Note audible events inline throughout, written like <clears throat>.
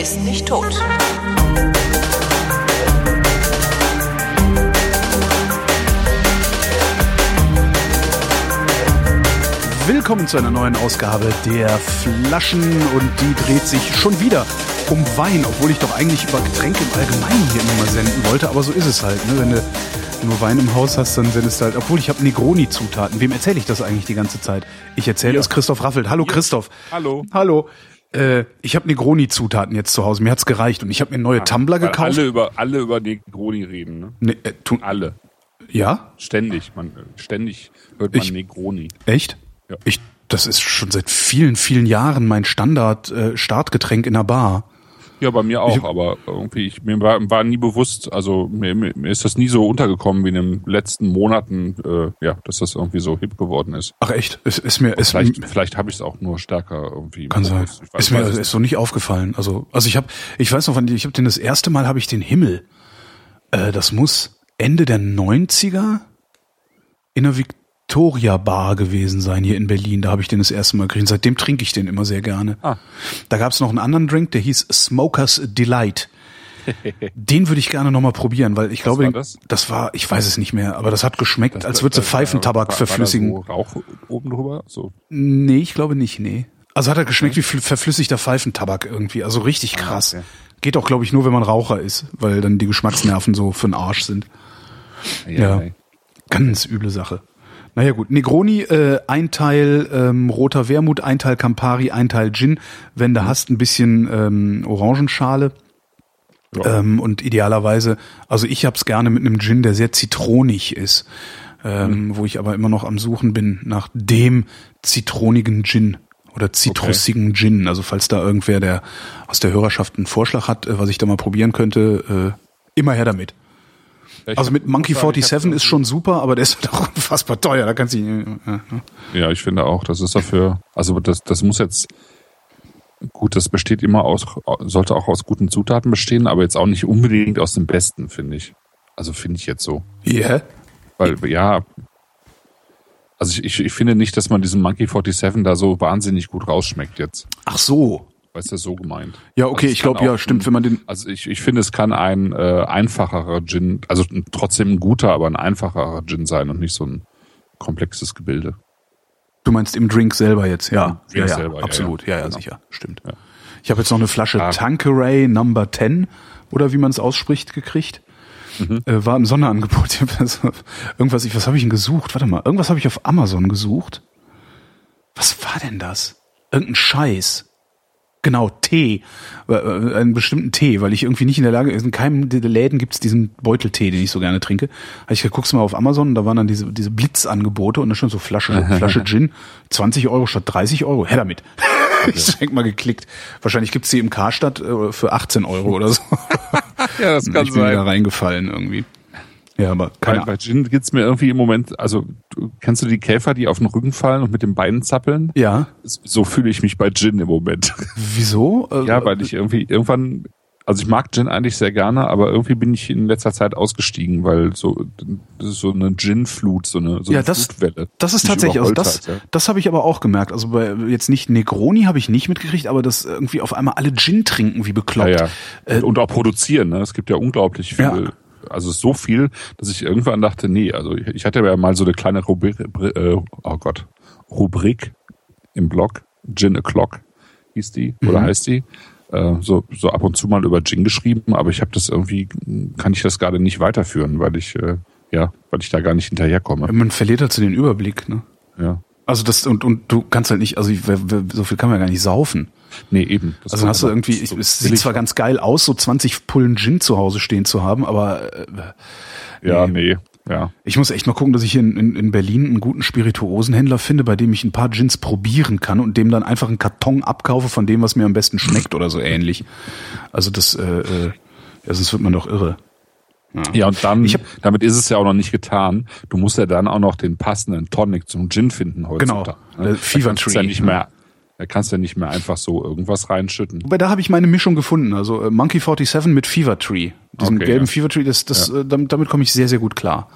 ist nicht tot. Willkommen zu einer neuen Ausgabe der Flaschen und die dreht sich schon wieder um Wein, obwohl ich doch eigentlich über Getränke im Allgemeinen hier immer mal senden wollte, aber so ist es halt. Ne? Wenn du nur Wein im Haus hast, dann sendest du halt, obwohl ich habe Negroni-Zutaten. Wem erzähle ich das eigentlich die ganze Zeit? Ich erzähle Ja. es Christoph Raffelt. Hallo Christoph. Hallo. Hallo. Äh, ich habe Negroni-Zutaten jetzt zu Hause. Mir hat's gereicht und ich habe mir neue Tumbler Weil gekauft. alle über, alle über Negroni reden, ne? Ne, äh, tu, Alle. ja? Ständig. Man, ständig hört man Ich- Negroni. Echt? Ja. Ich, das ist schon seit vielen, vielen Jahren mein Standard-Startgetränk in der Bar. Ja, bei mir auch, aber irgendwie, ich, mir war, war nie bewusst, also mir, mir ist das nie so untergekommen wie in den letzten Monaten, äh, ja, dass das irgendwie so hip geworden ist. Ach echt? Ist, ist mir, ist, Vielleicht, vielleicht habe ich es auch nur stärker irgendwie. Kann sein. Ich weiß, Ist mir es ist so nicht aufgefallen. Also, also ich habe, ich weiß noch, wann ich habe den das erste Mal habe ich den Himmel. Äh, das muss Ende der 90er in der Victoria Bar gewesen sein hier in Berlin. Da habe ich den das erste Mal gekriegt. Seitdem trinke ich den immer sehr gerne. Ah. Da gab es noch einen anderen Drink, der hieß Smokers Delight. <laughs> Den würde ich gerne nochmal probieren, weil ich glaube, war das? das war, ich weiß es nicht mehr, aber das hat geschmeckt, nicht. als würdest du Das- Pfeifentabak war- war verflüssigen. So Rauch oben drüber? So. Nee, ich glaube nicht, nee. Also hat er geschmeckt wie fl- verflüssigter Pfeifentabak irgendwie. Also richtig krass. Ah, okay. Geht auch, glaube ich, nur, wenn man Raucher ist, weil dann die Geschmacksnerven so für den Arsch sind. Ja. nee. Ganz üble Sache. Naja gut, Negroni, äh, ein Teil ähm, roter Wermut, ein Teil Campari, ein Teil Gin. Wenn Mhm. du hast, ein bisschen ähm, Orangenschale. Ja. Ähm, und idealerweise, also ich hab's gerne mit einem Gin, der sehr zitronig ist. Ähm, Mhm. Wo ich aber immer noch am Suchen bin nach dem zitronigen Gin oder zitrusigen Gin. Also falls da irgendwer, der aus der Hörerschaft einen Vorschlag hat, äh, was ich da mal probieren könnte, äh, immer her damit. Ja, ich Also mit Monkey ich hab 47 ist schon super, aber der ist halt auch <laughs> unfassbar teuer. Da kannst du äh, Ja, ich finde auch, das ist dafür, also das, das muss jetzt, gut, das besteht immer aus, sollte auch aus guten Zutaten bestehen, aber jetzt auch nicht unbedingt aus dem Besten, finde ich. Also finde ich jetzt so. Yeah. Weil, ja, also ich, ich, ich finde nicht, dass man diesen Monkey 47 da so wahnsinnig gut rausschmeckt jetzt. Ach so. Weißt du, so gemeint. Ja, okay, Also ich glaube, ja, stimmt, ein- wenn man den. Also ich, ich finde, es kann ein äh, einfacherer Gin, also trotzdem ein guter, aber ein einfacherer Gin sein und nicht so ein komplexes Gebilde. Du meinst im Drink selber jetzt, ja. Drink ja, ja, selber, ja, absolut, ja, ja, Genau. sicher, stimmt. Ja. Ich habe jetzt noch eine Flasche Ah. Tanqueray Number 10 oder wie man es ausspricht gekriegt. Mhm. Äh, war im Sonderangebot. <laughs> irgendwas, ich, was habe ich denn gesucht? Warte mal, irgendwas habe ich auf Amazon gesucht. Was war denn das? Irgendein Scheiß. Genau, Tee. Äh, äh, einen bestimmten Tee, weil ich irgendwie nicht in der Lage, in keinem der Läden gibt's diesen Beuteltee, den ich so gerne trinke. Hab ich guck's mal auf Amazon und da waren dann diese, diese Blitzangebote und da schon so Flasche, <laughs> Flasche Gin, 20 Euro statt 30 Euro. Her damit. <laughs> ich direkt mal geklickt. Wahrscheinlich gibt's die im Karstadt äh, für 18 Euro oder so. <laughs> Ja, das ich bin wieder reingefallen irgendwie. Ja, aber keine Bei, bei Gin geht's mir irgendwie im Moment, also du, kennst du die Käfer, die auf den Rücken fallen und mit den Beinen zappeln? Ja, So fühle ich mich bei Gin im Moment. <laughs> wieso? Äh, ja, weil ich irgendwie irgendwann, also ich mag Gin eigentlich sehr gerne, aber irgendwie bin ich in letzter Zeit ausgestiegen, weil so das ist so eine Gin-Flut, so eine, so Ja, eine das- Flutwelle. Das ist tatsächlich, also das, hat, ja. das habe ich aber auch gemerkt. Also bei jetzt nicht Negroni habe ich nicht mitgekriegt, aber dass irgendwie auf einmal alle Gin trinken wie bekloppt. Ja, ja. Und, und auch produzieren, ne? Es gibt ja unglaublich viel. Äh, Ja. Also so viel, dass ich irgendwann dachte, nee, also ich, hatte ja mal so eine kleine Rubrik, äh, oh Gott, Rubrik im Blog, Gin O'Clock hieß die Mhm. oder heißt die. Äh, so, so ab und zu mal über Gin geschrieben, aber ich habe das irgendwie, kann ich das gerade nicht weiterführen, weil ich, äh, ja, weil ich da gar nicht hinterherkomme. Man verliert halt so den Überblick, ne? Ja. Also das und und du kannst halt nicht, also ich, so viel kann man ja gar nicht saufen. Nee, eben. Das Also hast du irgendwie, so es sieht zwar ganz geil aus, so 20 Pullen Gin zu Hause stehen zu haben, aber äh, Ja, nee, ja. ich muss echt mal gucken, dass ich hier in, in, in Berlin einen guten Spirituosenhändler finde, bei dem ich ein paar Gins probieren kann und dem dann einfach einen Karton abkaufe von dem, was mir am besten schmeckt oder so ähnlich. Also das, äh, äh, ja, sonst wird man doch irre. Ja, und dann, hab- damit ist es ja auch noch nicht getan. Du musst ja dann auch noch den passenden Tonic zum Gin finden heutzutage. Genau, ne? äh, Fever du ja Tree, nicht ja. mehr, da kannst du ja nicht mehr einfach so irgendwas reinschütten. Wobei da habe ich meine Mischung gefunden. Also äh, Monkey 47 mit Fever Tree. Diesen Okay, gelben ja. Fever Tree, das, das, äh, damit, damit komme ich sehr, sehr gut klar.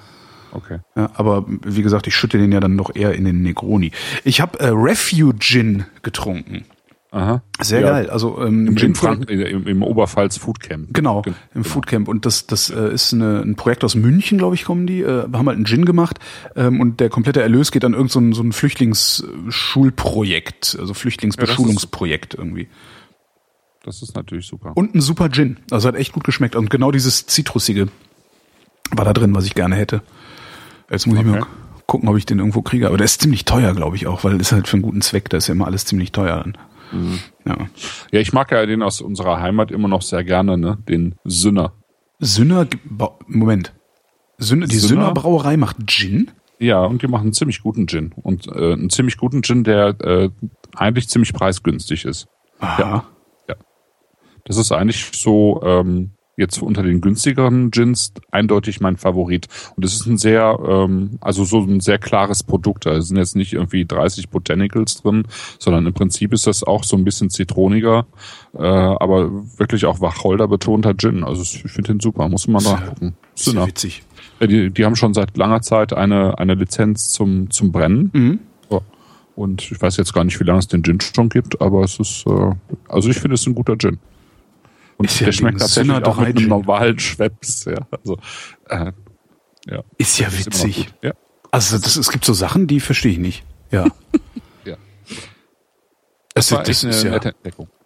Okay. Ja, aber wie gesagt, ich schütte den ja dann noch eher in den Negroni. Ich habe äh, Refuge Gin getrunken. Aha. Sehr Ja. geil. Also ähm, Im, Gin in Frank im, im Oberpfalz Foodcamp. Genau, Gen- im Foodcamp. Und das, das äh, ist eine, ein Projekt aus München, glaube ich, kommen die. Äh, haben halt einen Gin gemacht ähm, und der komplette Erlös geht an irgendein so ein, so ein Flüchtlingsschulprojekt, also Flüchtlingsbeschulungsprojekt irgendwie. Das ist natürlich super. Und ein super Gin. Also hat echt gut geschmeckt. Und genau dieses Zitrusige war da drin, was ich gerne hätte. Jetzt muss ich mal Okay. gucken, ob ich den irgendwo kriege. Aber der ist ziemlich teuer, glaube ich auch, weil ist halt für einen guten Zweck. Da ist ja immer alles ziemlich teuer dann. Mhm. Ja. Ja, ich mag ja den aus unserer Heimat immer noch sehr gerne, ne? Den Sünner. Sünner, Moment. Sünner, die Sünner? Brauerei macht Gin? Ja, und die machen einen ziemlich guten Gin. Und äh, einen ziemlich guten Gin, der äh, eigentlich ziemlich preisgünstig ist. Aha. Das ist eigentlich so ähm, jetzt unter den günstigeren Gins eindeutig mein Favorit. Und es ist ein sehr, ähm, also so ein sehr klares Produkt. Da sind jetzt nicht irgendwie 30 Botanicals drin, sondern im Prinzip ist das auch so ein bisschen zitroniger, äh, aber wirklich auch Wacholder betonter Gin. Also ich finde den super, muss man nachgucken. Sinner. witzig. Die, die haben schon seit langer Zeit eine, eine Lizenz zum, zum Brennen. Mhm. Und ich weiß jetzt gar nicht, wie lange es den Gin schon gibt, aber es ist, äh, also ich finde es ein guter Gin. Und Ist ja der schmeckt wegen tatsächlich auch mit einem normalen Schweppes, ja. Also, äh, ja. Ist ja ist witzig. Ja. Also das, es gibt so Sachen, die verstehe ich nicht. Ja. <laughs> Ja. Das, Das das ist ja,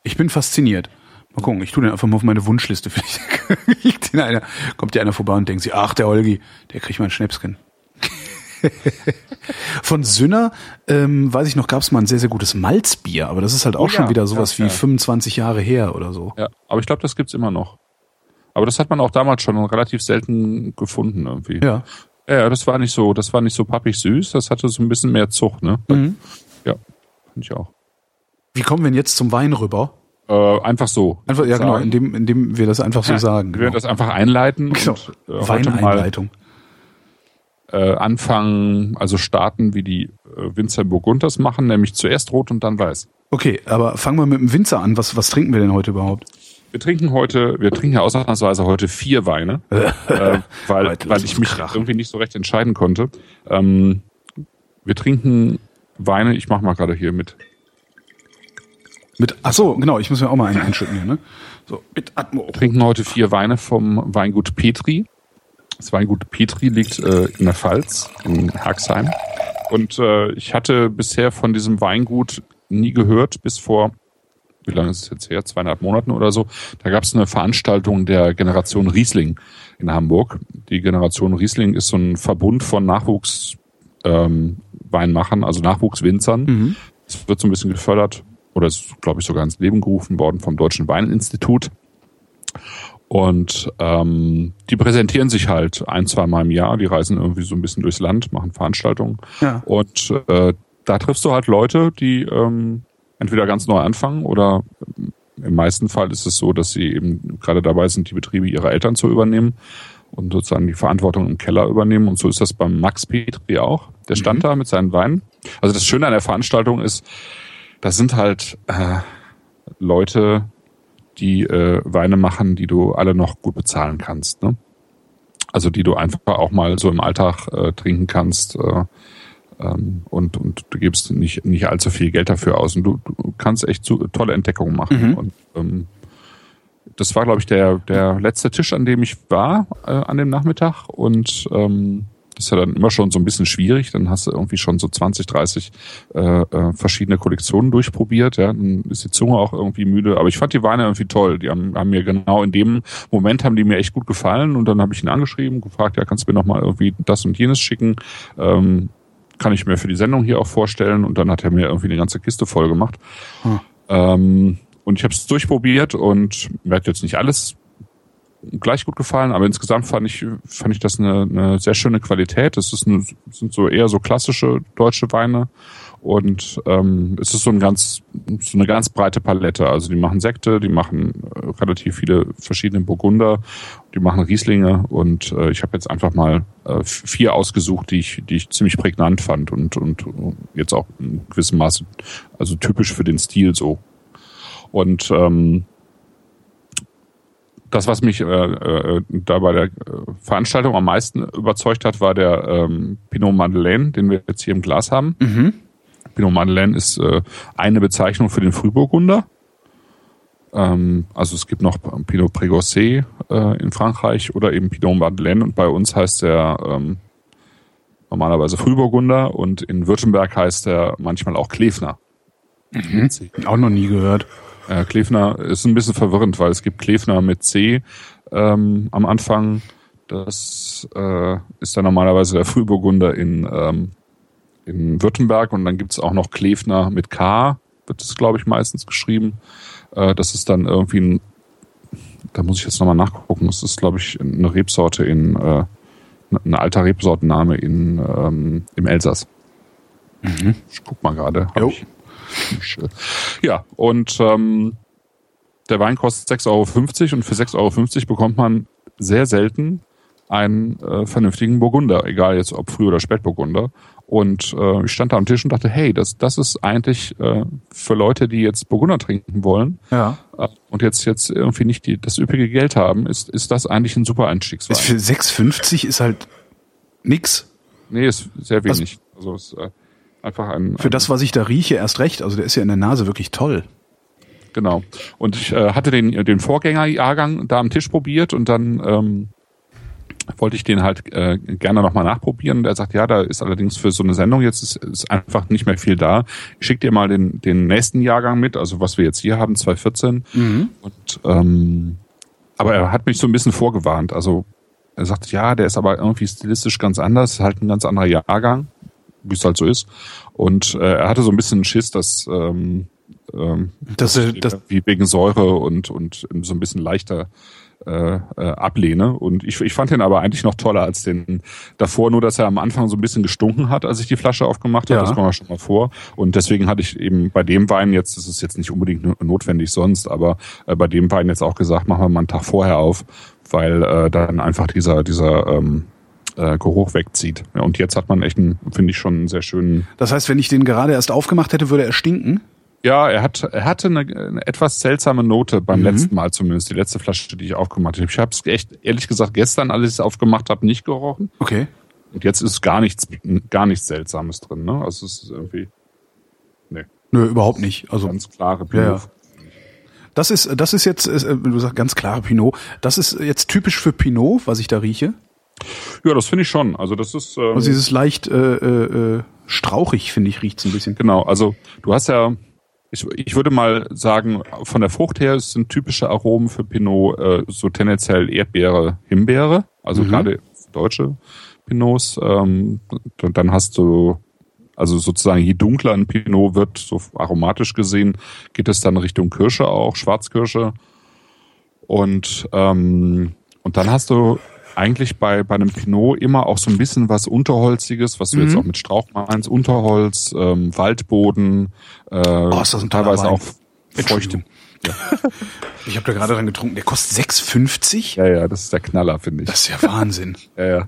ich bin fasziniert. Mal gucken, ich tue den einfach mal auf meine Wunschliste. Vielleicht <laughs> kommt dir einer vorbei und denkt sich, ach, der Holgi, der kriegt mal ein Schnäpschen. <laughs> Von Sünner, ähm, weiß ich noch, gab es mal ein sehr, sehr gutes Malzbier, aber das ist halt auch Oh schon ja, wieder sowas ja, wie ja. 25 Jahre her oder so. Ja, aber ich glaube, das gibt's immer noch. Aber das hat man auch damals schon relativ selten gefunden irgendwie. Ja. Ja, das war nicht so, das war nicht so pappig süß, das hatte so ein bisschen mehr Zucht, ne? Mhm. Ja, finde ich auch. Wie kommen wir denn jetzt zum Wein rüber? Äh, einfach so. Einfach, ja genau, Sagen. indem, indem wir das einfach so sagen. Wir werden das einfach einleiten Genau. und äh, Weineinleitung. Äh, anfangen, also starten, wie die äh, Winzer Burgunders machen, nämlich zuerst rot und dann weiß. Okay, aber fangen wir mit dem Winzer an. Was, was trinken wir denn heute überhaupt? Wir trinken heute, wir trinken ja ausnahmsweise heute vier Weine, <laughs> äh, weil, weil ich mich krachen. irgendwie nicht so recht entscheiden konnte. Ähm, wir trinken Weine, ich mache mal gerade hier mit. Mit, ach so, genau, ich muss mir auch mal einen einschütten hier, ne? So, mit Atmo. Wir trinken heute vier Weine vom Weingut Petri. Das Weingut Petri liegt äh, in der Pfalz, in Herxheim. Und äh, ich hatte bisher von diesem Weingut nie gehört, bis vor, wie lange ist es jetzt her, zweieinhalb Monaten oder so. Da gab es eine Veranstaltung der Generation Riesling in Hamburg. Die Generation Riesling ist so ein Verbund von Nachwuchs ähm, also Nachwuchswinzern. Mhm. Es wird so ein bisschen gefördert oder ist, glaube ich, sogar ins Leben gerufen worden vom Deutschen Weininstitut. Und ähm, die präsentieren sich halt ein, zwei Mal im Jahr. Die reisen irgendwie so ein bisschen durchs Land, machen Veranstaltungen. Ja. Und äh, da triffst du halt Leute, die ähm, entweder ganz neu anfangen oder ähm, im meisten Fall ist es so, dass sie eben gerade dabei sind, die Betriebe ihrer Eltern zu übernehmen und sozusagen die Verantwortung im Keller übernehmen. Und so ist das beim Max Petri auch. Der stand da mit seinen Weinen. Also das Schöne an der Veranstaltung ist, das sind halt äh, Leute, die äh, Weine machen, die du alle noch gut bezahlen kannst. Ne? Also die du einfach auch mal so im Alltag äh, trinken kannst äh, ähm, und, und du gibst nicht, nicht allzu viel Geld dafür aus und du, du kannst echt so tolle Entdeckungen machen. Mhm. Und ähm, das war, glaube ich, der, der letzte Tisch, an dem ich war äh, an dem Nachmittag und ähm, ist ja dann immer schon so ein bisschen schwierig. Dann hast du irgendwie schon so 20, 30 äh, äh, verschiedene Kollektionen durchprobiert. Ja, dann ist die Zunge auch irgendwie müde. Aber ich fand die Weine irgendwie toll. Die haben, haben mir genau in dem Moment haben die mir echt gut gefallen. Und dann habe ich ihn angeschrieben, gefragt, ja, kannst du mir noch mal irgendwie das und jenes schicken? Ähm, kann ich mir für die Sendung hier auch vorstellen. Und dann hat er mir irgendwie eine ganze Kiste voll gemacht. Hm. Ähm, und ich habe es durchprobiert und hat jetzt nicht alles gleich gut gefallen, aber insgesamt fand ich, fand ich das eine, eine sehr schöne Qualität. Es ist eine, sind so eher so klassische deutsche Weine und ähm, es ist so ein ganz so eine ganz breite Palette. Also die machen Sekte, die machen äh, relativ viele verschiedene Burgunder, die machen Rieslinge und äh, ich habe jetzt einfach mal äh, vier ausgesucht, die ich die ich ziemlich prägnant fand und und jetzt auch in gewissem Maße also typisch für den Stil so. Und ähm, das, was mich äh, äh, da bei der äh, Veranstaltung am meisten überzeugt hat, war der ähm, Pinot Madeleine, den wir jetzt hier im Glas haben. Mhm. Pinot Madeleine ist äh, eine Bezeichnung für den Frühburgunder. Ähm, also es gibt noch Pinot Prégocé äh, in Frankreich oder eben Pinot Madeleine und bei uns heißt der ähm, normalerweise Frühburgunder und in Württemberg heißt er manchmal auch Klefner. Mhm. Auch noch nie gehört. Äh, Klefner ist ein bisschen verwirrend, weil es gibt Klefner mit C ähm, am Anfang. Das äh, ist dann normalerweise der Frühburgunder in, ähm, in Württemberg und dann gibt's auch noch Klefner mit K, wird es, glaube ich, meistens geschrieben. Äh, das ist dann irgendwie ein, da muss ich jetzt nochmal nachgucken, das ist, glaube ich, eine Rebsorte in, äh, ein alter Rebsortenname in, ähm, im Elsass. Mhm. Ich guck mal gerade. <laughs> Ja, und ähm, der Wein kostet 6,50 Euro und für 6,50 Euro bekommt man sehr selten einen äh, vernünftigen Burgunder, egal jetzt ob Früh- oder Spätburgunder. Und äh, ich stand da am Tisch und dachte, hey, das, das ist eigentlich äh, für Leute, die jetzt Burgunder trinken wollen Ja. äh, und jetzt jetzt irgendwie nicht die, das üppige Geld haben, ist, ist das eigentlich ein super Einstiegswein. Ist für 6,50 ist halt nix. nee, ist sehr wenig. Also ist äh, einfach ein, Für das, was ich da rieche, erst recht. Also der ist ja in der Nase wirklich toll. Genau. Und ich äh, hatte den, den Vorgängerjahrgang da am Tisch probiert und dann ähm, wollte ich den halt äh, gerne nochmal nachprobieren. Und er sagt, ja, da ist allerdings für so eine Sendung jetzt ist, ist einfach nicht mehr viel da. Ich schicke dir mal den, den nächsten Jahrgang mit, also was wir jetzt hier haben, 2014. Und ähm, aber er hat mich so ein bisschen vorgewarnt. Also er sagt, ja, der ist aber irgendwie stilistisch ganz anders, halt ein ganz anderer Jahrgang, wie es halt so ist. Und äh, er hatte so ein bisschen Schiss, dass ähm, ähm, Das, äh, das, wie wegen Säure und und so ein bisschen leichter äh, äh, ablehne. Und ich, ich fand den aber eigentlich noch toller als den davor, nur dass er am Anfang so ein bisschen gestunken hat, als ich die Flasche aufgemacht habe. Ja. Das kommen wir schon mal vor. Und deswegen hatte ich eben bei dem Wein jetzt, das ist jetzt nicht unbedingt no- notwendig sonst, aber äh, bei dem Wein jetzt auch gesagt, machen wir mal einen Tag vorher auf, weil äh, dann einfach dieser dieser ähm, äh, Geruch wegzieht. Ja, und jetzt hat man echt einen, finde ich schon einen sehr schönen das heißt, wenn ich den gerade erst aufgemacht hätte, würde er stinken. Ja, er hat, er hatte eine, eine etwas seltsame Note beim letzten Mal zumindest, die letzte Flasche, die ich aufgemacht habe. Ich habe es echt, ehrlich gesagt, gestern, als ich es aufgemacht habe, nicht gerochen. Okay. Und jetzt ist gar nichts, gar nichts Seltsames drin. Ne? Also es ist irgendwie nee, Nö, überhaupt nicht. Also ganz klare Ja, ja. Pinot. das ist das ist jetzt, äh, du sagst ganz klare Pinot. Das ist jetzt typisch für Pinot, was ich da rieche. Ja, das finde ich schon. Also das ist ähm, Also dieses leicht äh, äh, äh, strauchig, finde ich, riecht's ein bisschen. Genau, also du hast ja, ich, ich würde mal sagen, von der Frucht her sind typische Aromen für Pinot äh, so tendenziell Erdbeere, Himbeere, also Mhm. gerade deutsche Pinots. Ähm, und dann hast du, also sozusagen je dunkler ein Pinot wird, so aromatisch gesehen, geht es dann Richtung Kirsche auch, Schwarzkirsche. Und, ähm, und dann hast du eigentlich bei, bei einem Pinot immer auch so ein bisschen was Unterholziges, was du jetzt auch mit Strauch meinst, Unterholz, ähm, Waldboden, äh, Oh, ist das ein teilweise Wein. auch feuchte. Entschuldigung. <laughs> Ich habe da gerade dran getrunken. Der kostet 6,50? Ja, ja, das ist der Knaller, finde ich. Das ist ja Wahnsinn. Ja, ja. Ja,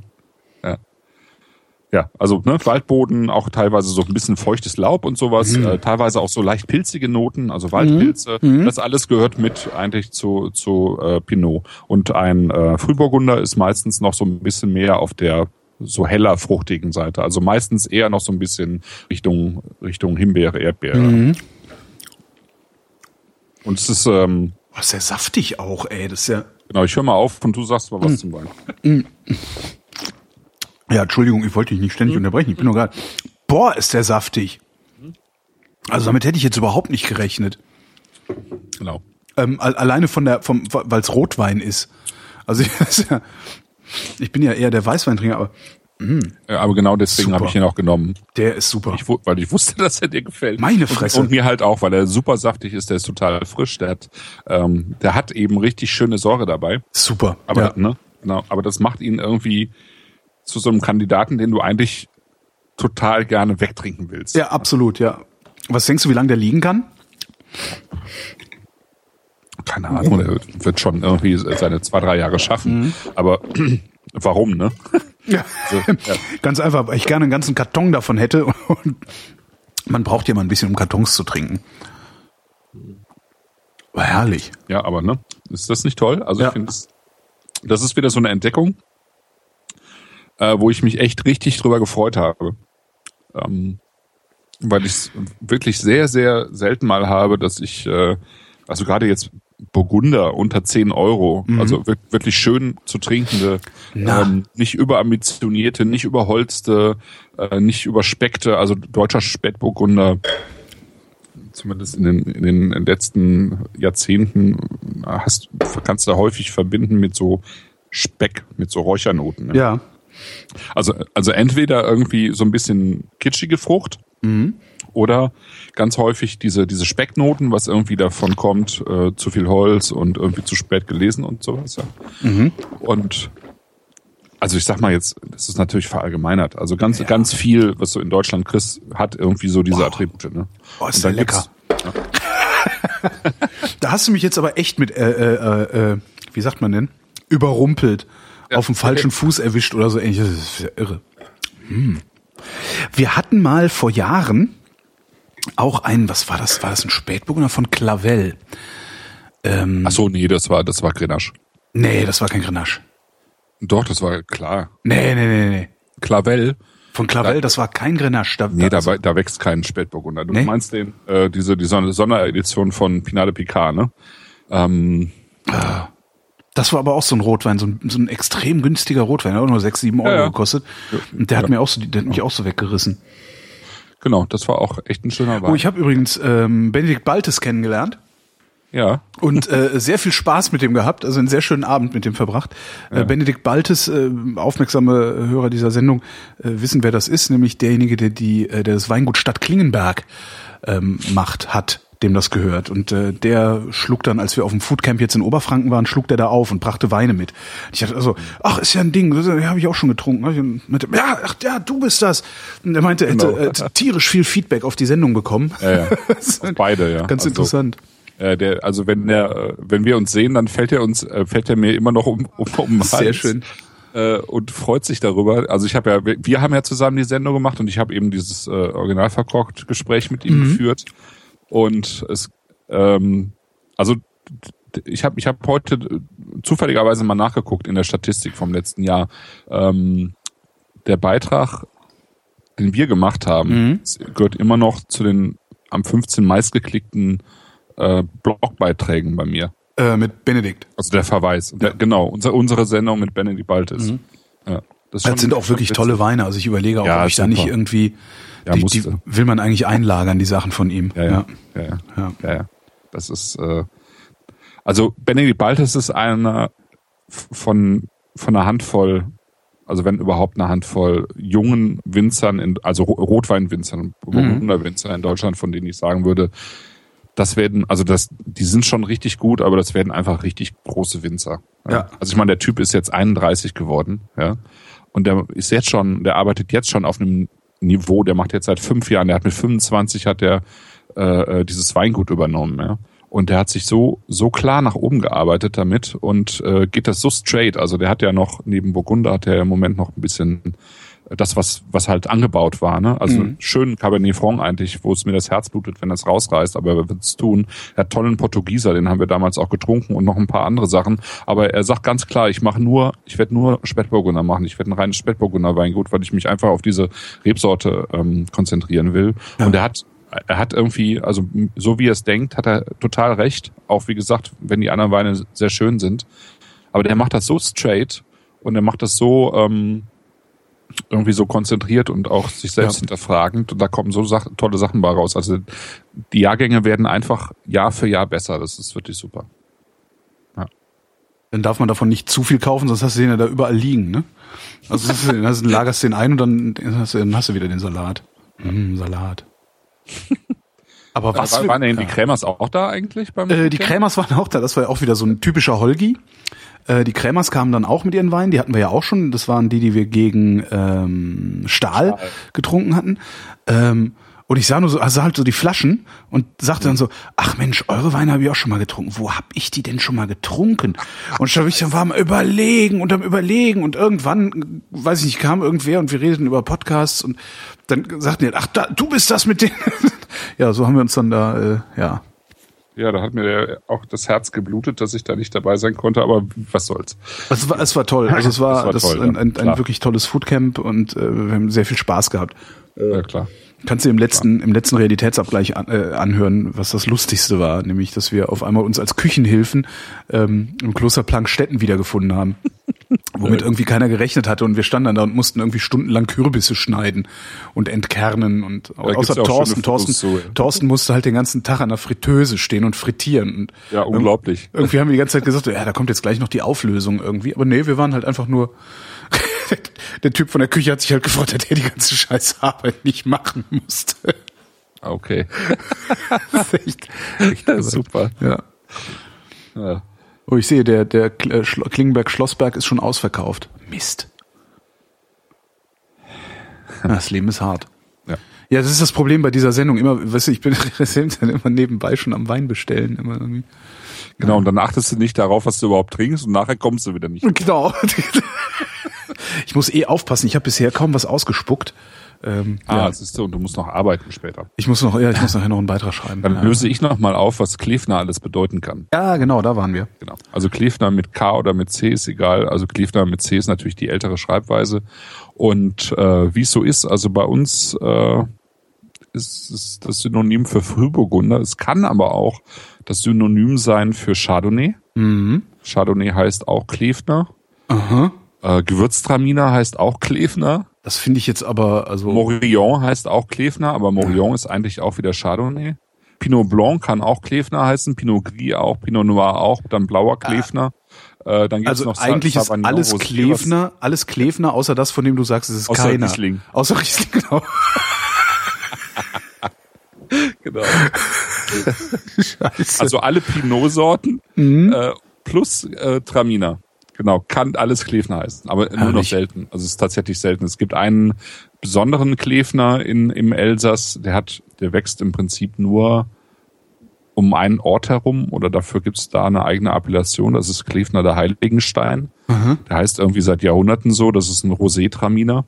ja also ne, Waldboden, auch teilweise so ein bisschen feuchtes Laub und sowas, Mhm. äh, teilweise auch so leicht pilzige Noten, also Waldpilze. Mhm. Das alles gehört mit eigentlich zu, zu äh, Pinot. Und ein äh, Frühburgunder ist meistens noch so ein bisschen mehr auf der so heller fruchtigen Seite. Also meistens eher noch so ein bisschen Richtung Richtung Himbeere, Erdbeere. Mhm. Und es ist ähm, Oh, ist ja saftig auch, ey. Das ist ja. genau. Ich höre mal auf und du sagst mal Mhm. was zum Wein. Ja, Entschuldigung, ich wollte dich nicht ständig unterbrechen. Ich bin nur gerade. Boah, ist der saftig. Also damit hätte ich jetzt überhaupt nicht gerechnet. Genau. Ähm, al- alleine von der, vom, weil es Rotwein ist. Also <laughs> ja, ich bin ja eher der Weißweintrinker, aber Ja, aber genau deswegen habe ich ihn auch genommen. der ist super. Ich, weil ich wusste, <laughs> dass er dir gefällt. Meine Und- Fresse. Und, mir halt auch, weil er super saftig ist, der ist total frisch, der hat, ähm, der hat eben richtig schöne Säure dabei. super. Aber, ja. ne, genau, aber das macht ihn irgendwie zu so einem Kandidaten, den du eigentlich total gerne wegtrinken willst. ja, absolut, ja. Was denkst du, wie lange der liegen kann? Keine Ahnung, der wird schon irgendwie seine zwei, drei Jahre schaffen. Mhm. Aber <clears throat> warum, ne? Ja. ja. Ganz einfach, weil ich gerne einen ganzen Karton davon hätte <laughs> und man braucht ja mal ein bisschen, um Kartons zu trinken. War herrlich. Ja, aber ne, ist das nicht toll? Also Ja. ich finde, das, das ist wieder so eine Entdeckung, äh, wo ich mich echt richtig drüber gefreut habe. Ähm, weil ich es wirklich sehr, sehr selten mal habe, dass ich, äh, also gerade jetzt Burgunder unter 10 Euro, Mhm. also wir- wirklich schön zu trinkende, ähm, nicht überambitionierte, nicht überholzte, äh, nicht überspeckte, also deutscher Spätburgunder, zumindest in den, in den letzten Jahrzehnten hast, kannst du häufig verbinden mit so Speck, mit so Räuchernoten. Ne? Ja. Also, also entweder irgendwie so ein bisschen kitschige Frucht Mhm. oder ganz häufig diese, diese Specknoten, was irgendwie davon kommt, äh, zu viel Holz und irgendwie zu spät gelesen und sowas. Ja. Mhm. Und also ich sag mal jetzt, das ist natürlich verallgemeinert. Also ganz, ganz viel, was du in Deutschland kriegst, hat irgendwie so diese Attribute. Ne? Boah, ist dann lecker. gibt's- <laughs> Da hast du mich jetzt aber echt mit, äh, äh, äh, wie sagt man denn? Überrumpelt. Auf dem falschen Fuß erwischt oder so ähnlich. Das ist ja irre. Hm. Wir hatten mal vor Jahren auch einen, was war das? War das ein Spätburgunder von Clavel? Ähm, Ach so, nee, das war, das war Grenache. nee, das war kein Grenache. Doch, das war klar. Nee, nee, nee, nee. Clavel, Von Clavel, das war kein Grenache. Da, nee, da, also- da wächst kein Spätburgunder. Du Nee? meinst den, äh, diese, die Son- Sonderedition von Pinade Picard, ne? Ähm, Das war aber auch so ein Rotwein, so ein, so ein extrem günstiger Rotwein, der hat auch nur sechs, sieben Euro Ja, ja. gekostet. Und der hat mir auch so, der hat mich auch so weggerissen. genau, das war auch echt ein schöner Wein. Oh, ich habe übrigens ähm, Benedikt Baltes kennengelernt ja, und äh, sehr viel Spaß mit dem gehabt, also einen sehr schönen Abend mit dem verbracht. Äh, Benedikt Baltes, äh, aufmerksame Hörer dieser Sendung, äh, wissen, wer das ist, nämlich derjenige, der die, äh, der das Weingut Stadt Klingenberg ähm, macht, hat dem das gehört. Und äh, der schlug dann, als wir auf dem Foodcamp jetzt in Oberfranken waren, schlug der da auf und brachte Weine mit. Ich dachte also, ach, ist ja ein Ding, das habe ich auch schon getrunken. Mit, ja, ach, ja, du bist das. Und er meinte, er hätte Genau. äh, tierisch viel Feedback auf die Sendung bekommen. ja, ja. <laughs> Beide, ja. Ganz Also, interessant. Äh, der, also wenn der, äh, wenn wir uns sehen, dann fällt er uns, äh, fällt er mir immer noch um, um, um Sehr Hals, schön. Äh, und freut sich darüber. Also ich habe ja, wir- haben ja zusammen die Sendung gemacht und ich habe eben dieses äh, original verkorkt Gespräch mit ihm geführt. Und es, ähm, also ich habe ich hab heute äh, zufälligerweise mal nachgeguckt in der Statistik vom letzten Jahr. Ähm, der Beitrag, den wir gemacht haben, es gehört immer noch zu den am 15 meistgeklickten äh, Blogbeiträgen bei mir. Äh, mit Benedikt. Also der Verweis. Der, genau, unser, unsere Sendung mit Benedikt Baltes. Ja, das, ist Das schon- sind auch wirklich tolle Weine. Also ich überlege auch, Ja, ob ich da super. nicht irgendwie, Ja, die, die will man eigentlich einlagern, die Sachen von ihm. Ja, ja, ja, ja, Ja. ja, ja. Das ist, äh, also Benedikt Baltes ist einer von, von einer Handvoll, also wenn überhaupt eine Handvoll jungen Winzern, in, also Ro- Rotweinwinzern, Burgunderwinzern in Deutschland, von denen ich sagen würde, das werden, also das, die sind schon richtig gut, aber das werden einfach richtig große Winzer. Ja. Also ich meine, der Typ ist jetzt 31 geworden, ja. Und der ist jetzt schon, der arbeitet jetzt schon auf einem Niveau, der macht jetzt seit fünf Jahren, der hat mit 25 hat der äh, äh, dieses Weingut übernommen, ja. Und der hat sich so so klar nach oben gearbeitet damit und äh, geht das so straight. Also der hat ja noch neben Burgunder hat er im Moment noch ein bisschen das, was, was halt angebaut war. Ne? Also Mhm. schön Cabernet Franc eigentlich, wo es mir das Herz blutet, wenn das rausreißt, aber er wird es tun. Er hat tollen Portugieser, den haben wir damals auch getrunken und noch ein paar andere Sachen. Aber er sagt ganz klar, ich mache nur, ich werde nur Spätburgunder machen. Ich werde ein reines Spätburgunder Weingut, weil ich mich einfach auf diese Rebsorte ähm, konzentrieren will. Und er hat er hat irgendwie, also so wie er es denkt, hat er total recht. Auch wie gesagt, wenn die anderen Weine sehr schön sind. Aber der macht das so straight und er macht das so ähm, irgendwie so konzentriert und auch sich selbst Ja. hinterfragend. Und da kommen so Sach tolle Sachen bei raus. Also die Jahrgänge werden einfach Jahr für Jahr besser. Das ist wirklich super. Dann darf man davon nicht zu viel kaufen, sonst hast du den ja da überall liegen, ne? Also das ist, du- lagerst den ein und dann hast du, dann hast du wieder den Salat. Mm, Salat. <laughs> Aber was War, waren denn die ja. Krämers auch da eigentlich beim Äh, die? Krämers waren auch da, das war ja auch wieder so ein typischer Holgi. Äh, die Krämers kamen dann auch mit ihren Weinen, die hatten wir ja auch schon. Das waren die, die wir gegen ähm, Stahl, getrunken hatten. Ähm, und ich sah nur so, also sah halt so die Flaschen und sagte dann so, ach Mensch, eure Weine habe ich auch schon mal getrunken. Wo hab ich die denn schon mal getrunken? Und da ich dann war am überlegen und am überlegen und irgendwann, weiß ich nicht, kam irgendwer und wir redeten über Podcasts und dann sagten die, ach, da, du bist das mit denen. <laughs> ja, so haben wir uns dann da, äh, ja, Ja, da hat mir auch das Herz geblutet, dass ich da nicht dabei sein konnte, aber was soll's. Es war, es war toll. Also es war, Das war das toll, ein, ja, ein, ein klar. wirklich tolles Foodcamp und äh, wir haben sehr viel Spaß gehabt. ja, klar. Kannst du im letzten, im letzten Realitätsabgleich an, äh, anhören, was das Lustigste war, nämlich, dass wir auf einmal uns als Küchenhilfen ähm, im Kloster Plankstetten wiedergefunden haben. <laughs> womit irgendwie keiner gerechnet hatte und wir standen dann da und mussten irgendwie stundenlang Kürbisse schneiden und entkernen und Da außer Thorsten, Thorsten, zu, ja. Thorsten musste halt den ganzen Tag an der Fritteuse stehen und frittieren und Ja, unglaublich. irgendwie haben wir die ganze Zeit gesagt, ja, da kommt jetzt gleich noch die Auflösung irgendwie, aber nee, wir waren halt einfach nur <laughs> <laughs> der Typ von der Küche hat sich halt gefreut, dass er die ganze scheiß Arbeit nicht machen musste. Okay. <laughs> Das ist echt, echt <laughs> Ja, super. Ja. Ja. Oh, ich sehe, der, der äh, Schlo- Klingenberg-Schlossberg ist schon ausverkauft. Mist. Das Leben ist hart. Ja. Ja, das ist das Problem bei dieser Sendung. Immer, weißt du, ich bin dann immer nebenbei schon am Wein bestellen. Immer irgendwie. Genau, und dann achtest du nicht darauf, was du überhaupt trinkst und nachher kommst du wieder nicht. Genau. Ich muss eh aufpassen. Ich habe bisher kaum was ausgespuckt. Ähm, Ah, ja. das ist so, und du musst noch arbeiten später. Ich muss noch, ja, ich muss nachher noch einen Beitrag schreiben. Dann ja. löse ich noch mal auf, was Klefner alles bedeuten kann. ja, genau, da waren wir. Genau. Also Klefner mit K oder mit C ist egal. Also Klefner mit C ist natürlich die ältere Schreibweise. Und äh, wie es so ist, also bei uns äh, ist es das Synonym für Frühburgunder. Es kann aber auch das Synonym sein für Chardonnay. Mhm. Chardonnay heißt auch Klefner. Aha. Äh, Gewürztraminer heißt auch Klefner. Das finde ich jetzt aber, also. Morillon heißt auch Klefner, aber Morillon ist eigentlich auch wieder Chardonnay. Pinot Blanc kann auch Klefner heißen, Pinot Gris auch, Pinot Noir auch, dann blauer Klefner. Äh, dann gibt's Also noch Sa- eigentlich ist Sauvignon alles Klefner, alles Klefner, außer das, von dem du sagst, es ist Außer keiner. Riesling. Außer Riesling, genau. <laughs> Genau. <laughs> Also alle Pinot-Sorten Mhm. äh, plus äh, Traminer. Genau, kann alles Klefner heißen, aber nur noch Herrlich. selten. Also es ist tatsächlich selten. Es gibt einen besonderen Klefner in, im Elsass, der hat, der wächst im Prinzip nur um einen Ort herum oder dafür gibt's da eine eigene Appellation. Das ist Klefner der Heiligenstein. Mhm. Der heißt irgendwie seit Jahrhunderten so. Das ist ein Rosé-Traminer.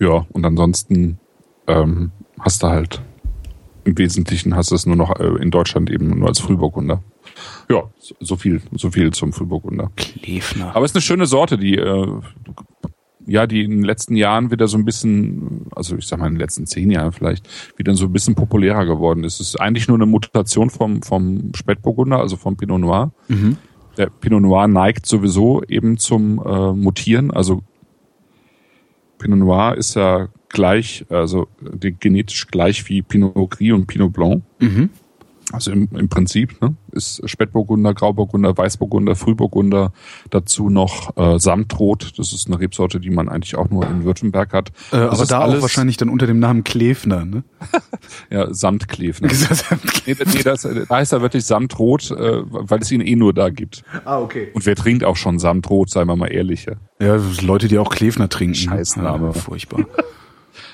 Ja, und ansonsten ähm, hast du halt im Wesentlichen hast du es nur noch äh, in Deutschland eben nur als Frühburgunder. Ja, so- viel, so viel zum Frühburgunder. Klefner. Aber es ist eine schöne Sorte, die äh, ja, die in den letzten Jahren wieder so ein bisschen, also ich sag mal in den letzten zehn Jahren vielleicht, wieder so ein bisschen populärer geworden ist. Es ist eigentlich nur eine Mutation vom, vom Spätburgunder, also vom Pinot Noir. Mhm. Der Pinot Noir neigt sowieso eben zum äh, Mutieren. Also Pinot Noir ist ja gleich, also genetisch gleich wie Pinot Gris und Pinot Blanc. Mhm. Also im, im Prinzip ne, ist Spätburgunder, Grauburgunder, Weißburgunder, Frühburgunder, dazu noch äh, Samtrot. Das ist eine Rebsorte, die man eigentlich auch nur in Württemberg hat. Äh, Das aber da auch alles- wahrscheinlich dann unter dem Namen Klefner, ne? <laughs> Ja, Samtklefner. nee, nee, das, da heißt er wirklich Samtrot, äh, weil es ihn eh nur da gibt. ah, okay. Und wer trinkt auch schon Samtrot, seien wir mal ehrlich. Ja. Leute, die auch Klefner trinken. Scheißname. Ja, furchtbar.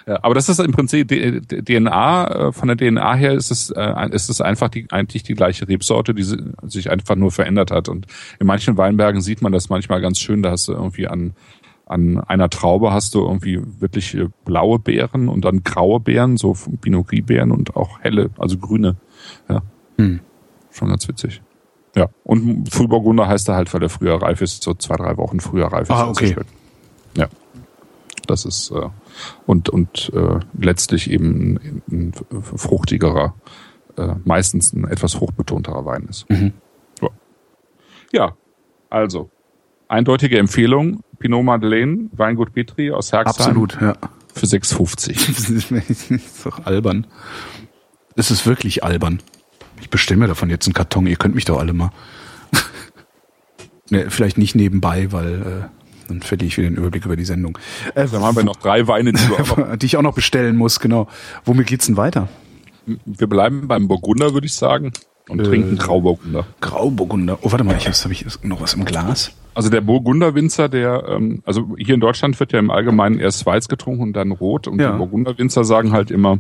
Aber das ist im Prinzip DNA, äh, von der DNA her ist es, äh, ist es einfach die, eigentlich die gleiche Rebsorte, die si- sich einfach nur verändert hat. Und in manchen Weinbergen sieht man das manchmal ganz schön, da hast du irgendwie an, an einer Traube hast du irgendwie wirklich äh, blaue Beeren und dann graue Beeren, so Pinot Gris Beeren und auch helle, also grüne. Ja. Hm. Schon ganz witzig. Ja. Und Frühburgunder heißt er halt, weil er früher reif ist, so zwei, drei Wochen früher reif ist. Ah, okay. Ja. Das ist äh, und und äh, letztlich eben ein, ein fruchtigerer, äh, meistens ein etwas fruchtbetonterer Wein ist. Mhm. Ja. ja, also eindeutige Empfehlung: Pinot Madeleine, Weingut Petri aus Herxheim Absolut, ja. für 6,50. <laughs> das ist doch albern. Es ist wirklich albern. Ich bestelle mir davon jetzt einen Karton. Ihr könnt mich doch alle mal. <laughs> ne, vielleicht nicht nebenbei, weil äh, dann verliere ich wieder den Überblick über die Sendung. Äh, Dann haben wir noch drei Weine, die <laughs> die ich auch noch bestellen muss, genau. Womit geht's denn weiter? Wir bleiben beim Burgunder, würde ich sagen, und Äh. trinken Grauburgunder. Grauburgunder. Oh, warte mal, ich habe ich noch was im Glas. Also der Burgunderwinzer, der, ähm, also hier in Deutschland wird ja im Allgemeinen erst Weiß getrunken und dann Rot. Und Ja. die Burgunderwinzer sagen halt immer,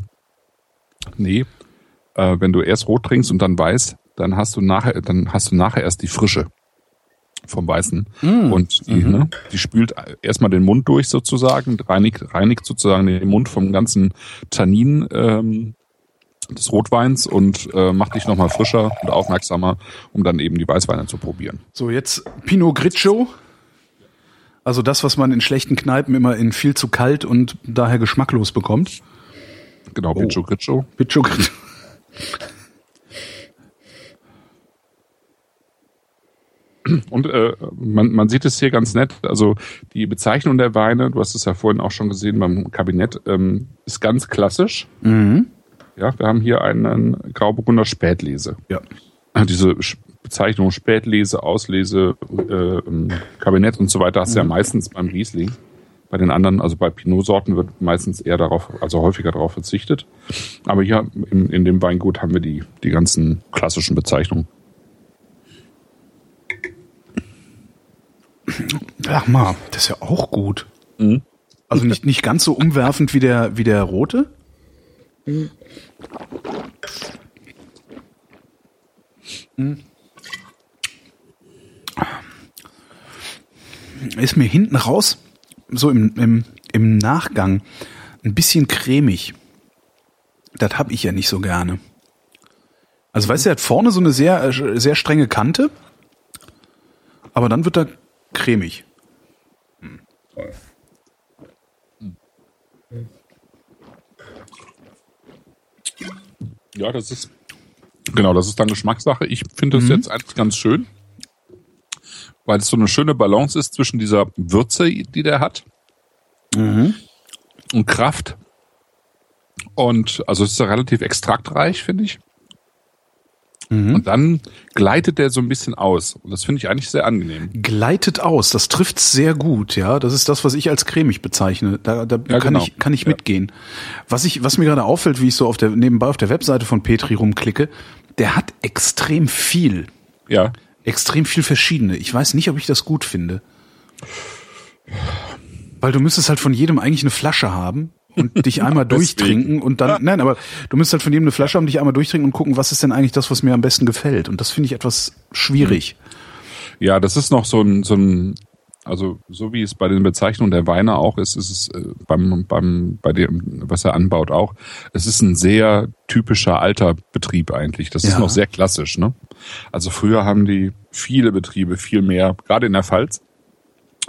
nee, äh, wenn du erst Rot trinkst und dann Weiß, dann hast du nachher, dann hast du nachher erst die Frische vom Weißen. Und die, ne, die spült erstmal den Mund durch sozusagen, reinigt, reinigt sozusagen den Mund vom ganzen Tannin ähm, des Rotweins und äh, macht dich nochmal frischer und aufmerksamer, um dann eben die Weißweine zu probieren. So, jetzt Pinot Grigio. Also das, was man in schlechten Kneipen immer in viel zu kalt und daher geschmacklos bekommt. Genau, Picho Gritscho. Picho Und äh, man, man sieht es hier ganz nett. Also die Bezeichnung der Weine, du hast es ja vorhin auch schon gesehen beim Kabinett, ähm, ist ganz klassisch. Mhm. Ja, wir haben hier einen Grauburgunder Spätlese. Ja. Diese Bezeichnung Spätlese, Auslese, äh, Kabinett und so weiter hast du ja meistens beim Riesling. Bei den anderen, also bei Pinot-Sorten wird meistens eher darauf, also häufiger darauf verzichtet. Aber hier in, in dem Weingut haben wir die, die ganzen klassischen Bezeichnungen. Ach mal, das ist ja auch gut. Mhm. Also nicht, nicht ganz so umwerfend wie der, wie der rote. Mhm. Ist mir hinten raus, so im, im, im Nachgang, ein bisschen cremig. Das hab ich ja nicht so gerne. Also weißt du, er hat vorne so eine sehr, äh, sehr strenge Kante, aber dann wird er cremig. Ja, das ist genau, das ist dann Geschmackssache. Ich finde das jetzt eigentlich ganz schön, weil es so eine schöne Balance ist zwischen dieser Würze, die der hat, und Kraft. Und also es ist ja relativ extraktreich, finde ich. Und dann gleitet der so ein bisschen aus. Und das finde ich eigentlich sehr angenehm. Gleitet aus, das trifft sehr gut, ja. Das ist das, was ich als cremig bezeichne. Da, da Ja, kann genau. ich, kann ich Ja. mitgehen. Was ich, was mir gerade auffällt, wie ich so auf der, nebenbei auf der Webseite von Petri rumklicke, der hat extrem viel. Ja. Extrem viel verschiedene. Ich weiß nicht, ob ich das gut finde. Weil du müsstest halt von jedem eigentlich eine Flasche haben und dich einmal durchtrinken und dann, nein, aber du müsstest halt von jedem eine Flasche haben, dich einmal durchtrinken und gucken, was ist denn eigentlich das, was mir am besten gefällt. Und das finde ich etwas schwierig. Ja, das ist noch so ein, so ein, also so wie es bei den Bezeichnungen der Weine auch ist, ist es äh, beim, beim, bei dem, was er anbaut auch. Es ist ein sehr typischer alter Betrieb eigentlich. Das ist Ja. noch sehr klassisch, ne? Also früher haben die viele Betriebe viel mehr, gerade in der Pfalz,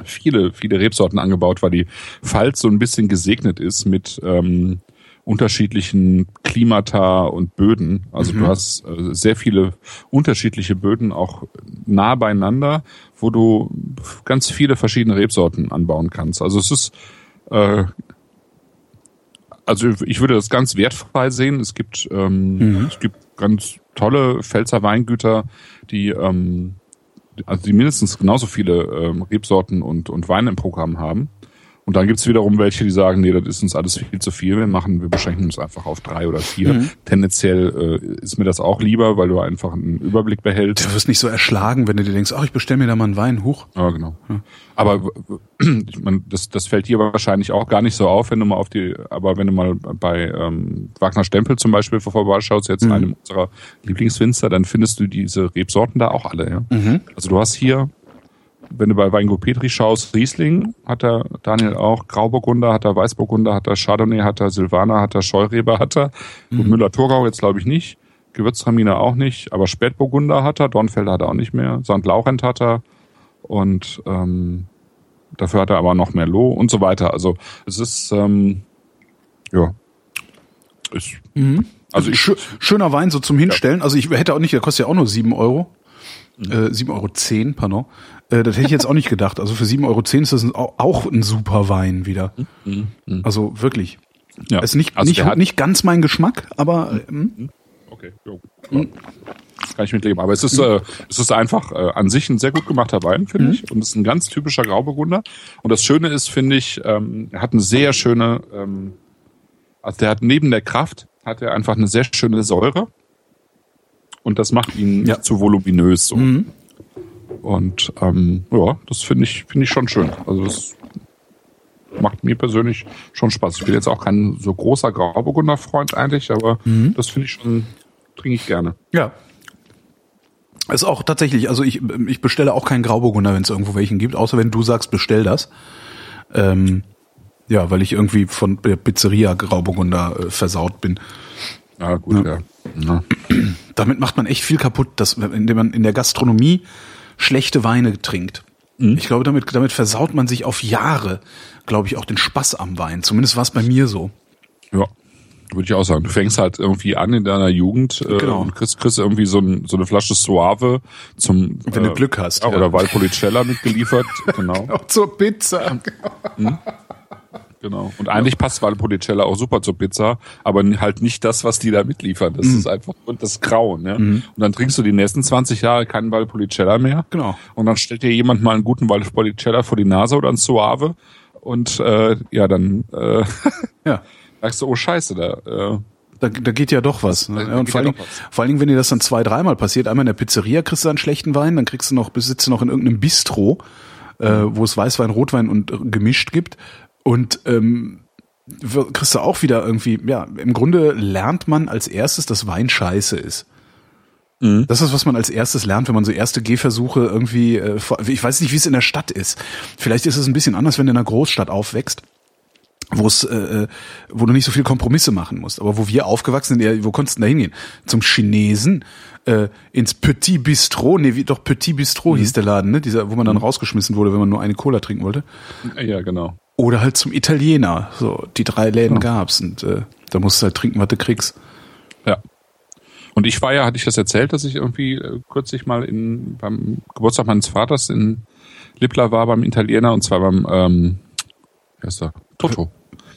viele, viele Rebsorten angebaut, weil die Pfalz so ein bisschen gesegnet ist mit ähm, unterschiedlichen Klimata und Böden. Also du hast äh, sehr viele unterschiedliche Böden auch nah beieinander, wo du ganz viele verschiedene Rebsorten anbauen kannst. Also es ist äh, also ich würde das ganz wertfrei sehen. Es gibt ähm, es gibt ganz tolle Pfälzer Weingüter, die ähm, also die mindestens genauso viele ähm, Rebsorten und, und Weine im Programm haben. Und dann gibt's wiederum welche, die sagen, nee, das ist uns alles viel zu viel. Wir machen, wir beschränken uns einfach auf drei oder vier. Tendenziell äh, ist mir das auch lieber, weil du einfach einen Überblick behältst. Du wirst nicht so erschlagen, wenn du dir denkst, ach, ich bestell mir da mal einen Wein, hoch. Ja, genau. Aber w- w- ich meine, das, das fällt dir wahrscheinlich auch gar nicht so auf, wenn du mal auf die, aber wenn du mal bei ähm, Wagner Stempel zum Beispiel vorbeischaust, jetzt in einem unserer Lieblingswinzer, dann findest du diese Rebsorten da auch alle, ja. Also du hast hier, wenn du bei Weingut Petri schaust, Riesling hat er Daniel auch, Grauburgunder hat er, Weißburgunder hat er, Chardonnay hat er, Silvaner hat er, Scheurebe hat er, und Müller-Thurgau jetzt glaube ich nicht, Gewürztraminer auch nicht, aber Spätburgunder hat er, Dornfelder hat er auch nicht mehr, St. Laurent hat er und ähm, dafür hat er aber noch Merlot und so weiter. Also es ist ähm, ja ist, also ich, Schö- schöner Wein so zum Hinstellen. Also ich hätte auch nicht, der kostet ja auch nur sieben Euro. Äh, 7,10 Euro, zehn, pardon. Äh, das hätte ich jetzt auch nicht gedacht. Also für 7,10 Euro ist das ein, au- auch ein super Wein wieder. Also wirklich. ja. Ist nicht, also nicht, nicht ganz mein Geschmack, aber ähm, okay, jo, ja. das kann ich mitleben. Aber es ist äh, es ist einfach äh, an sich ein sehr gut gemachter Wein, finde ich, und es ist ein ganz typischer Grauburgunder. Und das Schöne ist, finde ich, ähm, er hat eine sehr schöne, ähm, also der hat neben der Kraft hat er einfach eine sehr schöne Säure. Und das macht ihn Ja. zu voluminös so. Und ähm, ja, das finde ich, finde ich schon schön. Also das macht mir persönlich schon Spaß. Ich bin jetzt auch kein so großer Grauburgunder-Freund eigentlich, aber das finde ich schon, trinke ich gerne. ja. Ist auch tatsächlich, also ich, ich bestelle auch keinen Grauburgunder, wenn es irgendwo welchen gibt, außer wenn du sagst, bestell das. Ähm, ja, weil ich irgendwie von der Pizzeria Grauburgunder äh, versaut bin. Ja, gut, ja. ja. Damit macht man echt viel kaputt, dass, indem man in der Gastronomie schlechte Weine trinkt. Ich glaube, damit, damit versaut man sich auf Jahre, glaube ich, auch den Spaß am Wein. Zumindest war es bei mir so. Ja. Würde ich auch sagen. Du fängst halt irgendwie an in deiner Jugend äh, Genau. und kriegst, kriegst irgendwie so, ein, so eine Flasche Suave zum Wenn du Glück hast, Ja, ja. Oder Valpolicella mitgeliefert. <laughs> genau. Auch zur Pizza. Genau. Und eigentlich passt Valpolicella auch super zur Pizza, aber halt nicht das, was die da mitliefern. Mhm. Das ist einfach und das Grauen. Ja? Und dann trinkst du die nächsten 20 Jahre keinen Valpolicella mehr. Genau. Und dann stellt dir jemand mal einen guten Valpolicella vor die Nase oder einen Suave und äh, ja, dann äh, <laughs> Ja. sagst du, oh Scheiße, da äh, Da, da geht ja doch was. Ne? Da Ja, und vor, ja allen doch Dingen, vor allen Dingen, wenn dir das dann zwei, dreimal passiert, einmal in der Pizzeria kriegst du einen schlechten Wein, dann kriegst du noch, sitzt du noch in irgendeinem Bistro, äh, wo es Weißwein, Rotwein und äh, gemischt gibt. Und ähm, kriegst du auch wieder irgendwie, ja, im Grunde lernt man als erstes, dass Wein scheiße ist. Das ist, was man als erstes lernt, wenn man so erste Gehversuche irgendwie, äh, ich weiß nicht, wie es in der Stadt ist. Vielleicht ist es ein bisschen anders, wenn du in einer Großstadt aufwächst wo es, äh, äh, wo du nicht so viel Kompromisse machen musst. Aber wo wir aufgewachsen sind, wo konntest du denn da hingehen? Zum Chinesen, äh, ins Petit Bistro, nee, wie, doch Petit Bistro hieß der Laden, ne? Dieser, wo man dann rausgeschmissen wurde, wenn man nur eine Cola trinken wollte. ja genau. Oder halt zum Italiener. So, die drei Läden gab's und äh, da musst du halt trinken, was du kriegst. Ja. Und ich war ja, hatte ich das erzählt, dass ich irgendwie äh, kürzlich mal in beim Geburtstag meines Vaters in Lippler war beim Italiener und zwar beim ähm, wer ist der? Toto.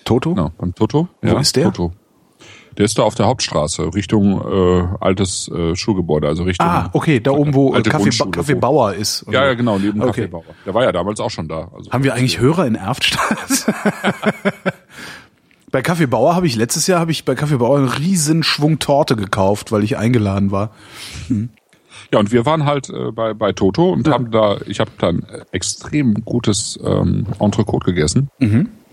Toto? Genau, beim Toto. Wo ist der? Toto. Der ist da auf der Hauptstraße, Richtung äh, altes äh, Schulgebäude, also Richtung. Ah, okay, da oben, wo äh, Kaffee, Kaffee Bauer ist. Ja, ja, genau, neben Okay. Kaffeebauer. Der war ja damals auch schon da. Also Haben wir eigentlich Hörer in Erftstadt? <laughs> bei Kaffee Bauer habe ich letztes Jahr habe ich bei Kaffee Bauer einen riesen Schwung Torte gekauft, weil ich eingeladen war. Ja, und wir waren halt äh, bei, bei Toto und haben da, ich habe da ein extrem gutes ähm, Entrecote gegessen.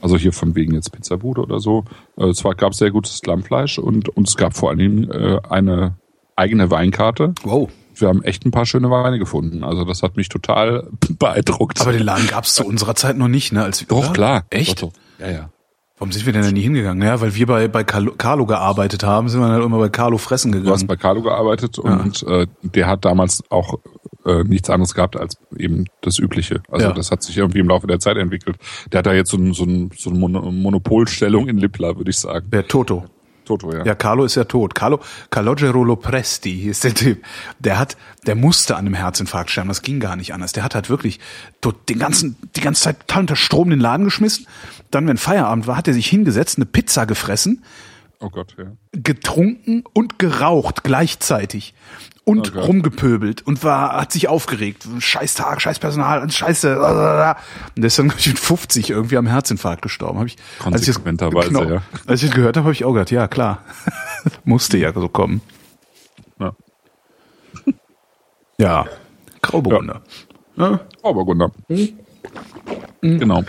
Also hier von wegen jetzt Pizzabude oder so. Äh, zwar gab es sehr gutes Lammfleisch und, und es gab vor allen Dingen äh, eine eigene Weinkarte. Wow. Wir haben echt ein paar schöne Weine gefunden. Also das hat mich total <laughs> beeindruckt. Aber den Laden gab's zu unserer Zeit noch nicht, ne? Als, doch, oder? klar. Echt? Doch, doch. Ja, ja. Warum sind wir denn da nie hingegangen? Ja, weil wir bei, bei Carlo, gearbeitet haben, sind wir halt immer bei Carlo fressen Du hast gegangen. bei Carlo gearbeitet und äh, der hat damals auch äh, nichts anderes gehabt als eben das Übliche. Also Ja. das hat sich irgendwie im Laufe der Zeit entwickelt. Der hat da jetzt so, ein, so, ein, so eine Mon- Monopolstellung in Lippla, würde ich sagen. Der Toto. Toto, ja. Ja, Carlo ist ja tot. Carlo, Calogero Lopresti hieß der Typ. Der hat, der musste an einem Herzinfarkt sterben. Das ging gar nicht anders. Der hat halt wirklich den ganzen, die ganze Zeit total unter Strom in den Laden geschmissen. Dann, wenn Feierabend war, hat er sich hingesetzt, eine Pizza gefressen, Oh Gott, ja. getrunken und geraucht gleichzeitig und Gott. rumgepöbelt und war, hat sich aufgeregt. Scheiß Tag, scheiß Personal, scheiße. Und der ist dann ich, mit 50 irgendwie am Herzinfarkt gestorben. Hab ich, als ich das- Konsequenterweise, ja. Als ich das gehört habe, habe ich auch gedacht, ja klar, <laughs> musste ja so kommen. ja. Ja, Grauburgunder. Ja. Grauburgunder. Genau.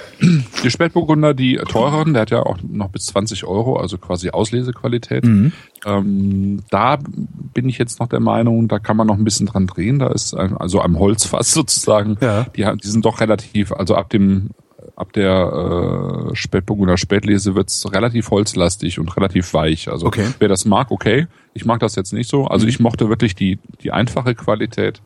Die Spätburgunder, die teureren, der hat ja auch noch bis 20 Euro, also quasi Auslesequalität. Ähm, da bin ich jetzt noch der Meinung, da kann man noch ein bisschen dran drehen. Da ist ein, also am Holzfass <laughs> sozusagen. Ja. Die, die sind doch relativ, also ab dem ab der äh, Spätburgunder Spätlese wird's relativ holzlastig und relativ weich. Also Okay. wer das mag, okay. Ich mag das jetzt nicht so. Also ich mochte wirklich die die einfache Qualität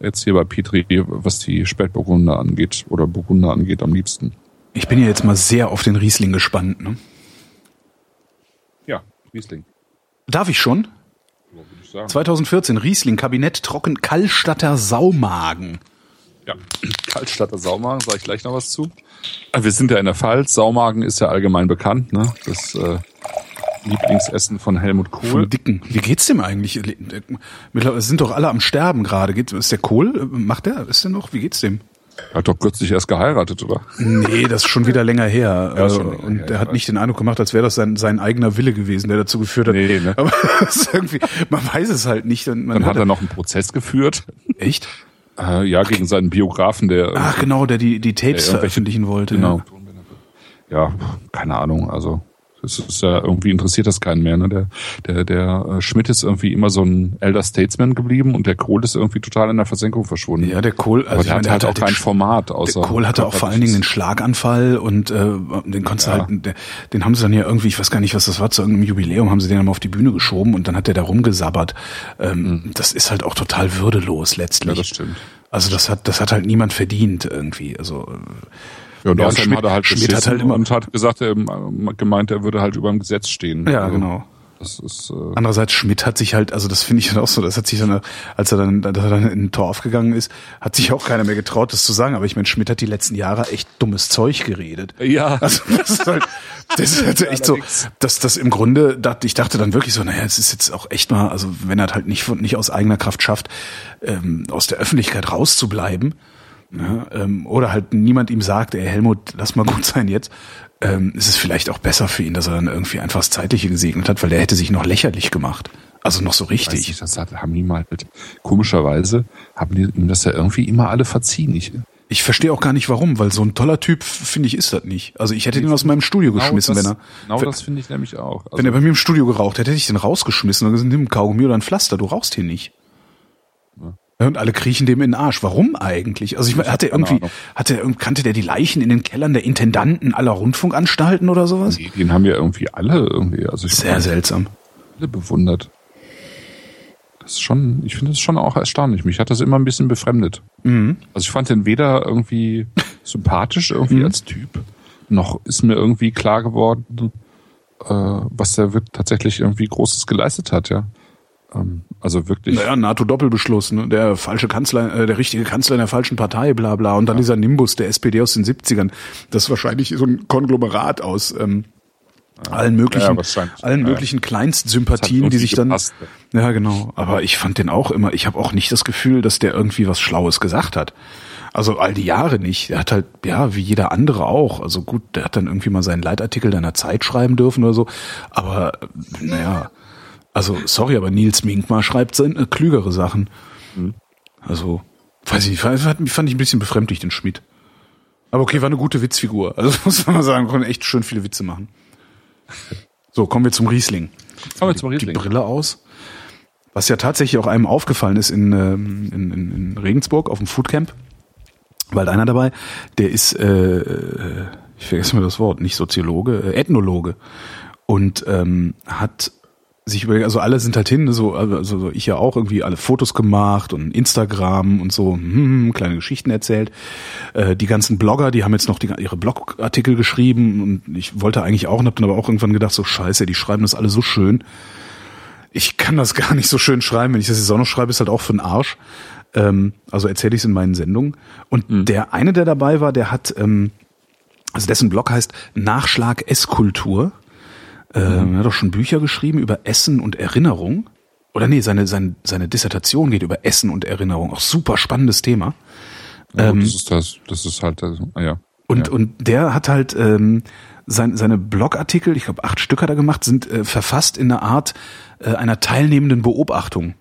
jetzt hier bei Petri, was die Spätburgunder angeht oder Burgunder angeht, am liebsten. Ich bin ja jetzt mal sehr auf den Riesling gespannt. Ne? Ja, Riesling. Darf ich schon? Würde ich sagen. 2014 Riesling Kabinett Trocken Kallstatter Saumagen. Ja, Kaltstatter Saumagen, sage ich gleich noch was zu. Äh, Wir sind ja in der Pfalz. Saumagen ist ja allgemein bekannt, ne? Das äh, Lieblingsessen von Helmut Kohl. Vom Dicken. Wie geht's dem eigentlich? Mittlerweile sind doch alle am Sterben gerade. Ist der Kohl? Macht der? Ist der noch? Wie geht's dem? Er hat doch kürzlich erst geheiratet, oder? Nee, das ist schon wieder länger her. Ja, Also, schon länger und her, der ich hat nicht den Eindruck gemacht, als wäre das sein, sein eigener Wille gewesen, der dazu geführt hat. Nee, ne? Aber <laughs> irgendwie, man weiß es halt nicht. Und man Dann hat er noch einen Prozess geführt. Echt? Äh, ja, gegen seinen Biografen, der. Ach genau, der die, die Tapes der veröffentlichen wollte. Genau. Ja, keine Ahnung. Also das ist ja irgendwie interessiert das keinen mehr. Ne? Der, der, der äh, Schmidt ist irgendwie immer so ein Elder Statesman geblieben und der Kohl ist irgendwie total in der Versenkung verschwunden. Ja, der Kohl, also der meine, hatte halt auch kein Format außer. Der Kohl hatte auch vor allen Dingen den Schlaganfall und äh, den konntest Ja. halt, den haben sie dann ja irgendwie, ich weiß gar nicht, was das war, zu irgendeinem Jubiläum haben sie den dann mal auf die Bühne geschoben und dann hat der da rumgesabbert. Ähm, Das ist halt auch total würdelos Mhm. Ja, letztlich. das stimmt. Also das hat, das hat halt niemand verdient irgendwie. Also Ja, und Ja, außerdem Schmidt- hat er halt Schmidt hat halt immer- und hat gesagt, er gemeint, er würde halt über dem Gesetz stehen. ja, Also, genau. Das ist, äh, Andererseits Schmidt hat sich halt, also das finde ich dann auch so, das hat sich dann, als er dann, als er dann in ein Tor aufgegangen ist, hat sich auch keiner mehr getraut, das zu sagen. Aber ich meine, Schmidt hat die letzten Jahre echt dummes Zeug geredet. ja. <laughs> Also das ist halt, das ist halt echt so, dass das im Grunde, ich dachte dann wirklich so, naja, es ist jetzt auch echt mal, also wenn er halt nicht nicht aus eigener Kraft schafft, ähm, aus der Öffentlichkeit rauszubleiben, ne, ähm, oder halt niemand ihm sagt, ey Helmut, lass mal gut sein jetzt, ähm, ist es vielleicht auch besser für ihn, dass er dann irgendwie einfach das Zeitliche gesegnet hat, weil der hätte sich noch lächerlich gemacht. Also noch so richtig. nicht, das haben ihm halt, komischerweise haben die ihm das ja irgendwie immer alle verziehen. Ich, Ich verstehe auch gar nicht warum, weil so ein toller Typ, finde ich, ist das nicht. Also ich hätte ihn aus meinem Studio geschmissen, das, wenn er. Genau wenn- das finde ich nämlich auch. Also, Wenn er bei mir im Studio geraucht hätte, hätte ich den rausgeschmissen und gesagt, nimm ein Kaugummi oder ein Pflaster, du rauchst hier nicht. Und alle kriechen dem in den Arsch. Warum eigentlich? Also ich meine, hat keine irgendwie, Ahnung. hat er, kannte der die Leichen in den Kellern der Intendanten aller Rundfunkanstalten oder sowas? die, den haben ja irgendwie alle irgendwie, also ich Sehr meine, seltsam. alle bewundert. Das ist schon, ich finde das schon auch erstaunlich. Mich hat das immer ein bisschen befremdet. Mhm. Also ich fand den weder irgendwie <laughs> sympathisch irgendwie als Typ, noch ist mir irgendwie klar geworden, äh, was der wird tatsächlich irgendwie Großes geleistet hat, ja. Ähm, also wirklich. Naja, NATO-Doppelbeschluss, ne? der falsche Kanzler, äh, der richtige Kanzler in der falschen Partei, bla bla. Und dann dieser Nimbus der SPD aus den 70ern. Das ist wahrscheinlich so ein Konglomerat aus ähm, allen möglichen, Ja, allen Ja. möglichen Kleinstsympathien, die sich dann. gepasst. Ja, genau. Aber ich fand den auch immer, ich habe auch nicht das Gefühl, dass der irgendwie was Schlaues gesagt hat. Also all die Jahre nicht. Er hat halt, ja, wie jeder andere auch. Also gut, der hat dann irgendwie mal seinen Leitartikel deiner Zeit schreiben dürfen oder so. Aber, äh, naja, also sorry, aber Nils Minkmar schreibt äh, klügere Sachen. Also, weiß ich nicht, fand, fand ich ein bisschen befremdlich, den Schmidt. Aber okay, war eine gute Witzfigur. Also <laughs> muss man mal sagen, konnte echt schön viele Witze machen. So, kommen wir zum Riesling. Kommen wir zum Die Riesling. Brille aus. Was ja tatsächlich auch einem aufgefallen ist in, ähm, in, in, in Regensburg auf dem Foodcamp. Weil einer dabei, der ist, äh, äh, ich vergesse mal das Wort, nicht Soziologe, äh, Ethnologe. Und ähm, hat sich überlegt, also alle sind halt hin, so, also so ich ja auch irgendwie alle Fotos gemacht und Instagram und so, hm, kleine Geschichten erzählt. Äh, die ganzen Blogger, die haben jetzt noch die, ihre Blogartikel geschrieben und ich wollte eigentlich auch und hab dann aber auch irgendwann gedacht, so scheiße, die schreiben das alle so schön. Ich kann das <laughs> gar nicht so schön schreiben, wenn ich das jetzt auch noch schreibe, ist halt auch für den Arsch. Ähm, also erzähle ich es in meinen Sendungen. Und der eine, der dabei war, der hat, ähm, also dessen Blog heißt Nachschlag Esskultur. Ähm, Er hat auch schon Bücher geschrieben über Essen und Erinnerung. Oder nee, seine, seine, seine Dissertation geht über Essen und Erinnerung. Auch super spannendes Thema. Ja, ähm, das ist das, das ist halt, das, ah, ja. Und, ja. und der hat halt ähm, sein, seine Blogartikel, ich glaube acht Stück hat er gemacht, sind äh, verfasst in einer Art äh, einer teilnehmenden Beobachtung.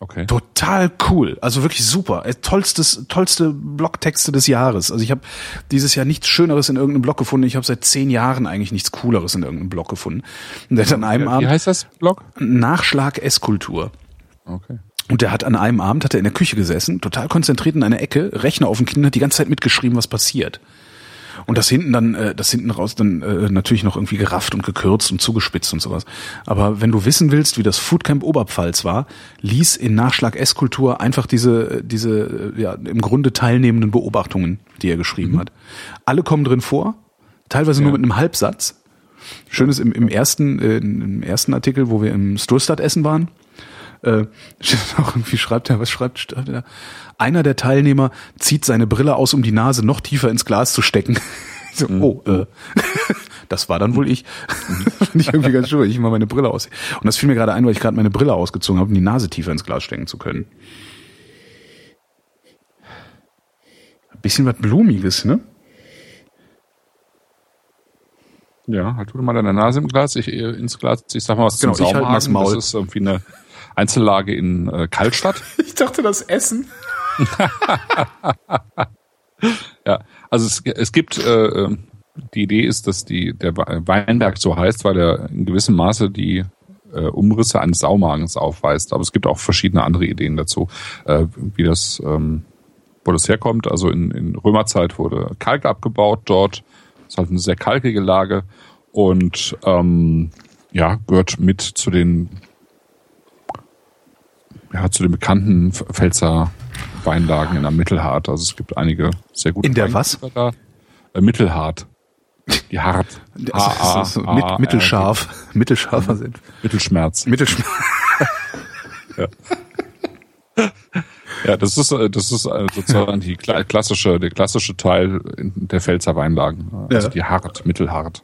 Okay. Total cool, also wirklich super. Äh, Tollstes, tollste Blogtexte des Jahres. Also ich habe dieses Jahr nichts Schöneres in irgendeinem Blog gefunden. Ich habe seit zehn Jahren eigentlich nichts Cooleres in irgendeinem Blog gefunden. Und der hat an einem Wie Abend heißt das Blog? Nachschlag Esskultur. Okay. Und der hat an einem Abend, hat er in der Küche gesessen, total konzentriert in einer Ecke, Rechner auf dem Kinn, hat die ganze Zeit mitgeschrieben, was passiert. Und das hinten dann, äh, das hinten raus dann äh, natürlich noch irgendwie gerafft und gekürzt und zugespitzt und sowas. Aber wenn du wissen willst, wie das Foodcamp Oberpfalz war, lies in Nachschlag Esskultur einfach diese, diese, äh, ja, im Grunde teilnehmenden Beobachtungen, die er geschrieben hat. Alle kommen drin vor, teilweise nur Ja. mit einem Halbsatz. Schönes im, im ersten, äh, im ersten Artikel, wo wir im Stolstadt essen waren, äh, <laughs> auch irgendwie schreibt er, was schreibt, schreibt er? Einer der Teilnehmer zieht seine Brille aus, um die Nase noch tiefer ins Glas zu stecken. <laughs> So, oh, äh, <laughs> das war dann wohl ich. Fand ich irgendwie ganz schön, ich mal meine Brille aus. Und das fiel mir gerade ein, weil ich gerade meine Brille ausgezogen habe, um die Nase tiefer ins Glas stecken zu können. Ein bisschen was Blumiges, ne? Ja, halt tu mal deine Nase im Glas, ich äh, ins Glas, ich sag mal was Genau, zum halt Saumagen. Maul. Das ist irgendwie eine Einzellage in äh, Kaltstadt. <laughs> Ich dachte, das Essen. <laughs> Ja, also es, es gibt, äh, äh, die Idee ist, dass die, der Weinberg so heißt, weil er in gewissem Maße die äh, Umrisse eines Saumagens aufweist. Aber es gibt auch verschiedene andere Ideen dazu, äh, wie das, ähm, wo das herkommt. Also in, in Römerzeit wurde Kalk abgebaut dort. ist halt eine sehr kalkige Lage und ähm, ja, gehört mit zu den ja, zu den bekannten Pfälzer Weinlagen in der Mittelhart. Also es gibt einige sehr gute In der was? Da. Äh, Mittelhart. Die hart. Mittelscharf. <laughs> Mittelscharfer sind. Mittelschmerz. Mittelschmerz. <laughs> Ja, das ist äh, das ist äh, sozusagen die kla- klassische der klassische Teil der Pfälzer Weinlagen. Also Ja. die hart, mittelhart.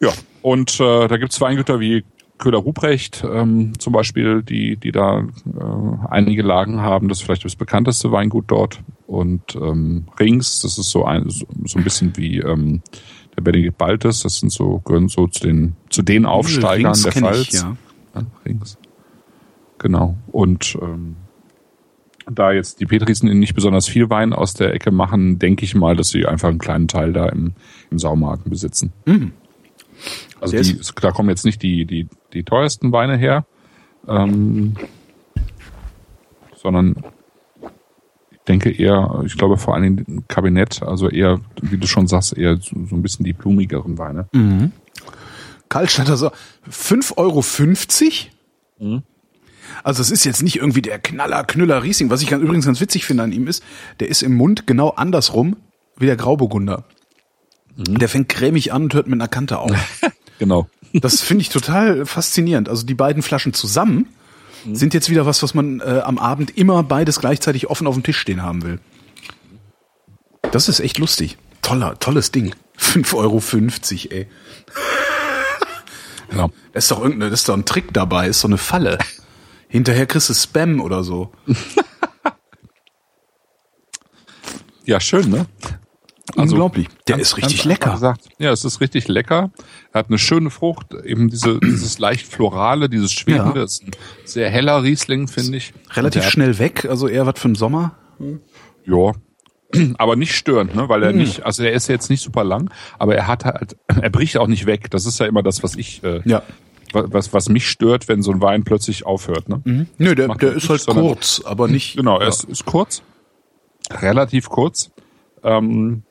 Ja, und äh, da gibt's Weingüter wie Köhler Ruprecht ähm, zum Beispiel, die die da äh, einige Lagen haben. Das ist vielleicht das bekannteste Weingut dort. Und ähm, Rings, das ist so ein so, so ein bisschen wie ähm, der Benedikt Baltes. Das sind so gehören so zu den zu den Aufsteigern Rings der Pfalz. ich, ja. Ja, Rings. Genau. Und ähm, da jetzt die Petrisen nicht besonders viel Wein aus der Ecke machen, denke ich mal, dass sie einfach einen kleinen Teil da im, im Saumarken besitzen. Mhm. Also die, da kommen jetzt nicht die, die, die teuersten Weine her, ähm, sondern ich denke eher, ich glaube vor allen Dingen Kabinett, also eher, wie du schon sagst, eher so, so ein bisschen die blumigeren Weine. Karlstadter so 5,50 Euro? Mhm. Also es ist jetzt nicht irgendwie der Knaller, Knüller Riesling. Was ich ganz, übrigens ganz witzig finde an ihm ist, der ist im Mund genau andersrum wie der Grauburgunder. Mhm. Der fängt cremig an und hört mit einer Kante auf. <laughs> Genau. Das finde ich total faszinierend. Also die beiden Flaschen zusammen Mhm. sind jetzt wieder was, was man äh, am Abend immer beides gleichzeitig offen auf dem Tisch stehen haben will. Das ist echt lustig. Toller, tolles Ding. <laughs> 5,50 Euro, ey. genau. Da ist doch irgendeine, das ist doch ein Trick dabei, ist doch eine Falle. Hinterher kriegst du Spam oder so. <laughs> Ja, schön, ne? Unglaublich. Der ganz- ist richtig lecker. Gesagt. Ja, es ist richtig lecker. Er hat eine schöne Frucht, eben diese, <clears throat> dieses leicht florale, dieses Schwebende. Ja. Ist ein sehr heller Riesling, finde ich. Relativ schnell weg, also eher was für den Sommer. Hat, ja. <clears throat> Aber nicht störend, ne? Hm. Weil er nicht, also er ist jetzt nicht super lang, aber er hat halt, <clears throat> er bricht auch nicht weg. Das ist ja immer das, was ich, äh, Ja. was, was mich stört, wenn so ein Wein plötzlich aufhört, ne? Nö, der, der er ist nicht, halt sondern- kurz, aber nicht. Genau, er ja. ist, ist kurz, relativ kurz. Ähm,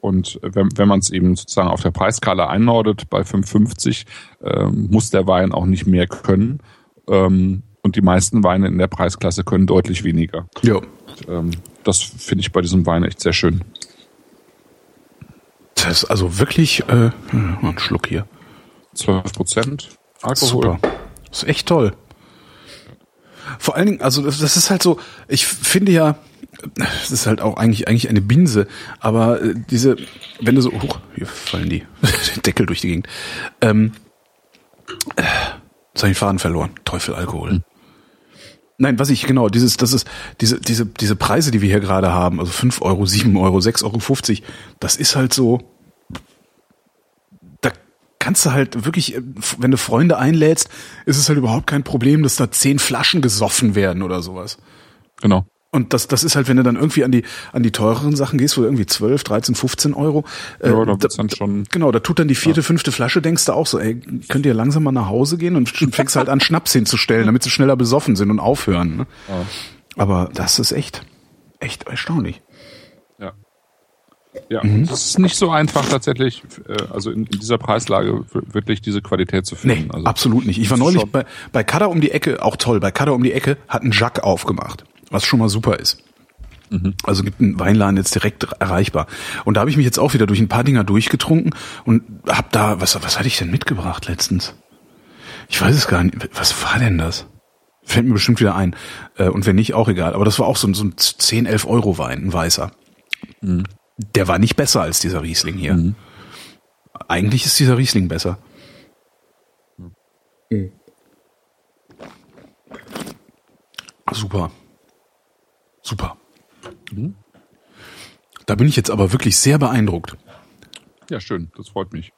und wenn, wenn man es eben sozusagen auf der Preiskala einordnet bei 5,50, ähm, muss der Wein auch nicht mehr können. Ähm, und die meisten Weine in der Preisklasse können deutlich weniger. Ja. Und, ähm, das finde ich bei diesem Wein echt sehr schön. Das ist also wirklich, äh, hm, einen Schluck hier. 12 Prozent Alkohol. Super. Das ist echt toll. Vor allen Dingen, also das, das ist halt so, ich finde ja, das ist halt auch eigentlich eigentlich eine Binse, aber äh, diese, wenn du so, hoch, hier fallen die <laughs> Deckel durch die Gegend. Ähm, äh, jetzt habe ich den Faden verloren. Teufel Alkohol. Nein, was ich genau, dieses, das ist diese diese diese Preise, die wir hier gerade haben, also 5 Euro, 7 Euro, 6,50 Euro, das ist halt so, kannst du halt wirklich, äh, wenn du Freunde einlädst, ist es halt überhaupt kein Problem, dass da zehn Flaschen gesoffen werden oder sowas. Genau. Und das, das ist halt, wenn du dann irgendwie an die, an die teureren Sachen gehst, wo irgendwie 12, 13, 15 Euro. äh, Ja, da wird's dann schon- Genau, da tut dann die vierte, fünfte Flasche, denkst du auch so, ey, könnt ihr langsam mal nach Hause gehen und fängst halt an, Schnaps hinzustellen, damit sie schneller besoffen sind und aufhören. Ne? Aber das ist echt, echt erstaunlich. Ja. Und es ist nicht so einfach tatsächlich, äh, also in, in dieser Preislage wirklich diese Qualität zu Nee, finden. also, absolut nicht. Ich war neulich bei, bei Kada um die Ecke, auch toll, bei Kada um die Ecke hat ein Jacques aufgemacht, was schon mal super ist. Mhm. Also gibt einen Weinladen jetzt direkt erreichbar. Und da habe ich mich jetzt auch wieder durch ein paar Dinger durchgetrunken und hab da, was, was hatte ich denn mitgebracht letztens? Ich weiß es gar nicht. Was war denn das? Fällt mir bestimmt wieder ein. Äh, Und wenn nicht, auch egal. Aber das war auch so ein, so ein 10, 11 Euro Wein, ein weißer. Mhm. Der war nicht besser als dieser Riesling hier. Eigentlich ist dieser Riesling besser. Super. Super. Da bin ich jetzt aber wirklich sehr beeindruckt. Ja, schön, das freut mich.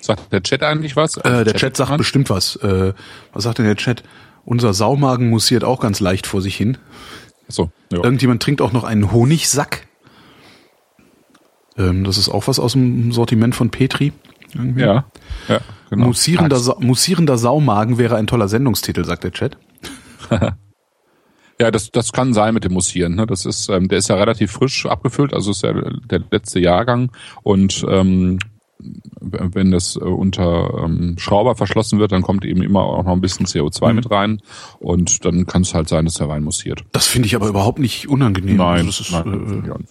Sagt der Chat eigentlich was? Äh, der Chat sagt dran? bestimmt was. Äh, was sagt denn der Chat? Unser Saumagen mussiert auch ganz leicht vor sich hin. So, ja. Irgendjemand trinkt auch noch einen Honigsack. Ähm, das ist auch was aus dem Sortiment von Petri. Irgendwie. ja, ja, genau. Mussierender. Sa mussierender Saumagen wäre ein toller Sendungstitel, sagt der Chat. <laughs> Ja, das, das kann sein mit dem Mussieren. Ne? Das ist, ähm, der ist ja relativ frisch abgefüllt, also ist ja der letzte Jahrgang und ähm, wenn das äh, unter ähm, Schrauber verschlossen wird, dann kommt eben immer auch noch ein bisschen CO2 mhm. mit rein und dann kann es halt sein, dass der Wein mussiert. Das finde ich aber überhaupt nicht unangenehm. Nein, also das ist, nein, äh,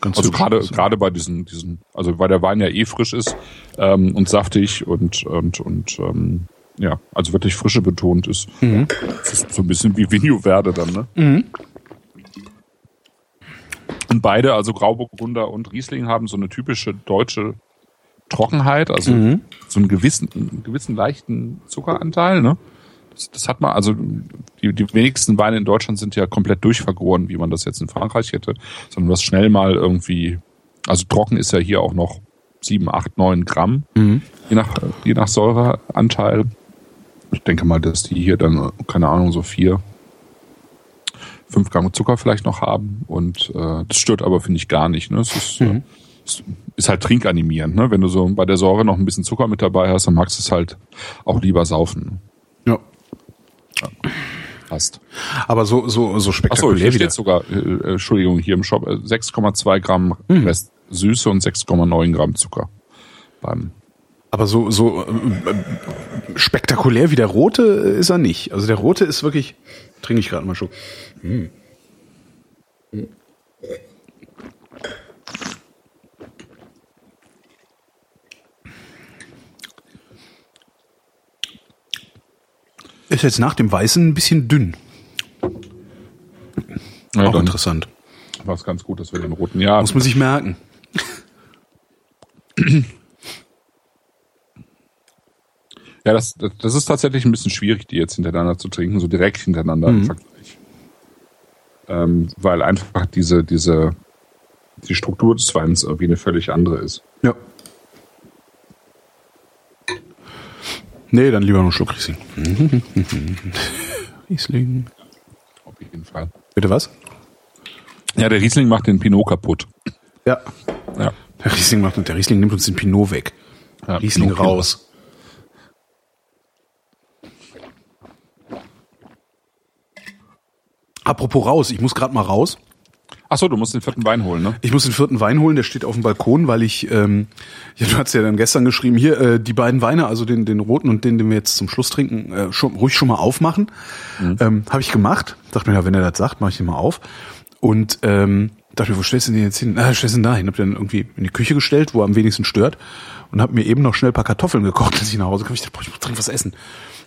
ganz also gerade gerade bei diesen diesen also weil der Wein ja eh frisch ist ähm, und saftig und und und ähm, ja also wirklich frische betont ist. Mhm. Das ist so ein bisschen wie Vinho Verde dann ne. Mhm. Und beide, also Grauburgunder und Riesling, haben so eine typische deutsche Trockenheit, also mhm. so einen gewissen, einen gewissen leichten Zuckeranteil. Ne? Das, hat man, also die, die wenigsten Weine in Deutschland sind ja komplett durchvergoren, wie man das jetzt in Frankreich hätte, sondern was schnell mal irgendwie, also trocken ist ja hier auch noch sieben, acht, neun Gramm, mhm. je nach je nach Säureanteil. Ich denke mal, dass die hier dann keine Ahnung so vier 5 Gramm Zucker vielleicht noch haben und äh, das stört aber, finde ich, gar nicht. Ne? Es ist, mhm. äh, ist halt trinkanimierend. Ne? Wenn du so bei der Säure noch ein bisschen Zucker mit dabei hast, dann magst du es halt auch lieber saufen. Passt. Aber so, so, so spektakulär Achso, hier steht sogar, äh, äh Entschuldigung, hier im Shop 6,2 äh, Gramm mhm. Rest Süße und 6,9 Gramm Zucker beim aber so, so äh, spektakulär wie der rote ist er nicht. Also der rote ist wirklich, trinke ich gerade mal schon. Hm. Ist jetzt nach dem Weißen ein bisschen dünn. Ja, Auch interessant. War es ganz gut, dass wir den roten ja. Muss man sich merken. <clears throat> Ja, das, das ist tatsächlich ein bisschen schwierig, die jetzt hintereinander zu trinken, so direkt hintereinander mhm. im Vergleich. Ähm, weil einfach diese, diese, die Struktur des Weins irgendwie eine völlig andere ist. Ja. Nee, dann lieber noch einen Schluck Riesling. <laughs> Riesling. Auf jeden Fall. Bitte was? Ja, der Riesling macht den Pinot kaputt. Ja. ja. Der Riesling macht, der Riesling nimmt uns den Pinot weg. Ja, Riesling Pinot raus. Apropos raus, ich muss gerade mal raus. Ach so, du musst den vierten Wein holen, ne? Ich muss den vierten Wein holen, der steht auf dem Balkon, weil ich, ähm, ja, du hast ja dann gestern geschrieben, hier, äh, die beiden Weine, also den, den roten und den, den wir jetzt zum Schluss trinken, äh, schon, ruhig schon mal aufmachen. Mhm. Ähm, Habe ich gemacht. Dachte mir, ja, wenn er das sagt, mache ich den mal auf. Und ähm, dachte mir, wo stellst du den jetzt hin? Ah, stellst du den da hin? Hab den irgendwie in die Küche gestellt, wo er am wenigsten stört. Und hab mir eben noch schnell ein paar Kartoffeln gekocht, <laughs> als ich nach Hause kam. Ich dachte, boah, ich muss dringend was essen.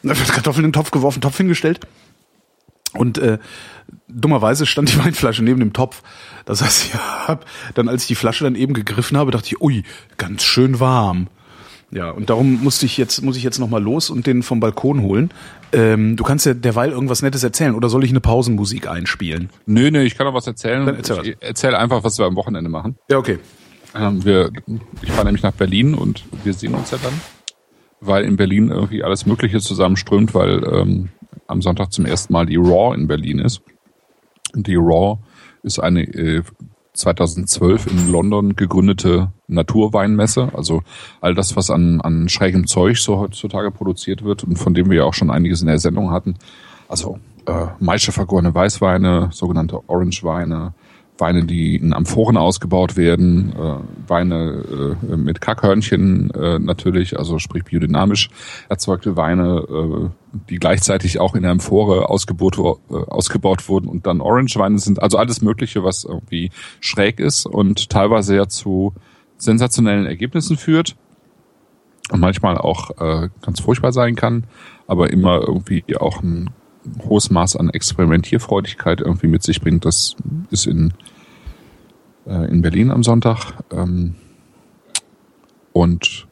Und hab Kartoffeln in den Topf geworfen, Topf hingestellt und äh, dummerweise stand die <laughs> Weinflasche neben dem Topf. Das heißt, ich hab dann, als ich die Flasche dann eben gegriffen habe, dachte ich, ui, ganz schön warm. Ja, und darum musste ich jetzt, muss ich jetzt nochmal los und den vom Balkon holen. Ähm, du kannst ja derweil irgendwas Nettes erzählen oder soll ich eine Pausenmusik einspielen? Nö, nö, ich kann doch was erzählen. Dann erzähl, ich erzähl einfach, was wir am Wochenende machen. Ja, okay. Ähm, wir, ich fahre nämlich nach Berlin und wir sehen uns ja dann, weil in Berlin irgendwie alles Mögliche zusammenströmt, weil ähm, am Sonntag zum ersten Mal die Raw in Berlin ist. Die Raw ist eine äh, 2012 in London gegründete Naturweinmesse. Also all das, was an, an schrägem Zeug so heutzutage produziert wird und von dem wir ja auch schon einiges in der Sendung hatten. Also äh, Maische vergorene Weißweine, sogenannte Orange-Weine, Weine, die in Amphoren ausgebaut werden, äh, Weine äh, mit Kackhörnchen äh, natürlich, also sprich biodynamisch erzeugte Weine, äh, die gleichzeitig auch in der Amphore ausgebaut, äh, ausgebaut wurden und dann Orange-Weine sind, also alles Mögliche, was irgendwie schräg ist und teilweise ja zu sensationellen Ergebnissen führt und manchmal auch äh, ganz furchtbar sein kann, aber immer irgendwie auch ein hohes Maß an Experimentierfreudigkeit irgendwie mit sich bringt. Das ist in, äh, in Berlin am Sonntag. Ähm, und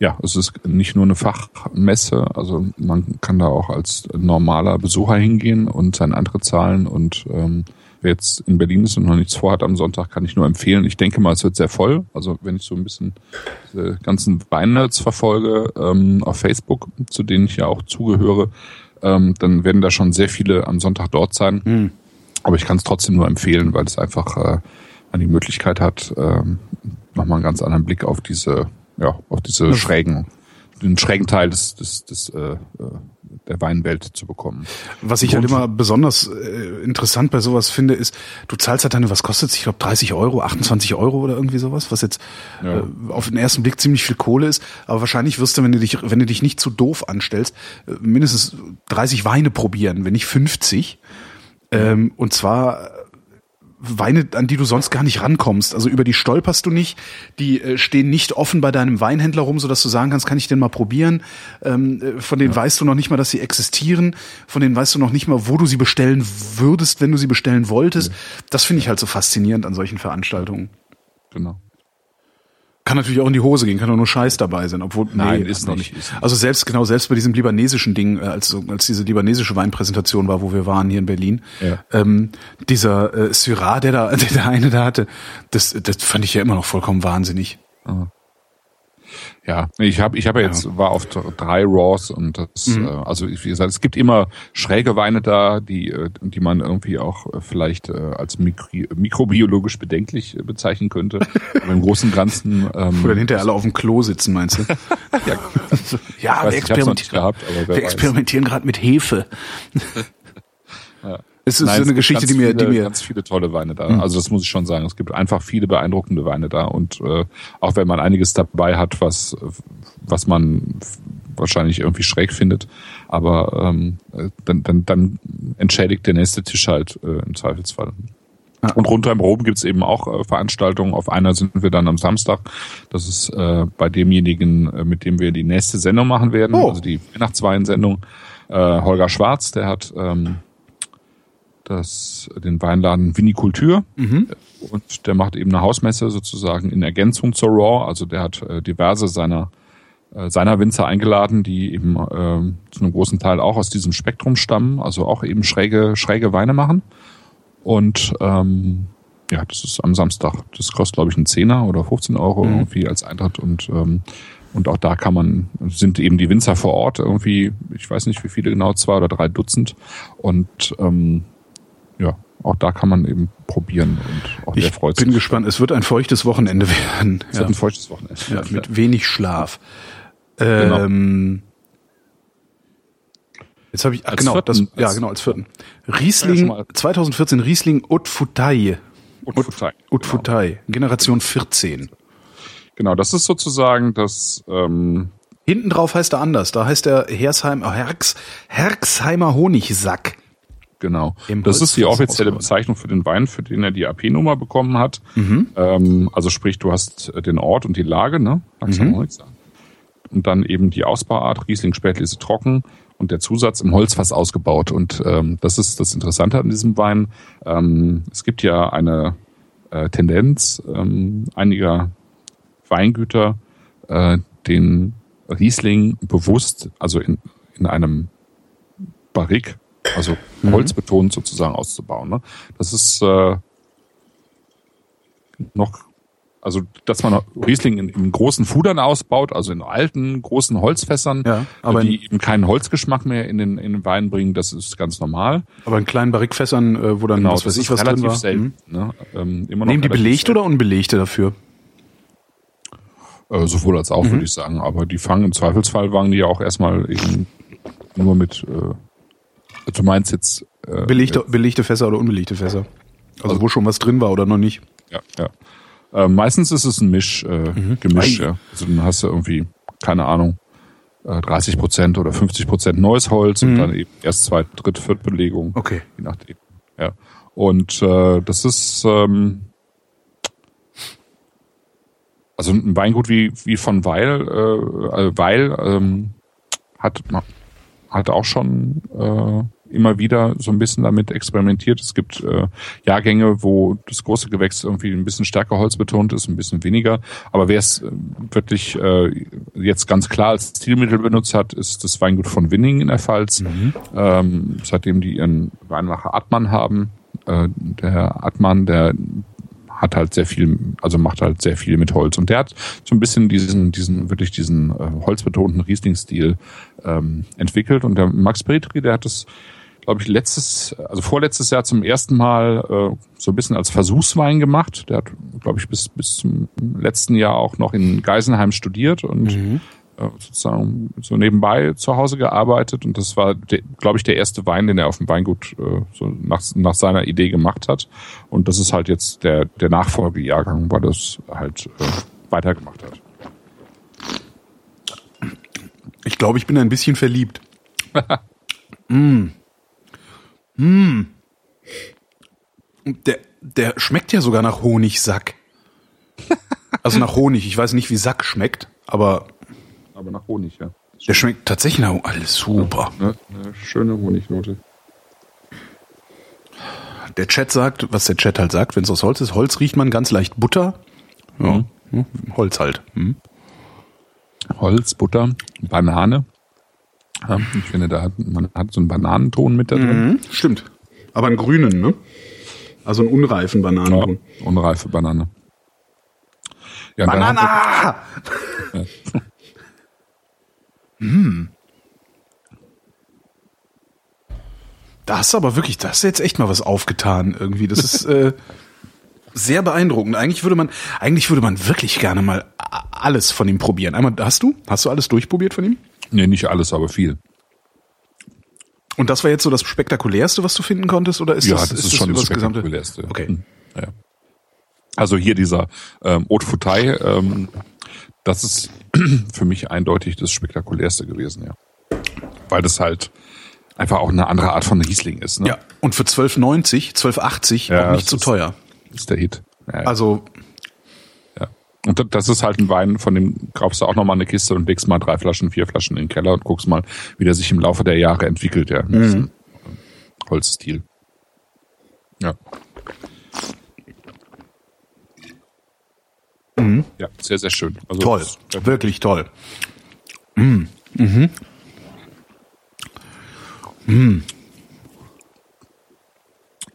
ja, es ist nicht nur eine Fachmesse, also man kann da auch als normaler Besucher hingehen und seine Eintritt zahlen und ähm, wer jetzt in Berlin ist und noch nichts vorhat am Sonntag, kann ich nur empfehlen. Ich denke mal, es wird sehr voll. Also wenn ich so ein bisschen diese ganzen Weinnerds verfolge ähm, auf Facebook, zu denen ich ja auch zugehöre, ähm, dann werden da schon sehr viele am Sonntag dort sein. Mhm. Aber ich kann es trotzdem nur empfehlen, weil es einfach äh, man die Möglichkeit hat, ähm, nochmal einen ganz anderen Blick auf diese, ja, auf diese mhm. schrägen, den schrägen Teil des, des, des, äh, der Weinwelt zu bekommen. Was ich halt immer besonders äh, interessant bei sowas finde, ist, du zahlst halt dann, was kostet es? Ich glaube 30 Euro, 28 Euro oder irgendwie sowas, was jetzt ja. äh, auf den ersten Blick ziemlich viel Kohle ist. Aber wahrscheinlich wirst du, wenn du dich, wenn du dich nicht zu doof anstellst, äh, mindestens 30 Weine probieren, wenn nicht 50. Ähm, und zwar Weine, an die du sonst gar nicht rankommst. Also über die stolperst du nicht. Die äh, stehen nicht offen bei deinem Weinhändler rum, sodass du sagen kannst, kann ich den mal probieren. Ähm, äh, von denen ja. weißt du noch nicht mal, dass sie existieren. Von denen weißt du noch nicht mal, wo du sie bestellen würdest, wenn du sie bestellen wolltest. Ja. Das finde ich halt so faszinierend an solchen Veranstaltungen. Genau. Kann natürlich auch in die Hose gehen, kann auch nur Scheiß dabei sein, obwohl nein, nee, ist noch nicht. nicht. Also selbst genau selbst bei diesem libanesischen Ding, äh, als als diese libanesische Weinpräsentation war, wo wir waren hier in Berlin, ja. ähm, dieser äh, Syrah, der da <laughs> der, der eine da hatte, das das fand ich ja immer noch vollkommen wahnsinnig. Aha. Ja, ich habe ich habe jetzt ja. war auf drei Raws und das mhm. äh, also wie gesagt, es gibt immer schräge Weine da, die äh, die man irgendwie auch äh, vielleicht äh, als mikro, mikrobiologisch bedenklich äh, bezeichnen könnte. <laughs> Aber im großen und Ganzen ähm, Wo dann hinterher alle auf dem Klo sitzen, meinst du? <laughs> ja, <laughs> ja wir, experimentieren, gehabt, wir experimentieren gerade mit Hefe. ja. Es ist Nein, so eine Geschichte, die mir, viele, die mir ganz viele tolle Weine da. Mhm. Also das muss ich schon sagen. Es gibt einfach viele beeindruckende Weine da und äh, auch wenn man einiges dabei hat, was was man wahrscheinlich irgendwie schräg findet, aber ähm, dann, dann, dann entschädigt der nächste Tisch halt äh, im Zweifelsfall. Und runter im Rom gibt's eben auch äh, Veranstaltungen. Auf einer sind wir dann am Samstag. Das ist äh, bei demjenigen, äh, mit dem wir die nächste Sendung machen werden, oh. also die Weihnachtswein-Sendung. Äh, Holger Schwarz, der hat ähm, das, den Weinladen Vinikultur. Mhm. Und der macht eben eine Hausmesse sozusagen in Ergänzung zur Raw. Also der hat äh, diverse seiner, äh, seiner Winzer eingeladen, die eben äh, zu einem großen Teil auch aus diesem Spektrum stammen, also auch eben schräge, schräge Weine machen. Und ähm, ja, das ist am Samstag. Das kostet, glaube ich, einen Zehner oder 15 Euro mhm. irgendwie als Eintritt und ähm, und auch da kann man, sind eben die Winzer vor Ort irgendwie, ich weiß nicht wie viele genau, zwei oder drei Dutzend. Und ähm, auch da kann man eben probieren und auch ich freut sich. bin gespannt. Es wird ein feuchtes Wochenende werden. Es ja. wird ein feuchtes Wochenende. Ja, mit wenig Schlaf. Genau. Ähm, jetzt habe ich, ach, genau, das, ja, genau, als vierten. Riesling, 2014 Riesling Utfutai. Utfutai. Utfutai, genau. Generation 14. Genau, das ist sozusagen das, ähm, Hinten drauf heißt er anders. Da heißt er Hersheim, Herx, Herxheimer Honigsack. Genau. Im das ist die offizielle Bezeichnung für den Wein, für den er die AP-Nummer bekommen hat. Mhm. Ähm, also sprich, du hast äh, den Ort und die Lage, ne? Mhm. Und dann eben die Ausbauart, Riesling Spätlese trocken und der Zusatz im Holzfass ausgebaut. Und ähm, das ist das Interessante an diesem Wein. Ähm, es gibt ja eine äh, Tendenz ähm, einiger Weingüter, äh, den Riesling bewusst, also in, in einem Barrik also mhm. holzbetont sozusagen auszubauen. Ne? Das ist äh, noch, also dass man Riesling in, in großen Fudern ausbaut, also in alten, großen Holzfässern, ja, aber die eben keinen Holzgeschmack mehr in den, in den Wein bringen, das ist ganz normal. Aber in kleinen Barrikfässern, äh, wo dann genau, was weiß ich was relativ drin war. Selten, mhm. ne? ähm, immer noch Nehmen die belegte oder unbelegte dafür? Äh, sowohl als auch, mhm. würde ich sagen. Aber die fangen im Zweifelsfall, waren die ja auch erstmal eben nur mit äh, Du meinst jetzt äh, belegte, belegte Fässer oder unbelegte Fässer? Also, also, wo schon was drin war oder noch nicht? Ja, ja. Äh, meistens ist es ein Misch, äh, mhm. Gemisch. Ja. Also dann hast du irgendwie keine Ahnung 30 äh, Prozent oder 50 Prozent neues Holz mhm. und dann eben erst zweite, dritte, vierte Belegung. Okay. Je nachdem. Ja. Und äh, das ist ähm, also ein Weingut wie wie von Weil, äh, Weil ähm, hat hat auch schon äh, immer wieder so ein bisschen damit experimentiert. Es gibt äh, Jahrgänge, wo das große Gewächs irgendwie ein bisschen stärker holzbetont ist, ein bisschen weniger. Aber wer es äh, wirklich äh, jetzt ganz klar als Stilmittel benutzt hat, ist das Weingut von Winning in der Pfalz. Mhm. Ähm, seitdem die ihren Weinmacher Atman haben. Äh, der Atman, der hat halt sehr viel, also macht halt sehr viel mit Holz. Und der hat so ein bisschen diesen, diesen, wirklich diesen äh, holzbetonten Riesling-Stil ähm, entwickelt. Und der Max Petri, der hat das glaube ich, letztes, also vorletztes Jahr zum ersten Mal äh, so ein bisschen als Versuchswein gemacht. Der hat, glaube ich, bis, bis zum letzten Jahr auch noch in Geisenheim studiert und mhm. äh, sozusagen so nebenbei zu Hause gearbeitet und das war, glaube ich, der erste Wein, den er auf dem Weingut äh, so nach, nach seiner Idee gemacht hat. Und das ist halt jetzt der, der Nachfolgejahrgang, weil das halt äh, weitergemacht hat. Ich glaube, ich bin ein bisschen verliebt. <laughs> mm. Mm. Der, der schmeckt ja sogar nach Honigsack. <laughs> Also nach Honig. Ich weiß nicht, wie Sack schmeckt, aber. Aber nach Honig, ja. Der schmeckt tatsächlich nach Honig. Alles super. Ja, eine schöne Honignote. Der Chat sagt, was der Chat halt sagt, wenn es aus Holz ist, Holz riecht man ganz leicht Butter. Ja, mhm. Holz halt. Mhm. Holz, Butter, Banane. Ja, ich finde, da hat man hat so einen Bananenton mit da drin. Mhm, stimmt. Aber einen grünen, ne? Also einen unreifen Bananenton. Ja, unreife Banane. Ja, Banana! Hm. Da hast du aber wirklich, da hast du jetzt echt mal was aufgetan irgendwie. Das ist äh, <laughs> sehr beeindruckend. Eigentlich würde man, eigentlich würde man wirklich gerne mal alles von ihm probieren. Einmal, hast du? Hast du alles durchprobiert von ihm? Nee, nicht alles, aber viel. Und das war jetzt so das spektakulärste, was du finden konntest, oder ist ja, das, das ist, ist das schon das das spektakulärste. Okay. Hm. Ja. Also hier dieser ähm, Haute Foutai, ähm, das ist <clears throat> für mich eindeutig das spektakulärste gewesen, ja. Weil das halt einfach auch eine andere Art von Riesling ist. Ne? Ja, und für 12,90, 12,80 Ja, auch nicht zu ist- teuer. ist der Hit. Ja. Also. Und da- das ist halt ein Wein, von dem kaufst du auch nochmal eine Kiste und legst mal drei Flaschen, vier Flaschen in den Keller und guckst mal, wie der sich im Laufe der Jahre entwickelt, ja. Mhm. Holzstil. Ja. Ja, sehr, sehr schön. Also Mhm. toll. Wirklich toll. Mm. Mhm.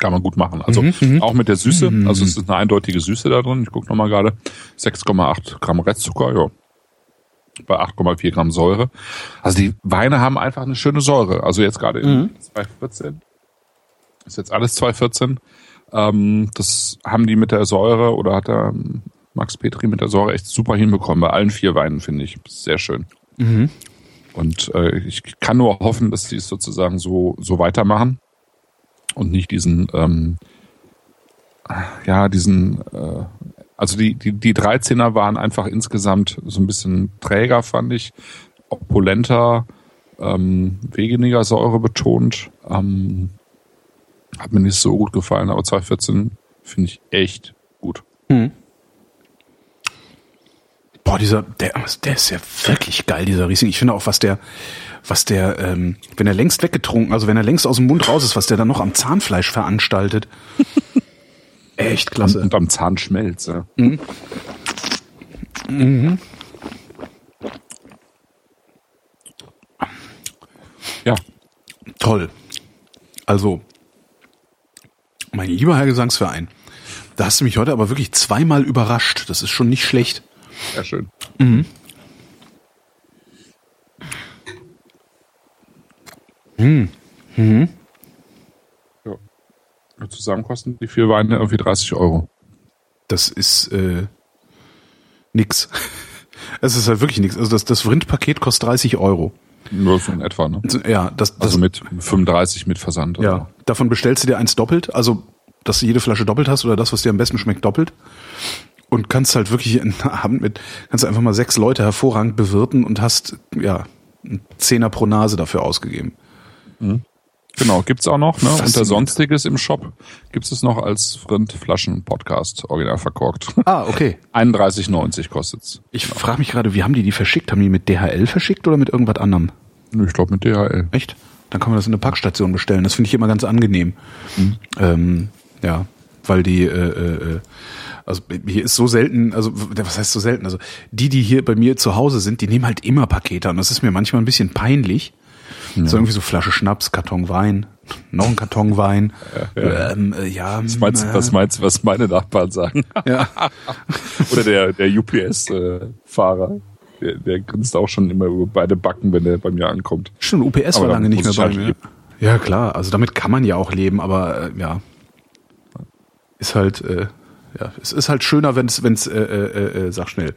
Kann man gut machen. Also Mhm, auch mit der Süße, also es ist eine eindeutige Süße da drin. Ich gucke nochmal gerade. 6,8 Gramm Restzucker, ja. Bei 8,4 Gramm Säure. Also die Weine haben einfach eine schöne Säure. Also jetzt gerade in 2014. Ist jetzt alles 2014. Ähm, das haben die mit der Säure oder hat der ähm, Max Petri mit der Säure echt super hinbekommen. Bei allen vier Weinen finde ich. Sehr schön. Und äh, ich kann nur hoffen, dass sie es sozusagen so, so weitermachen und nicht diesen, ähm, ja, diesen, äh, also die, die, die 13er waren einfach insgesamt so ein bisschen träger, fand ich, opulenter, ähm, weniger Säure betont. Ähm, hat mir nicht so gut gefallen, aber 2014 finde ich echt gut. Boah, dieser, der, der ist ja wirklich geil, dieser Riesling. Ich finde auch, was der, was der, ähm, wenn er längst weggetrunken, also wenn er längst aus dem Mund raus ist, was der dann noch am Zahnfleisch veranstaltet. <laughs> Echt klasse. Und am Zahnschmelz. Ja. Ja, Toll. Also, mein lieber Herr Gesangsverein, da hast du mich heute aber wirklich zweimal überrascht. Das ist schon nicht schlecht. sehr schön. Ja. Zusammen kosten die vier Weine irgendwie 30 Euro. Das ist äh, nix. <laughs> Es ist halt wirklich nix. Also das, das Rindpaket kostet 30 Euro. Nur so in etwa, ne? Also, Ja, das, das Also mit 35 mit Versand. oder ja, davon bestellst du dir eins doppelt, also dass du jede Flasche doppelt hast oder das, was dir am besten schmeckt, doppelt. Und kannst halt wirklich einen Abend mit, kannst einfach mal sechs Leute hervorragend bewirten und hast, ja, einen Zehner pro Nase dafür ausgegeben. So. Genau, gibt's auch noch. Ne? Unter Sonstiges im Shop gibt's es noch als Rindflaschen-Podcast, original verkorkt. Ah, okay. <laughs> 31,90 kostet's. Ich frage mich gerade, wie haben die die verschickt? Haben die mit DHL verschickt oder mit irgendwas anderem? Nö, Ich glaube mit DHL. Echt? Dann kann man das in der Packstation bestellen. Das finde ich immer ganz angenehm. Ähm, ja, weil die, äh, äh, äh, also hier ist so selten, also was heißt so selten? Also die, die hier bei mir zu Hause sind, die nehmen halt immer Pakete und das ist mir manchmal ein bisschen peinlich. So irgendwie so Flasche Schnaps, Karton Wein, noch ein Karton Wein. Ähm, äh, ja, Was meinst, du, was meinst du, was meine Nachbarn sagen? ja. <laughs> Oder der, der UPS-Fahrer. Der, der grinst auch schon immer über beide Backen, wenn der bei mir ankommt. Schon UPS Aber war lange nicht mehr bei halt mir. Ja, klar, also damit kann man ja auch leben, aber äh, ja. Ist halt, äh, ja, es ist halt schöner, wenn es, wenn es, äh, äh, äh, sag schnell.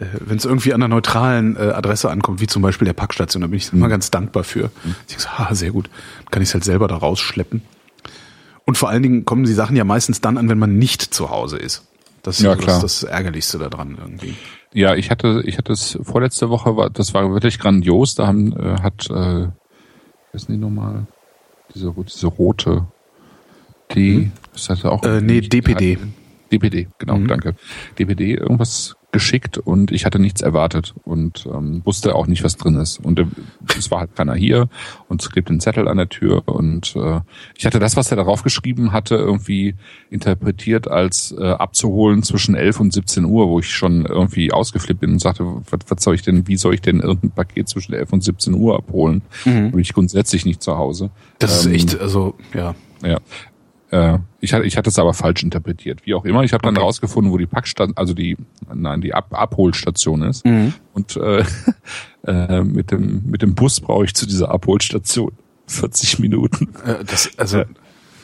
Äh, wenn es irgendwie an einer neutralen äh, Adresse ankommt, wie zum Beispiel der Packstation, da bin ich immer ganz dankbar für. Ich so, ah, sehr gut. Dann kann ich es halt selber da rausschleppen. Und vor allen Dingen kommen die Sachen ja meistens dann an, wenn man nicht zu Hause ist. Das ist Ja, so. Das, das Ärgerlichste daran irgendwie. Ja, ich hatte, ich hatte es vorletzte Woche, war, das war wirklich grandios. Da haben, äh, hat, äh, denn die nochmal? Diese, diese rote, die, das hatte auch. Äh, nee, DPD. DPD, genau, Mhm. danke. DPD irgendwas geschickt und ich hatte nichts erwartet und ähm, wusste auch nicht, was drin ist. Und äh, es war halt keiner hier und es klebt ein Zettel an der Tür und äh, ich hatte das, was er darauf geschrieben hatte, irgendwie interpretiert als äh, abzuholen zwischen 11 und 17 Uhr, wo ich schon irgendwie ausgeflippt bin und sagte, was, was soll ich denn, wie soll ich denn irgendein Paket zwischen 11 und 17 Uhr abholen? Bin ich grundsätzlich nicht zu Hause. Das Ähm, ist echt, also, ja. ja. Äh, ich hatte, ich hatte es aber falsch interpretiert. Wie auch immer. Ich habe dann Okay. rausgefunden, wo die Packstation, also die, nein, die Ab Abholstation ist. Mhm. Und äh, <laughs> äh, mit dem mit dem Bus brauche ich zu dieser Abholstation 40 Minuten. Äh, das, also. <laughs>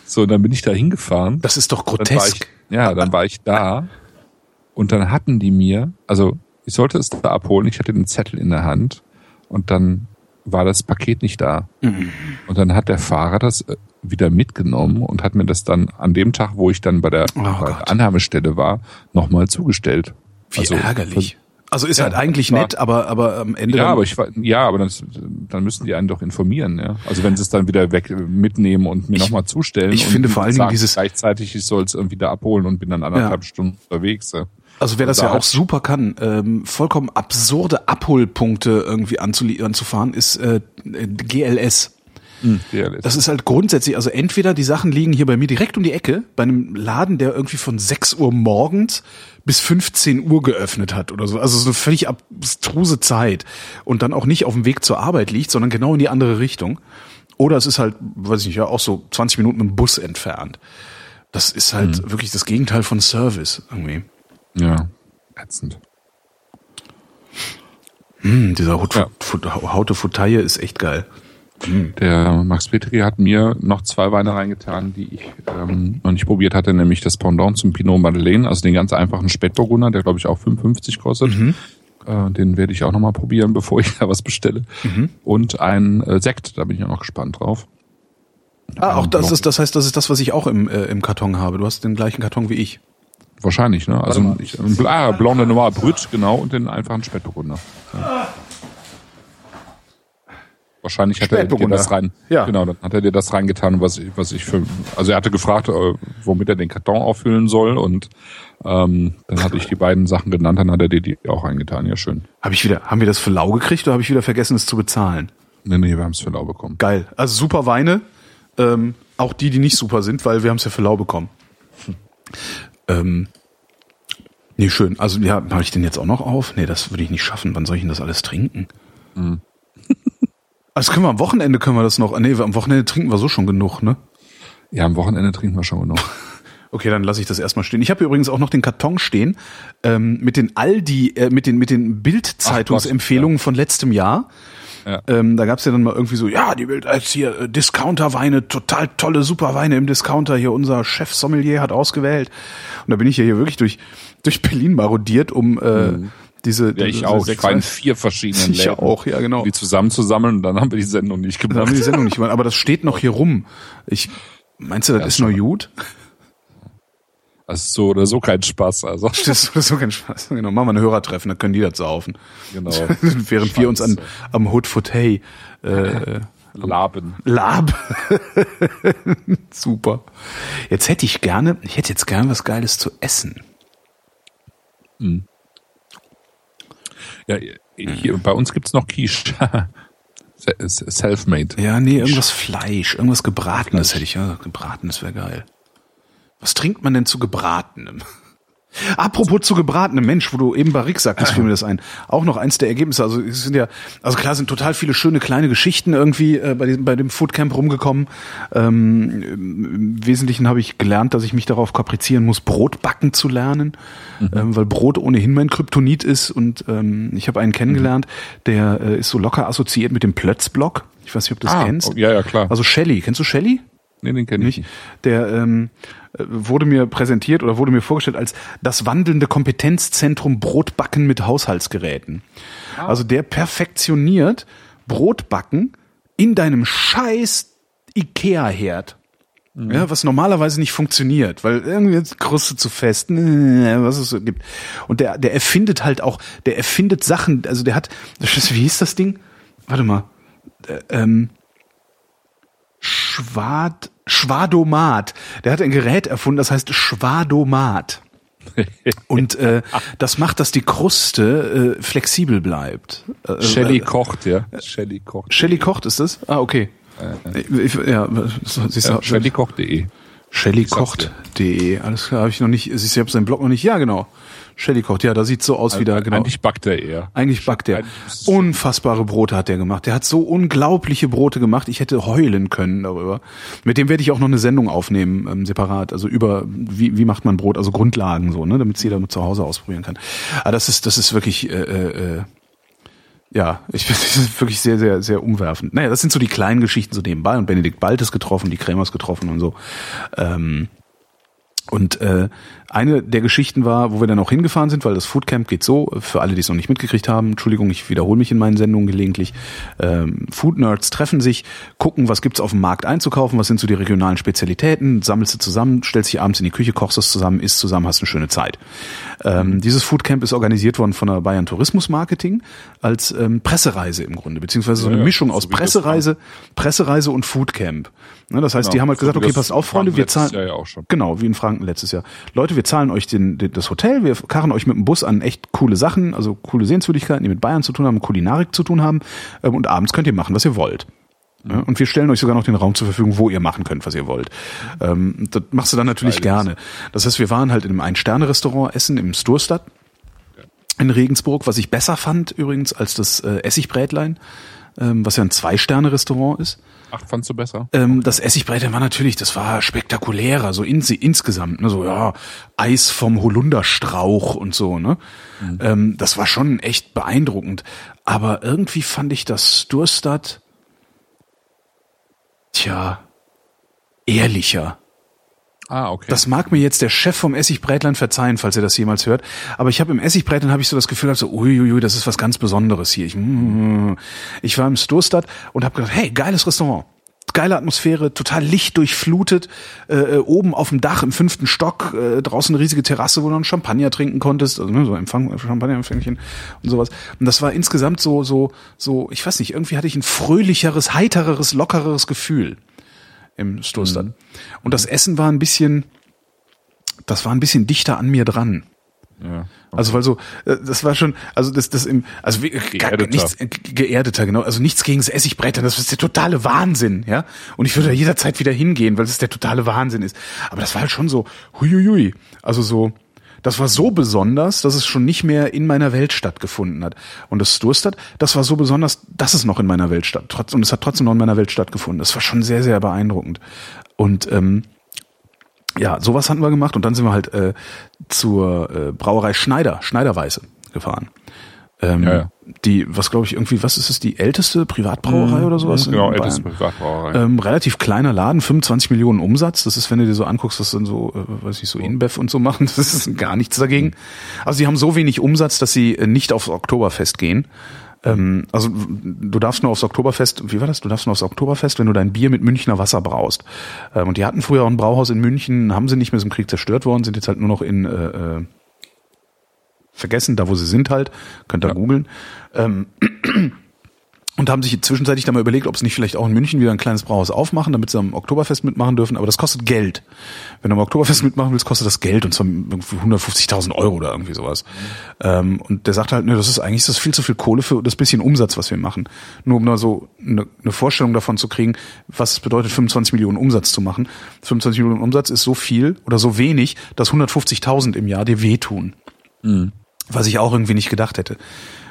So, und dann bin ich da hingefahren. das ist doch Dann grotesk. ich, ja, dann war ich da und dann hatten die mir, also ich sollte es da abholen, ich hatte den Zettel in der Hand und dann war das Paket nicht da. Mhm. Und dann hat der Fahrer das äh, wieder mitgenommen und hat mir das dann an dem Tag, wo ich dann bei der, Oh bei Gott. der Annahmestelle war, nochmal zugestellt. Wie Also, ärgerlich. Also ist Ja, halt eigentlich war- nett, aber, aber am Ende. Ja, dann- aber ich war, ja, aber das, dann müssen die einen doch informieren, ja. Also wenn sie es dann wieder weg mitnehmen und mir nochmal zustellen. ich finde vor allen Dingen dieses- gleichzeitig, ich soll es irgendwie da abholen und bin dann anderthalb Stunden unterwegs. Ja. Also wer das Da ja auch super kann, ähm, vollkommen absurde Abholpunkte irgendwie anzufahren, ist äh, GLS. DLS. Das ist halt grundsätzlich, also entweder die Sachen liegen hier bei mir direkt um die Ecke, bei einem Laden, der irgendwie von 6 Uhr morgens bis 15 Uhr geöffnet hat oder so. Also so eine völlig abstruse Zeit. Und dann auch nicht auf dem Weg zur Arbeit liegt, sondern genau in die andere Richtung. Oder es ist halt, weiß ich nicht, ja, auch so 20 Minuten mit dem Bus entfernt. Das ist halt wirklich das Gegenteil von Service irgendwie. Ja, ätzend. Hm, dieser Haut, Ja. Fut- Haute Futaille ist echt geil. Der Max Petri hat mir noch zwei Weine reingetan, die ich ähm, noch nicht probiert hatte, nämlich das Pendant zum Pinot Madeleine, also den ganz einfachen Spätburgunder, der glaube ich auch 55 kostet. Äh, den werde ich auch nochmal probieren, <laughs> bevor ich da was bestelle. Und ein äh, Sekt, da bin ich auch noch gespannt drauf. Ah, auch Ähm, das ist, das heißt, das ist das, was ich auch im, äh, im Karton habe. Du hast den gleichen Karton wie ich. Wahrscheinlich, ne? Also mal. ich, ein Bla, Blonde Noir Brut, genau, und den einfachen Spätburgunder. Ja. Wahrscheinlich hat er dir das rein. Ja. Genau, dann hat er dir das reingetan, was ich, was ich für. Also er hatte gefragt, äh, womit er den Karton auffüllen soll, und ähm, dann hatte ich die beiden Sachen genannt, dann hat er dir die auch reingetan. Ja, schön. Habe ich wieder, haben wir das für lau gekriegt oder habe ich wieder vergessen, es zu bezahlen? Nee, nee, wir haben es für lau bekommen. Geil. Also super Weine. Ähm, auch die, die nicht super sind, weil wir haben es ja für lau bekommen. Ähm, nee, schön. Also ja, mache ich den jetzt auch noch auf? Nee, das würde ich nicht schaffen. Wann soll ich denn das alles trinken? Also können wir am Wochenende können wir das noch. Nee, am Wochenende trinken wir so schon genug, ne? Ja, am Wochenende trinken wir schon genug. <laughs> Okay, dann lasse ich das erstmal stehen. Ich habe übrigens auch noch den Karton stehen ähm, mit den Aldi, äh, mit den mit den Bild-Zeitungsempfehlungen von letztem Jahr. Ja. Ähm, da gab's ja dann mal irgendwie so, ja, die Bild als hier äh, Discounter-Weine, total tolle, super Weine im Discounter. Hier unser Chef Sommelier hat ausgewählt. Und da bin ich ja hier wirklich durch durch Berlin marodiert, um äh, diese. Mhm. Ja, ich diese auch. Ich sechs war in vier verschiedenen <laughs> Ich Läden. auch, ja, genau. um Die zusammenzusammeln und dann haben wir die Sendung nicht Da haben gemacht. wir die Sendung nicht gemacht, aber das steht noch hier rum. Ich meinst du, das Ja, ist nur schon- gut? Das ist so oder so kein Spaß. Also <laughs> Das ist so, so kein Spaß. Genau, machen wir ein Hörertreffen, dann können die das saufen. genau. <laughs> Während wir uns an, Scheiße. am Hood Foot Hey äh, Laben. Lab. <laughs> Super. Jetzt hätte ich gerne, ich hätte jetzt gerne was Geiles zu essen. Ja, hier, bei uns gibt's noch Quiche. Se- Selfmade. Ja, nee, irgendwas Fleisch, irgendwas Gebratenes hätte ich. Ja, gebratenes wäre geil. Was trinkt man denn zu Gebratenem? <laughs> Apropos zu gebratenem Mensch, wo du eben Barrique sagtest, fiel mir das ein. Auch noch eins der Ergebnisse. Also es sind ja, also klar sind total viele schöne kleine Geschichten irgendwie äh, bei, diesem, bei dem Foodcamp rumgekommen. Ähm, Im Wesentlichen habe ich gelernt, dass ich mich darauf kaprizieren muss, Brot backen zu lernen, ähm, weil Brot ohnehin mein Kryptonit ist. Und ähm, ich habe einen kennengelernt, der äh, ist so locker assoziiert mit dem Plötzblock. Ich weiß nicht, ob du das Ah, kennst. oh, ja, ja, klar. Also Shelly, kennst du Shelly? nee, den kenne ich Nicht? Der, ähm, äh, wurde mir präsentiert oder wurde mir vorgestellt als das wandelnde Kompetenzzentrum Brotbacken mit Haushaltsgeräten. Also der perfektioniert Brotbacken in deinem scheiß Ikea-Herd. Ja, was normalerweise nicht funktioniert, weil irgendwie die Kruste zu fest, was es so gibt. Und der, der erfindet halt auch, der erfindet Sachen, also der hat, wie hieß das Ding? Warte mal. Äh, ähm, Schwad, Schwadomat. Der hat ein Gerät erfunden, das heißt Schwadomat. <laughs> Und äh, das macht, dass die Kruste äh, flexibel bleibt. Äh, Shelly äh, kocht, ja. Shelly kocht. Shelly kocht ist das? Ah, okay. Ich, ja, siehst du, Ja, Shellykocht.de. Shellykocht.de, alles klar, habe ich noch nicht, siehst du, ich habe seinen Blog noch nicht, ja genau. Shelly kocht, ja, da sieht so aus wie da, genau. Eigentlich backt er eher. Eigentlich backt er. Unfassbare Brote hat er gemacht. Der hat so unglaubliche Brote gemacht. Ich hätte heulen können darüber. Mit dem werde ich auch noch eine Sendung aufnehmen, ähm, separat. Also über, wie, wie macht man Brot, also Grundlagen so, ne, damit es jeder mit zu Hause ausprobieren kann. Aber das ist, das ist wirklich, äh, äh, äh, ja, ich <laughs> ist wirklich sehr, sehr, sehr umwerfend. Naja, das sind so die kleinen Geschichten so nebenbei. Und Benedikt Balt ist getroffen, die Krämers getroffen und so. Ähm, und äh, eine der Geschichten war, wo wir dann auch hingefahren sind, weil das Foodcamp geht so, für alle, die es noch nicht mitgekriegt haben, Entschuldigung, ich wiederhole mich in meinen Sendungen gelegentlich, ähm, Food Nerds treffen sich, gucken, was gibt's auf dem Markt einzukaufen, was sind so die regionalen Spezialitäten, sammelst du zusammen, stellst dich abends in die Küche, kochst es zusammen, isst zusammen, hast eine schöne Zeit. Ähm, dieses Foodcamp ist organisiert worden von der Bayern Tourismus Marketing als ähm, Pressereise im Grunde, beziehungsweise so eine Ja, Mischung so aus Pressereise, Pressereise und Foodcamp. Ne, das heißt, die Genau. haben halt gesagt, So okay, passt auf, Freunde, wir zahlen, ja auch schon. Genau, wie in Franken letztes Jahr. Leute, wir zahlen euch den, den, das Hotel, wir karren euch mit dem Bus an echt coole Sachen, also coole Sehenswürdigkeiten, die mit Bayern zu tun haben, Kulinarik zu tun haben. Ähm, und abends könnt ihr machen, was ihr wollt. Ja, und wir stellen euch sogar noch den Raum zur Verfügung, wo ihr machen könnt, was ihr wollt. Ähm, das machst du dann natürlich gerne. Das heißt, wir waren halt in einem Ein-Sterne-Restaurant essen im Sturstadt in Regensburg, was ich besser fand übrigens als das äh, Essigbrätlein, ähm, was ja ein Zwei-Sterne-Restaurant ist. Ach, fandst du besser? Ähm, das Essigbrätlein war natürlich, das war spektakulärer, so in, insgesamt, ne, so ja, Eis vom Holunderstrauch und so, ne. Ähm, das war schon echt beeindruckend. Aber irgendwie fand ich das Sturstadt, tja, ehrlicher. Ah, okay. Das mag mir jetzt der Chef vom Essigbrätlein verzeihen, falls er das jemals hört. Aber ich habe im Essigbrätlein habe ich so das Gefühl, hab so, uiuiui, das ist was ganz Besonderes hier. Ich, mm, ich war im Sturstadt und habe gedacht, hey, geiles Restaurant. Geile Atmosphäre, total lichtdurchflutet, äh, äh, oben auf dem Dach im fünften Stock, äh, draußen eine riesige Terrasse, wo du einen Champagner trinken konntest, also ne, so Empfang, Champagnerempfängchen und sowas. Und das war insgesamt so, so, so, ich weiß nicht, irgendwie hatte ich ein fröhlicheres, heitereres, lockereres Gefühl im Stoßstadt. Und das Essen war ein bisschen, das war ein bisschen dichter an mir dran. ja. Also weil so, äh, das war schon, also das, das im, also Geerdeter. nichts äh, geerdeter, genau. Also nichts gegen das Essigbrettern, das ist der totale Wahnsinn, ja. Und ich würde da jederzeit wieder hingehen, weil es der totale Wahnsinn ist. Aber das war halt schon so, huiuiui. Also so, das war so besonders, dass es schon nicht mehr in meiner Welt stattgefunden hat. Und das Sturstadt, das war so besonders, dass es noch in meiner Welt statt. Trotz, und es hat trotzdem noch in meiner Welt stattgefunden. Das war schon sehr, sehr beeindruckend. Und ähm, ja, sowas hatten wir gemacht und dann sind wir halt äh, zur äh, Brauerei Schneider, Schneiderweiße gefahren. Ähm, Ja, ja. Die, was glaube ich irgendwie, was ist es, die älteste Privatbrauerei oder sowas? Genau, älteste? Privatbrauerei. Ähm, relativ kleiner Laden, 25 Millionen Umsatz. Das ist, wenn du dir so anguckst, was dann so, äh, weiß ich, so InBev und so machen, <laughs> das ist gar nichts dagegen. Also sie haben so wenig Umsatz, dass sie äh, nicht aufs Oktoberfest gehen. Ähm, also du darfst nur aufs Oktoberfest, wie war das? Du darfst nur aufs Oktoberfest, wenn du dein Bier mit Münchner Wasser braust. Ähm, und die hatten früher auch ein Brauhaus in München, haben sie nicht mehr im Krieg zerstört worden, sind jetzt halt nur noch in äh, äh, vergessen, da wo sie sind halt, könnt ihr googeln. Ähm, <clears throat> und haben sich zwischenzeitlich dann mal überlegt, ob sie nicht vielleicht auch in München wieder ein kleines Brauhaus aufmachen, damit sie am Oktoberfest mitmachen dürfen. Aber das kostet Geld. Wenn du am Oktoberfest mitmachen willst, kostet das Geld und zwar irgendwie 150.000 Euro oder irgendwie sowas. Ähm, und der sagt halt, ne, das ist eigentlich das ist viel zu viel Kohle für das bisschen Umsatz, was wir machen. Nur um da so eine, eine Vorstellung davon zu kriegen, was es bedeutet, 25 Millionen Umsatz zu machen. 25 Millionen Umsatz ist so viel oder so wenig, dass 150.000 im Jahr dir wehtun was ich auch irgendwie nicht gedacht hätte.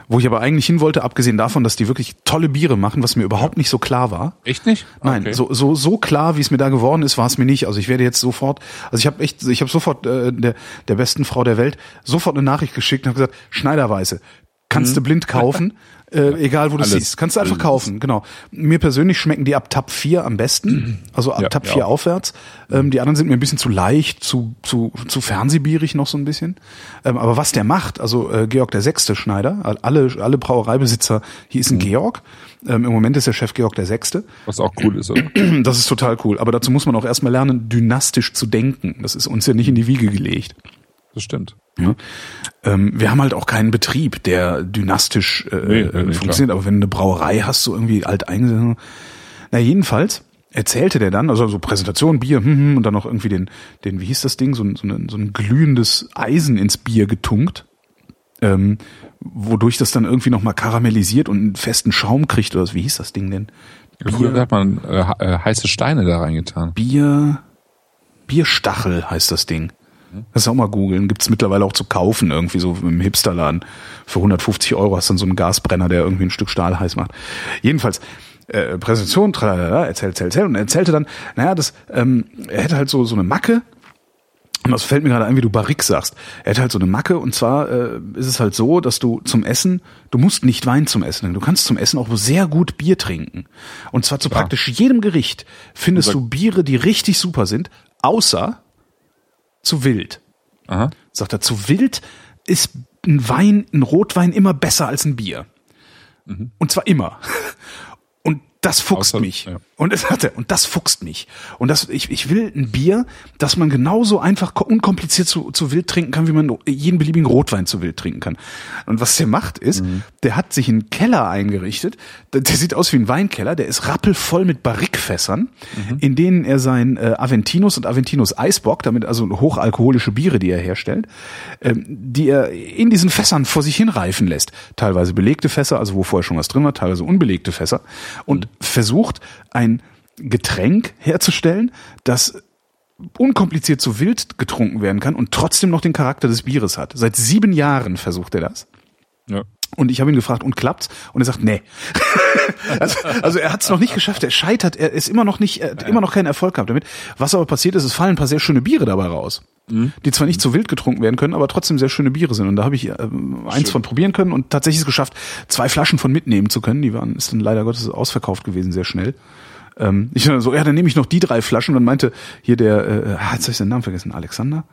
Wo ich aber eigentlich hin wollte, abgesehen davon, dass die wirklich tolle Biere machen, was mir überhaupt nicht so klar war. Echt nicht? Nein, Okay. so, so, so klar, wie es mir da geworden ist, war es mir nicht. Also ich werde jetzt sofort, also ich habe echt, ich habe sofort äh, der, der besten Frau der Welt sofort eine Nachricht geschickt und habe gesagt, Schneiderweise, Kannst du blind kaufen. <laughs> Äh, egal wo du siehst. Kannst du einfach kaufen, genau. Mir persönlich schmecken die ab Tab 4 am besten. Also ab Ja, Tab ja 4 auch. aufwärts. Ähm, die anderen sind mir ein bisschen zu leicht, zu, zu, zu fernsehbierig noch so ein bisschen. Ähm, aber was der macht, also äh, Georg der Sechste Schneider, alle, alle Brauereibesitzer hießen Georg. Ähm, Im Moment ist der Chef Georg der Sechste. Was auch cool ist, oder? <clears throat> Das ist total cool. Aber dazu muss man auch erstmal lernen, dynastisch zu denken. Das ist uns ja nicht in die Wiege gelegt. Das stimmt. Ja. Ähm, wir haben halt auch keinen Betrieb, der dynastisch äh, Nee, funktioniert. Aber wenn du eine Brauerei hast, so irgendwie alt eingesetzt. Na jedenfalls erzählte der dann, also so Präsentation, Bier, hm, hm, und dann noch irgendwie den, den, wie hieß das Ding, so ein, so ein, so ein glühendes Eisen ins Bier getunkt, ähm, wodurch das dann irgendwie nochmal karamellisiert und einen festen Schaum kriegt oder was, wie hieß das Ding denn? Früher hat man äh, äh, heiße Steine da reingetan. Bier, Bierstachel heißt das Ding. Das auch mal googeln. Gibt's mittlerweile auch zu kaufen, irgendwie so im Hipsterladen. Für 150 Euro hast du dann so einen Gasbrenner, der irgendwie ein Stück Stahl heiß macht. Jedenfalls, äh, Präsentation, tralala, erzählt, erzählt, erzählt. Und er erzählte dann, naja, das, ähm, er hätte halt so, so eine Macke. Und das fällt mir gerade ein, wie du Barrique sagst. Er hätte halt so eine Macke und zwar äh, ist es halt so, dass du zum Essen, du musst nicht Wein zum Essen, du kannst zum Essen auch sehr gut Bier trinken. Und zwar zu Ja. praktisch jedem Gericht findest Unser- du Biere, die richtig super sind, außer zu wild. Aha. Sagt er, zu wild ist ein Wein, ein Rotwein immer besser als ein Bier. Und zwar immer. Das fuchst Außer- mich. ja. Und es hat er, und das fuchst mich. Und das, ich, ich will ein Bier, das man genauso einfach ko- unkompliziert zu, zu wild trinken kann, wie man jeden beliebigen Rotwein zu wild trinken kann. Und was der macht ist, der hat sich einen Keller eingerichtet. Der, der sieht aus wie ein Weinkeller. Der ist rappelvoll mit Barrikfässern, in denen er sein äh, Aventinos und Aventinos Eisbock, damit also hochalkoholische Biere, die er herstellt, ähm, die er in diesen Fässern vor sich hin reifen lässt. Teilweise belegte Fässer, also wo vorher schon was drin war, teilweise unbelegte Fässer. Und versucht ein Getränk herzustellen, das unkompliziert zu wild getrunken werden kann und trotzdem noch den Charakter des Bieres hat. Seit sieben Jahren versucht er das. Ja. Und ich habe ihn gefragt, und klappt's? Und er sagt, nee. <laughs> also, also er hat es noch nicht geschafft, er scheitert, er ist immer noch nicht, er hat immer noch keinen Erfolg gehabt damit. Was aber passiert ist, es fallen ein paar sehr schöne Biere dabei raus. Die zwar nicht zu wild getrunken werden können, aber trotzdem sehr schöne Biere sind. Und da habe ich ähm, eins von probieren können und tatsächlich es geschafft, zwei Flaschen von mitnehmen zu können. Die waren, ist dann leider Gottes ausverkauft gewesen, sehr schnell. Ähm, ich dann so, ja, dann nehme ich noch die drei Flaschen. Und dann meinte hier der, äh, ah, jetzt habe ich seinen Namen vergessen, Alexander?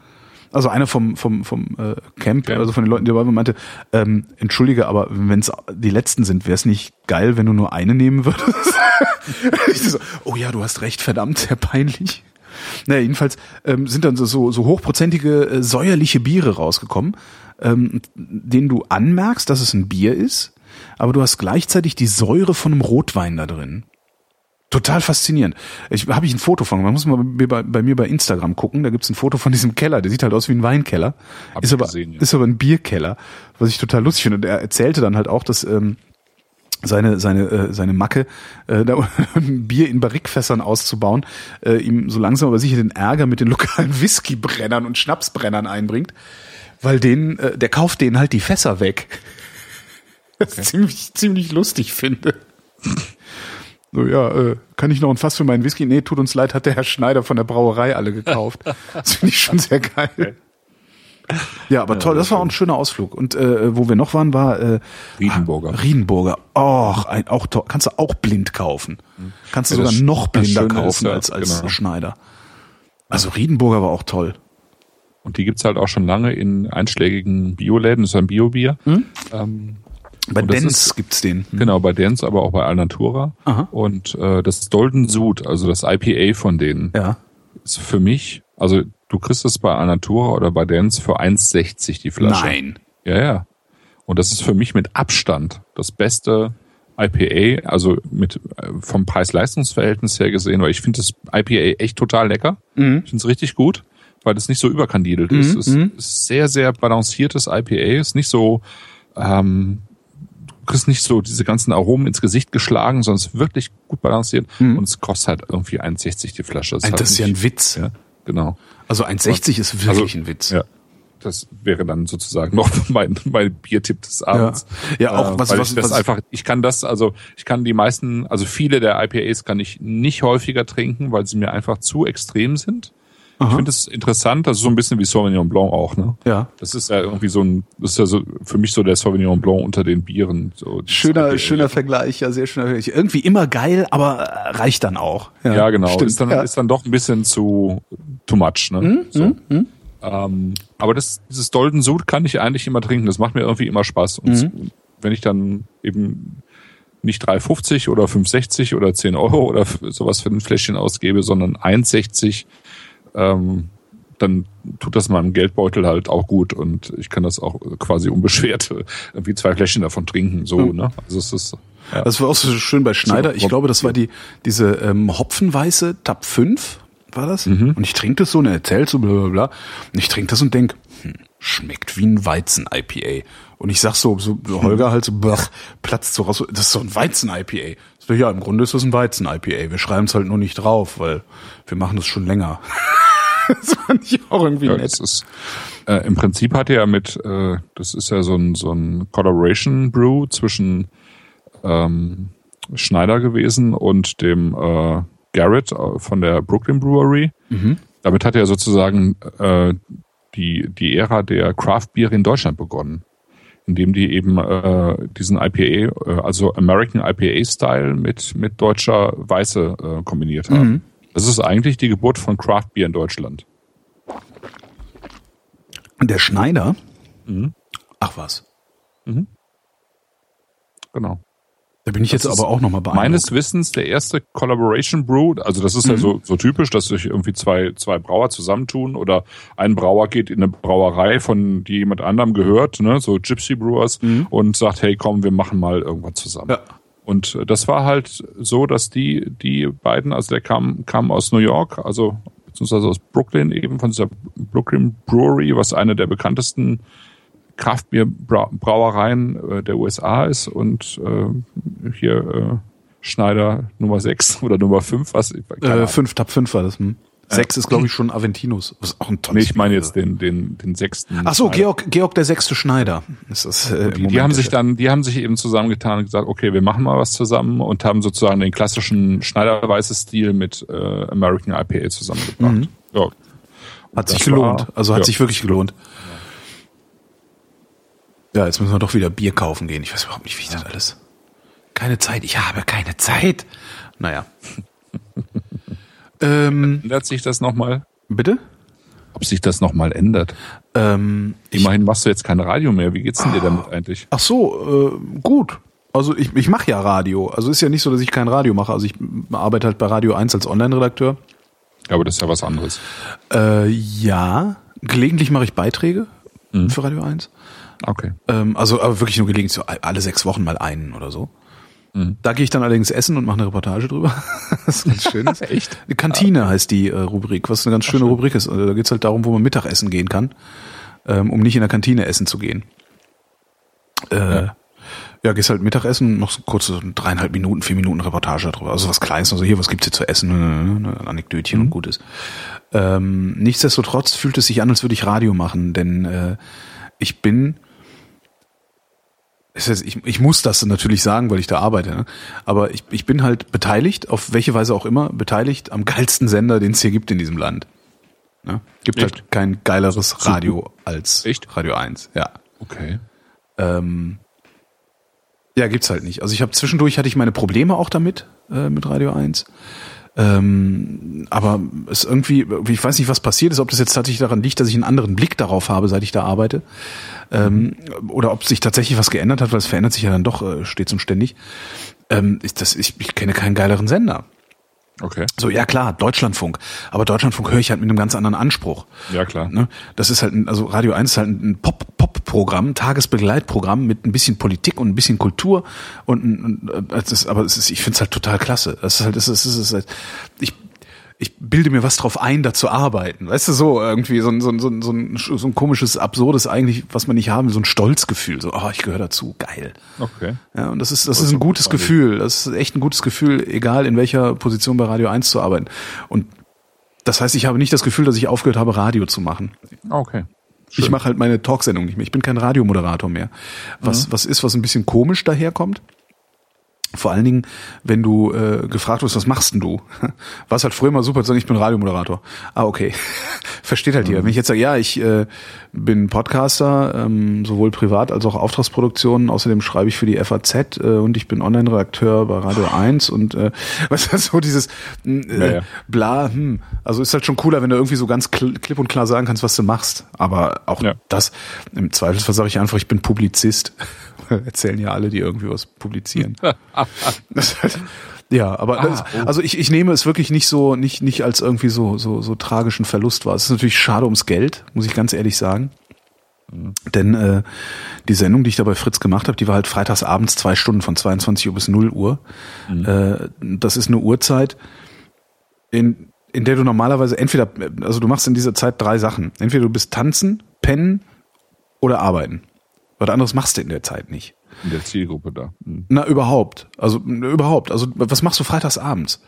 Also einer vom vom vom äh, Camp, Camp. also von den Leuten, die dabei waren, meinte, ähm, entschuldige, aber wenn es die letzten sind, wäre es nicht geil, wenn du nur eine nehmen würdest. <laughs> ich so, oh ja, du hast recht, verdammt, sehr peinlich. Naja, jedenfalls ähm, sind dann so, so, so hochprozentige äh, säuerliche Biere rausgekommen, ähm, denen du anmerkst, dass es ein Bier ist, aber du hast gleichzeitig die Säure von einem Rotwein da drin. Total faszinierend. Ich habe ich ein Foto von. Man muss mal bei, bei, bei mir bei Instagram gucken. Da gibt's ein Foto von diesem Keller. Der sieht halt aus wie ein Weinkeller. Hab ist aber gesehen, ja. ist aber ein Bierkeller, was ich total lustig finde. Und er erzählte dann halt auch, dass ähm, seine seine äh, seine Macke äh, da ein <laughs> Bier in Barrikfässern auszubauen, äh, ihm so langsam aber sicher den Ärger mit den lokalen <laughs> Whiskybrennern und Schnapsbrennern einbringt, weil denen äh, der kauft denen halt die Fässer weg. <laughs> Was ich ziemlich ziemlich lustig finde. So, ja, äh, kann ich noch ein Fass für meinen Whisky? Nee, tut uns leid, hat der Herr Schneider von der Brauerei alle gekauft. Das finde ich schon sehr geil. Ja, aber toll, das war auch ein schöner Ausflug. Und äh, wo wir noch waren, war äh, Riedenburger. Riedenburger. Och, ein, auch toll. Kannst du auch blind kaufen. Kannst du Ja, sogar noch blinder kaufen ist ja, als, als genau. Schneider. Also Riedenburger war auch toll. Und die gibt's halt auch schon lange in einschlägigen Bioläden. Das ist ein Biobier. Ähm, Bei Dens gibt's den. Genau, bei Dance, aber auch bei Alnatura. Aha. Und äh, das Dolden Sud, also das IPA von denen, Ja. ist für mich, also du kriegst es bei Alnatura oder bei Dance für 1,60 die Flasche. Nein. Ja, ja. Und das ist für mich mit Abstand das beste IPA, also mit äh, vom Preis-Leistungs-Verhältnis her gesehen, weil ich finde das IPA echt total lecker. Mhm. Ich finde es richtig gut, weil es nicht so überkandidelt ist. Es ist sehr, sehr balanciertes IPA, ist nicht so, ähm, du kriegst nicht so diese ganzen Aromen ins Gesicht geschlagen, sondern es ist wirklich gut balanciert und es kostet halt irgendwie 1,60 die Flasche. Das halt ist ja ein Witz. ja, genau. Also 1,60 ist wirklich ein Witz. Ja. Das wäre dann sozusagen <laughs> noch mein, mein Biertipp des Abends. Ja, auch was- weil was- ich das was- einfach, ich kann das, also ich kann die meisten, also viele der IPAs kann ich nicht häufiger trinken, weil sie mir einfach zu extrem sind. Ich finde es interessant, das ist so ein bisschen wie Sauvignon Blanc auch, ne? Ja. Das ist ja irgendwie so ein, das ist ja so für mich so der Sauvignon Blanc unter den Bieren. So Schöner, IPA. schöner Vergleich, ja, sehr schöner Vergleich. Irgendwie immer geil, aber äh, reicht dann auch. Ja, genau. Stimmt. Ist dann, ja. ist dann doch ein bisschen zu too much, ne? so. Ähm, aber das, dieses Dolden Sud kann ich eigentlich immer trinken. Das macht mir irgendwie immer Spaß. Und wenn ich dann eben nicht 3,50 oder 5,60 oder 10 Euro oder sowas für ein Fläschchen ausgebe, sondern 1,60, ähm, dann tut das meinem Geldbeutel halt auch gut und ich kann das auch quasi unbeschwert äh, irgendwie zwei Fläschchen davon trinken. So, ne? Also es ist ja. Das war auch so schön bei Schneider. Ich glaube, das war die diese ähm, Hopfenweiße Tab 5, war das? Mhm. Und ich trinke das so und er erzählt so bla bla bla. Und ich trinke das und denk, hm, schmeckt wie ein Weizen-IPA. Und ich sag so, so <laughs> Holger halt so, blach, platzt so raus, das ist so ein Weizen-IPA. So, Ja, im Grunde ist das ein Weizen-IPA. Wir schreiben es halt nur nicht drauf, weil wir machen das schon länger. <laughs> <laughs> das fand ich auch irgendwie Ja, nett. das ist äh, im Prinzip hat er ja mit, äh, das ist ja so ein so ein Collaboration Brew zwischen ähm, Schneider gewesen und dem äh, Garrett äh, von der Brooklyn Brewery. Damit hat er sozusagen äh, die die Ära der Craft Beer in Deutschland begonnen, indem die eben äh, diesen IPA, äh, also American IPA Style mit mit deutscher Weiße äh, kombiniert haben. Das ist eigentlich die Geburt von Craft Beer in Deutschland. Der Schneider, Mhm. ach was, Genau. da bin ich jetzt ist aber auch nochmal beeindruckt. Meines Wissens der erste Collaboration Brew, also das ist ja so, so typisch, dass sich irgendwie zwei, zwei Brauer zusammentun oder ein Brauer geht in eine Brauerei, von die jemand anderem gehört, ne, so Gypsy Brewers, und sagt, hey komm, wir machen mal irgendwas zusammen. Ja. Und äh, das war halt so, dass die, die beiden, also der kam, kam aus New York, also beziehungsweise aus Brooklyn eben, von dieser Brooklyn Brewery, was eine der bekanntesten Kraftbierbrauereien äh, der USA ist und äh, hier äh, Schneider Nummer 6 <laughs> oder Nummer 5, was Äh, Ahnung. fünf, Tab 5 war das. Hm. Sechs ist, glaube ich, schon Aventinus. Was auch ein Nee, tolles ich meine jetzt den, den, den sechsten. Ach so. Georg, Georg der sechste Schneider. Ist das, äh, Die, die haben sich dann, die haben sich eben zusammengetan und gesagt, okay, wir machen mal was zusammen und haben sozusagen den klassischen Schneiderweiße Stil mit äh, American IPA zusammengebracht. Ja. Hat sich gelohnt. war- also hat ja. sich wirklich gelohnt. Ja, jetzt müssen wir doch wieder Bier kaufen gehen. Ich weiß überhaupt nicht, wie ich das alles. Keine Zeit. Ich habe keine Zeit. Naja. Ähm, Ändert sich das nochmal? bitte? Ob sich das nochmal ändert? Ähm, ich, Immerhin machst du jetzt kein Radio mehr. Wie geht's denn dir damit eigentlich? ach so, äh, gut. Also ich, ich mache ja Radio. Also ist ja nicht so, dass ich kein Radio mache. Also ich arbeite halt bei Radio 1 als Online-Redakteur. Aber das ist ja was anderes. Äh, ja, gelegentlich mache ich Beiträge für Radio 1. Okay. Ähm, also aber wirklich nur gelegentlich, so alle sechs Wochen mal einen oder so. Da gehe ich dann allerdings essen und mache eine Reportage drüber. <laughs> das ist ganz schön. <laughs> Echt? Die Kantine heißt die äh, Rubrik, was eine ganz schöne Rubrik ist. Also, da geht's halt darum, wo man Mittagessen gehen kann, ähm, um nicht in der Kantine essen zu gehen. Äh, ja. ja, gehst halt Mittagessen, noch so kurze dreieinhalb Minuten, vier Minuten Reportage darüber. Also was Kleines, also hier, was gibt's hier zu essen, ne, ein Anekdötchen und Gutes. Ähm, nichtsdestotrotz fühlt es sich an, als würde ich Radio machen, denn äh, ich bin ich, ich muss das natürlich sagen, weil ich da arbeite, ne? aber ich, ich bin halt beteiligt, auf welche Weise auch immer, beteiligt am geilsten Sender, den es hier gibt in diesem Land. Ne? Gibt Echt? halt kein geileres Radio als Echt? Radio 1, ja. Okay. Ähm, ja, gibt's halt nicht. Also ich habe zwischendurch hatte ich meine Probleme auch damit, äh, mit Radio 1. Ähm, aber es irgendwie, ich weiß nicht, was passiert ist, ob das jetzt tatsächlich daran liegt, dass ich einen anderen Blick darauf habe, seit ich da arbeite. Ähm, oder ob sich tatsächlich was geändert hat, weil es verändert sich ja dann doch äh, stets und ständig. Ähm, ich, das, ich, ich kenne keinen geileren Sender. Okay. So, ja klar, Deutschlandfunk. Aber Deutschlandfunk höre ich halt mit einem ganz anderen Anspruch. Ja, klar. Ne? Das ist halt, ein, also Radio 1 ist halt ein Pop, Pop-Programm, ein Tagesbegleitprogramm mit ein bisschen Politik und ein bisschen Kultur und, ein- und äh, es ist, aber es ist, ich finde es halt total klasse. Das ist halt, das ist, das ist halt, ich, ich bilde mir was drauf ein, da zu arbeiten. Weißt du, so irgendwie so ein, so ein, so ein, so ein, so ein komisches, absurdes eigentlich, was man nicht haben will, so ein Stolzgefühl. So, oh, ich gehöre dazu, geil. Okay. Ja, und das ist, das Das ist ein gutes großartig. Gefühl. Das ist echt ein gutes Gefühl, egal in welcher Position bei Radio 1 zu arbeiten. Und das heißt, ich habe nicht das Gefühl, dass ich aufgehört habe, Radio zu machen. Okay. Ich mache halt meine Talksendung nicht mehr. Ich bin kein Radiomoderator mehr. Was, was ist, was ein bisschen komisch daherkommt. Vor allen Dingen, wenn du äh, gefragt wirst, was machst denn du? <laughs> War es halt früher mal super zu sagen, ich bin Radiomoderator. Ah, okay. <laughs> Versteht halt jeder. Wenn ich jetzt sage, ja, ich äh, bin Podcaster, ähm, sowohl privat als auch Auftragsproduktionen, außerdem schreibe ich für die FAZ äh, und ich bin Online-Redakteur bei Radio 1 und äh, <laughs> was ist so dieses äh, Ja, ja. bla, hm. Also ist halt schon cooler, wenn du irgendwie so ganz kl klipp und klar sagen kannst, was du machst. Aber auch Ja. das, im Zweifelsfall sage ich einfach, ich bin Publizist. <laughs> Erzählen ja alle, die irgendwie was publizieren. <laughs> Halt, ja, aber Ah, das, oh. also ich, ich nehme es wirklich nicht so nicht nicht als irgendwie so so so tragischen Verlust wahr. Es ist natürlich schade ums Geld, muss ich ganz ehrlich sagen. Denn äh, die Sendung, die ich da bei Fritz gemacht habe, die war halt freitags abends zwei Stunden von 22 Uhr bis 0 Uhr. Mhm. Äh, das ist eine Uhrzeit, in, in der du normalerweise entweder, also du machst in dieser Zeit drei Sachen. Entweder du bist tanzen, pennen oder arbeiten. Was anderes machst du in der Zeit nicht. In der Zielgruppe da. Na, überhaupt. Also überhaupt. Also was machst du freitags abends?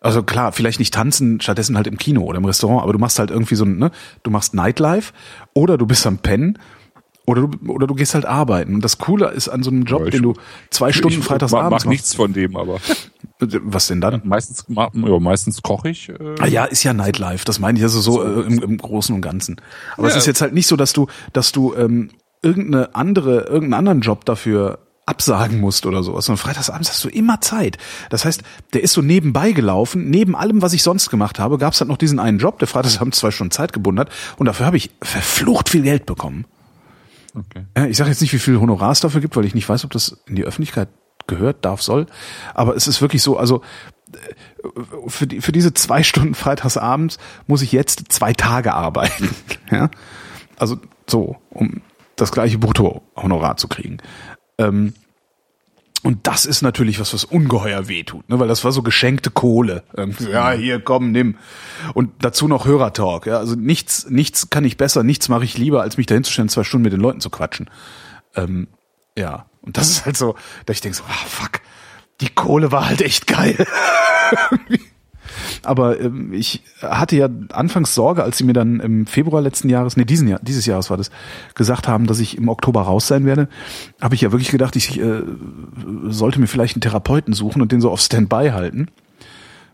Also klar, vielleicht nicht tanzen, stattdessen halt im Kino oder im Restaurant, aber du machst halt irgendwie so, ein, ne, du machst Nightlife oder du bist am Pennen oder du, oder du gehst halt arbeiten. Und das Coole ist an so einem Job, ich- den du zwei Stunden ich freitags mach, abends mach nichts von dem, aber. Was denn dann? meistens, ja, meistens koche ich. Äh, Ah ja, ist ja Nightlife, das meine ich also so äh, im, im Großen und Ganzen. Aber es Ja. ist jetzt halt nicht so, dass du, dass du ähm, irgendeine andere, irgendeinen anderen Job dafür absagen musst oder sowas. Und freitagsabends hast du immer Zeit. Das heißt, der ist so nebenbei gelaufen. Neben allem, was ich sonst gemacht habe, gab es halt noch diesen einen Job, der freitagsabends zwei Stunden Zeit gebunden hat. Und dafür habe ich verflucht viel Geld bekommen. okay. Ich sage jetzt nicht, wie viel Honorar es dafür gibt, weil ich nicht weiß, ob das in die Öffentlichkeit gehört, darf, soll. Aber es ist wirklich so, also äh, für, die, für diese zwei Stunden freitagsabends muss ich jetzt zwei Tage arbeiten. <laughs> Ja? Also so, um das gleiche Bruttohonorar zu kriegen. Ähm, und das ist natürlich was, was ungeheuer wehtut, ne? weil das war so geschenkte Kohle. Ja, hier, komm, nimm. Und dazu noch Hörertalk. Ja? Also nichts, nichts kann ich besser, nichts mache ich lieber, als mich dahin zu stellen, zwei Stunden mit den Leuten zu quatschen. Ähm, ja, und das ist halt so, dass ich denke so, ah, fuck, die Kohle war halt echt geil. <laughs> Aber ähm, ich hatte ja anfangs Sorge, als sie mir dann im Februar letzten Jahres, nee, diesen Jahr, dieses Jahres war das, gesagt haben, dass ich im Oktober raus sein werde, habe ich ja wirklich gedacht, ich äh, sollte mir vielleicht einen Therapeuten suchen und den so auf Standby halten.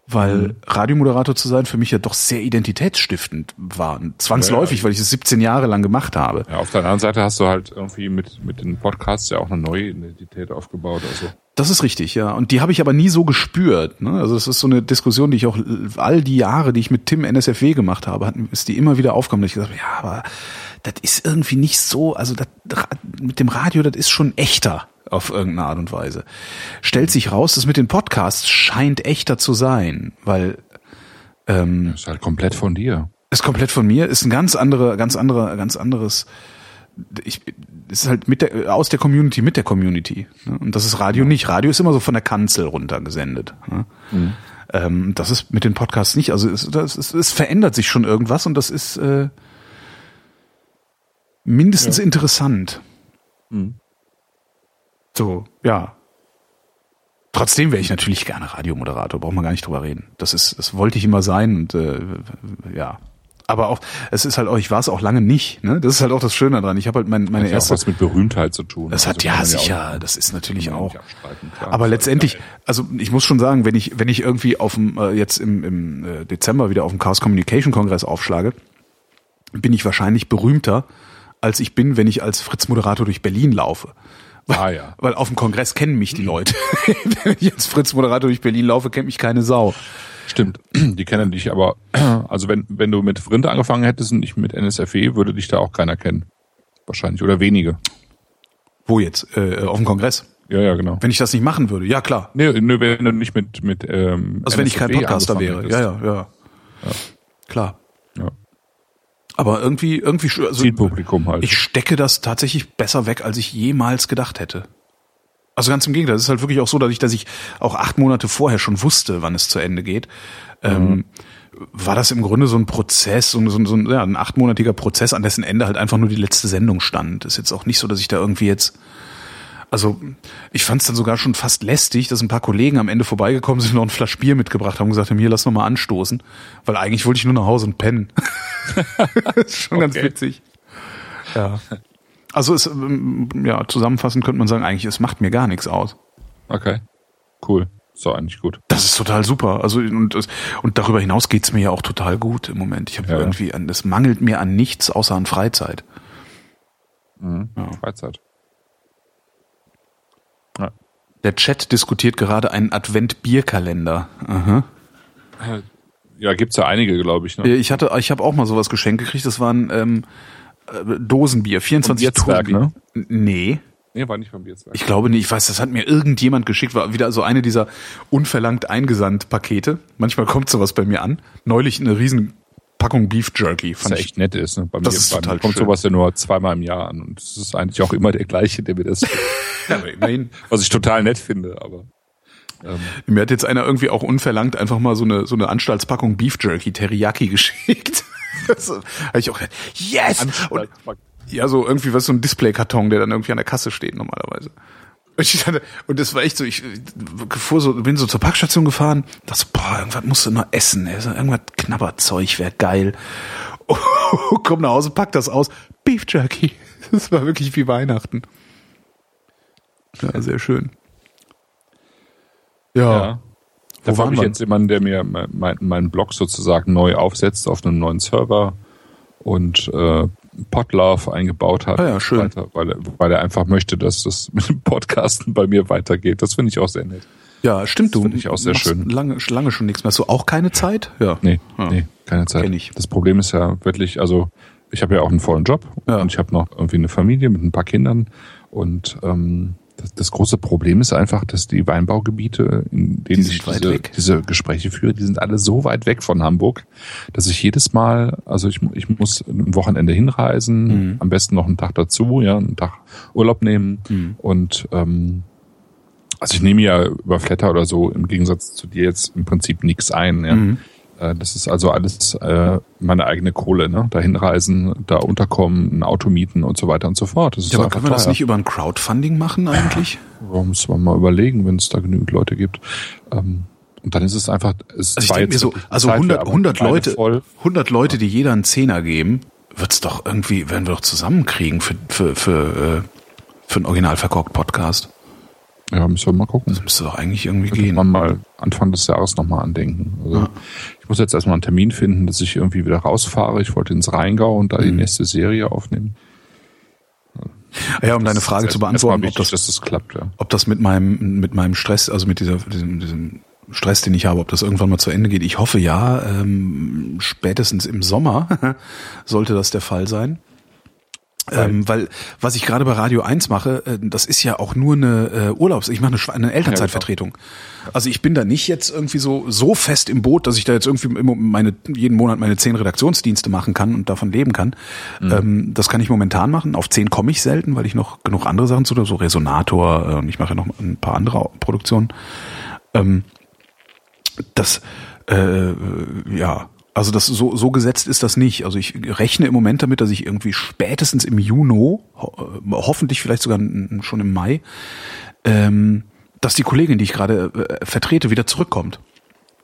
Weil Radiomoderator zu sein für mich ja doch sehr identitätsstiftend war. Zwangsläufig, weil ich es 17 Jahre lang gemacht habe. Ja, auf der anderen Seite hast du halt irgendwie mit, mit den Podcasts ja auch eine neue Identität aufgebaut. Also Das ist richtig, ja. Und die habe ich aber nie so gespürt. Ne? Also das ist so eine Diskussion, die ich auch all die Jahre, die ich mit Tim NSFW gemacht habe, ist die immer wieder aufgekommen. Ich gesagt habe, ja, aber das ist irgendwie nicht so, also das, mit dem Radio, das ist schon echter auf irgendeine Art und Weise. Stellt sich raus, das mit den Podcasts scheint echter zu sein, weil ähm, ist halt komplett von dir. ist komplett von mir, ist ein ganz anderer, ganz anderer, ganz anderes. Ich, ist halt mit der, aus der Community, mit der Community. Ne? Und das ist Radio nicht. Radio ist immer so von der Kanzel runter gesendet. Ne? Ähm, das ist mit den Podcasts nicht. Also es, das ist, es verändert sich schon irgendwas und das ist äh, mindestens interessant. So, ja. Trotzdem wäre ich natürlich gerne Radiomoderator, braucht man gar nicht drüber reden. Das ist, das wollte ich immer sein und äh, ja. Aber auch, es ist halt auch, ich war es auch lange nicht. Ne? Das ist halt auch das Schöne daran. Ich habe halt mein, meine Hat ja auch erste. was mit Berühmtheit zu tun. Das Also hat kann ja sicher, auch- das ist natürlich auch. klar. Aber ist letztendlich, also ich muss schon sagen, wenn ich wenn ich irgendwie auf dem äh, jetzt im, im äh, Dezember wieder auf dem Chaos Communication Kongress aufschlage, bin ich wahrscheinlich berühmter, als ich bin, wenn ich als Fritz Moderator durch Berlin laufe. Weil, Ah, ja. <laughs> weil auf dem Kongress kennen mich die Leute. <laughs> wenn ich als Fritz Moderator durch Berlin laufe, kennt mich keine Sau. Stimmt, die kennen dich, aber <clears throat> also wenn, wenn du mit Vrinte angefangen hättest und nicht mit NSFE, würde dich da auch keiner kennen. Wahrscheinlich. Oder wenige. Wo jetzt? Äh, auf dem Kongress. Ja, ja, genau. Wenn ich das nicht machen würde, ja klar. Nee, nee, wenn du nicht mit, mit ähm, Also wenn ich kein NSFE Podcaster wäre. Ja, hättest. ja, ja, Klar. Ja. Aber irgendwie, irgendwie, also, Zielpublikum halt. ich stecke das tatsächlich besser weg, als ich jemals gedacht hätte. Also ganz im Gegenteil, es ist halt wirklich auch so, dadurch, dass ich auch acht Monate vorher schon wusste, wann es zu Ende geht, ähm, war das im Grunde so ein Prozess, so, ein- so, ein- so ein, ja, ein achtmonatiger Prozess, an dessen Ende halt einfach nur die letzte Sendung stand. Ist jetzt auch nicht so, dass ich da irgendwie jetzt also ich fand es dann sogar schon fast lästig, dass ein paar Kollegen am Ende vorbeigekommen sind und noch ein Flasch Bier mitgebracht haben und gesagt haben, hier, lass noch mal anstoßen. Weil eigentlich wollte ich nur nach Hause und pennen. das <laughs> ist schon ganz Okay. witzig. Ja. Also es, ähm, ja, zusammenfassend könnte man sagen, eigentlich, es macht mir gar nichts aus. Okay. Cool. So eigentlich gut. Das ist total super. Also und, und darüber hinaus geht's mir ja auch total gut im Moment. Ich habe Ja. irgendwie, an, es mangelt mir an nichts außer an Freizeit. Mhm. Ja. Freizeit. Der Chat diskutiert gerade einen Advent-Bierkalender. Ja, gibt's ja einige, glaube ich. Ne? Ich hatte, ich habe auch mal sowas geschenkt gekriegt. Das waren ähm, äh, Dosenbier, 24 Bierzwerg, Dosenbier. N- Nee, Nee, war nicht vom Bierzwerg. ich glaube nicht. Ich weiß, das hat mir irgendjemand geschickt. War wieder so eine dieser unverlangt eingesandt Pakete. Manchmal kommt sowas bei mir an. Neulich eine riesen Packung Beef Jerky. Was Fand ja ich echt nett ist. Ne? Bei Das mir ist bei mir total kommt schön. sowas ja nur zweimal im Jahr an. Und es ist eigentlich auch immer der gleiche, der mir das, <laughs> ja, was ich total nett finde. Aber ähm, Mir hat jetzt einer irgendwie auch unverlangt einfach mal so eine, so eine Anstaltspackung Beef Jerky Teriyaki <laughs> geschickt. Das habe ich auch gedacht, yes! Und, ja, so irgendwie was, so ein Displaykarton, der dann irgendwie an der Kasse steht normalerweise. Und, ich dachte, und das war echt so, ich fuhr so, bin so zur Parkstation gefahren, dachte, so, boah, irgendwas musst du noch essen, ey. so, irgendwas Knabberzeug wäre geil. <laughs> Komm nach Hause, pack das aus, Beef Jerky. <laughs> Das war wirklich wie Weihnachten. Ja, sehr schön. Ja. ja. Da habe ich jetzt jemanden, der mir mein, mein, meinen Blog sozusagen neu aufsetzt auf einem neuen Server und äh, Podlove eingebaut hat. Ah ja, schön. Weiter, weil, er, weil er einfach möchte, dass das <laughs> mit dem Podcasten bei mir weitergeht. Das finde ich auch sehr nett. Ja, stimmt, du. Das finde ich auch sehr schön. Lange, lange schon nichts mehr. Hast du auch keine Zeit? Ja. Nee, Ja. nee, keine Zeit. Kenn ich. Das Problem ist ja wirklich, also ich habe ja auch einen vollen Job Ja. und ich habe noch irgendwie eine Familie mit ein paar Kindern und ähm, das, das große Problem ist einfach, dass die Weinbaugebiete, in denen sind ich diese, diese Gespräche führe, die sind alle so weit weg von Hamburg, dass ich jedes Mal, also ich, ich muss ein Wochenende hinreisen, Mhm. am besten noch einen Tag dazu, ja, einen Tag Urlaub nehmen Mhm. und ähm, also ich nehme ja über Flatter oder so im Gegensatz zu dir jetzt im Prinzip nichts ein. Ja. Mhm. Äh, Das ist also alles äh, meine eigene Kohle, ne? Da hinreisen, da unterkommen, ein Auto mieten und so weiter und so fort. Das ist Ja, aber einfach können wir das teuer. nicht über ein Crowdfunding machen eigentlich? Warum muss man mal überlegen, wenn es da genügend Leute gibt? Ähm, und dann ist es einfach, es Also ich mir so, also Zeit, wir 100, haben 100 beide Leute, Voll. 100 Leute, die jeder einen Zehner geben, wird's doch irgendwie, werden wir doch zusammenkriegen für, für, für, äh, für einen original verkorkt Podcast. Ja, müssen wir mal gucken. Das müsste doch eigentlich irgendwie Könnte gehen. man mal Anfang des Jahres nochmal andenken. Also ich muss jetzt erstmal einen Termin finden, dass ich irgendwie wieder rausfahre. Ich wollte ins Rheingau und da die Mhm. nächste Serie aufnehmen. Ja, um deine Frage zu beantworten, ob wichtig, das, dass das klappt, ja. ob das mit meinem, mit meinem Stress, also mit dieser, diesem, diesem Stress, den ich habe, ob das irgendwann mal zu Ende geht. Ich hoffe ja, ähm, spätestens im Sommer <laughs> sollte das der Fall sein. Ähm, weil was ich gerade bei Radio 1 mache, äh, das ist ja auch nur eine äh, Urlaubs, ich mache eine, eine Elternzeitvertretung. Also ich bin da nicht jetzt irgendwie so so fest im Boot, dass ich da jetzt irgendwie meine jeden Monat meine zehn Redaktionsdienste machen kann und davon leben kann. Ähm, das kann ich momentan machen. Auf zehn komme ich selten, weil ich noch genug andere Sachen zu tun, so Resonator äh, und ich mache ja noch ein paar andere Produktionen. Ähm, das äh, ja, also das so so gesetzt ist das nicht. Also ich rechne im Moment damit, dass ich irgendwie spätestens im Juni, ho äh, hoffentlich vielleicht sogar schon im Mai, ähm, dass die Kollegin, die ich gerade äh, vertrete, wieder zurückkommt.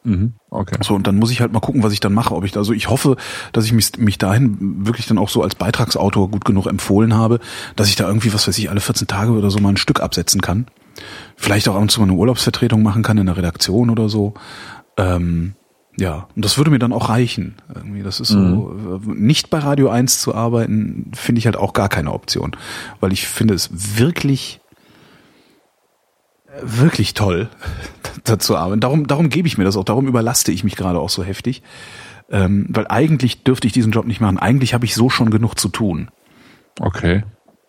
Mhm. Okay. So, und dann muss ich halt mal gucken, was ich dann mache. Ob ich da, also ich hoffe, dass ich mich, mich dahin wirklich dann auch so als Beitragsautor gut genug empfohlen habe, dass ich da irgendwie, was weiß ich, alle 14 Tage oder so mal ein Stück absetzen kann. Vielleicht auch ab und zu mal eine Urlaubsvertretung machen kann in der Redaktion oder so. Ähm, ja, und das würde mir dann auch reichen. Irgendwie, das ist so, äh, nicht bei Radio 1 zu arbeiten, finde ich halt auch gar keine Option. Weil ich finde es wirklich, äh, wirklich toll, <laughs> dazu arbeiten. Darum, darum gebe ich mir das auch, darum überlaste ich mich gerade auch so heftig. Ähm, weil eigentlich dürfte ich diesen Job nicht machen. Eigentlich habe ich so schon genug zu tun. Okay.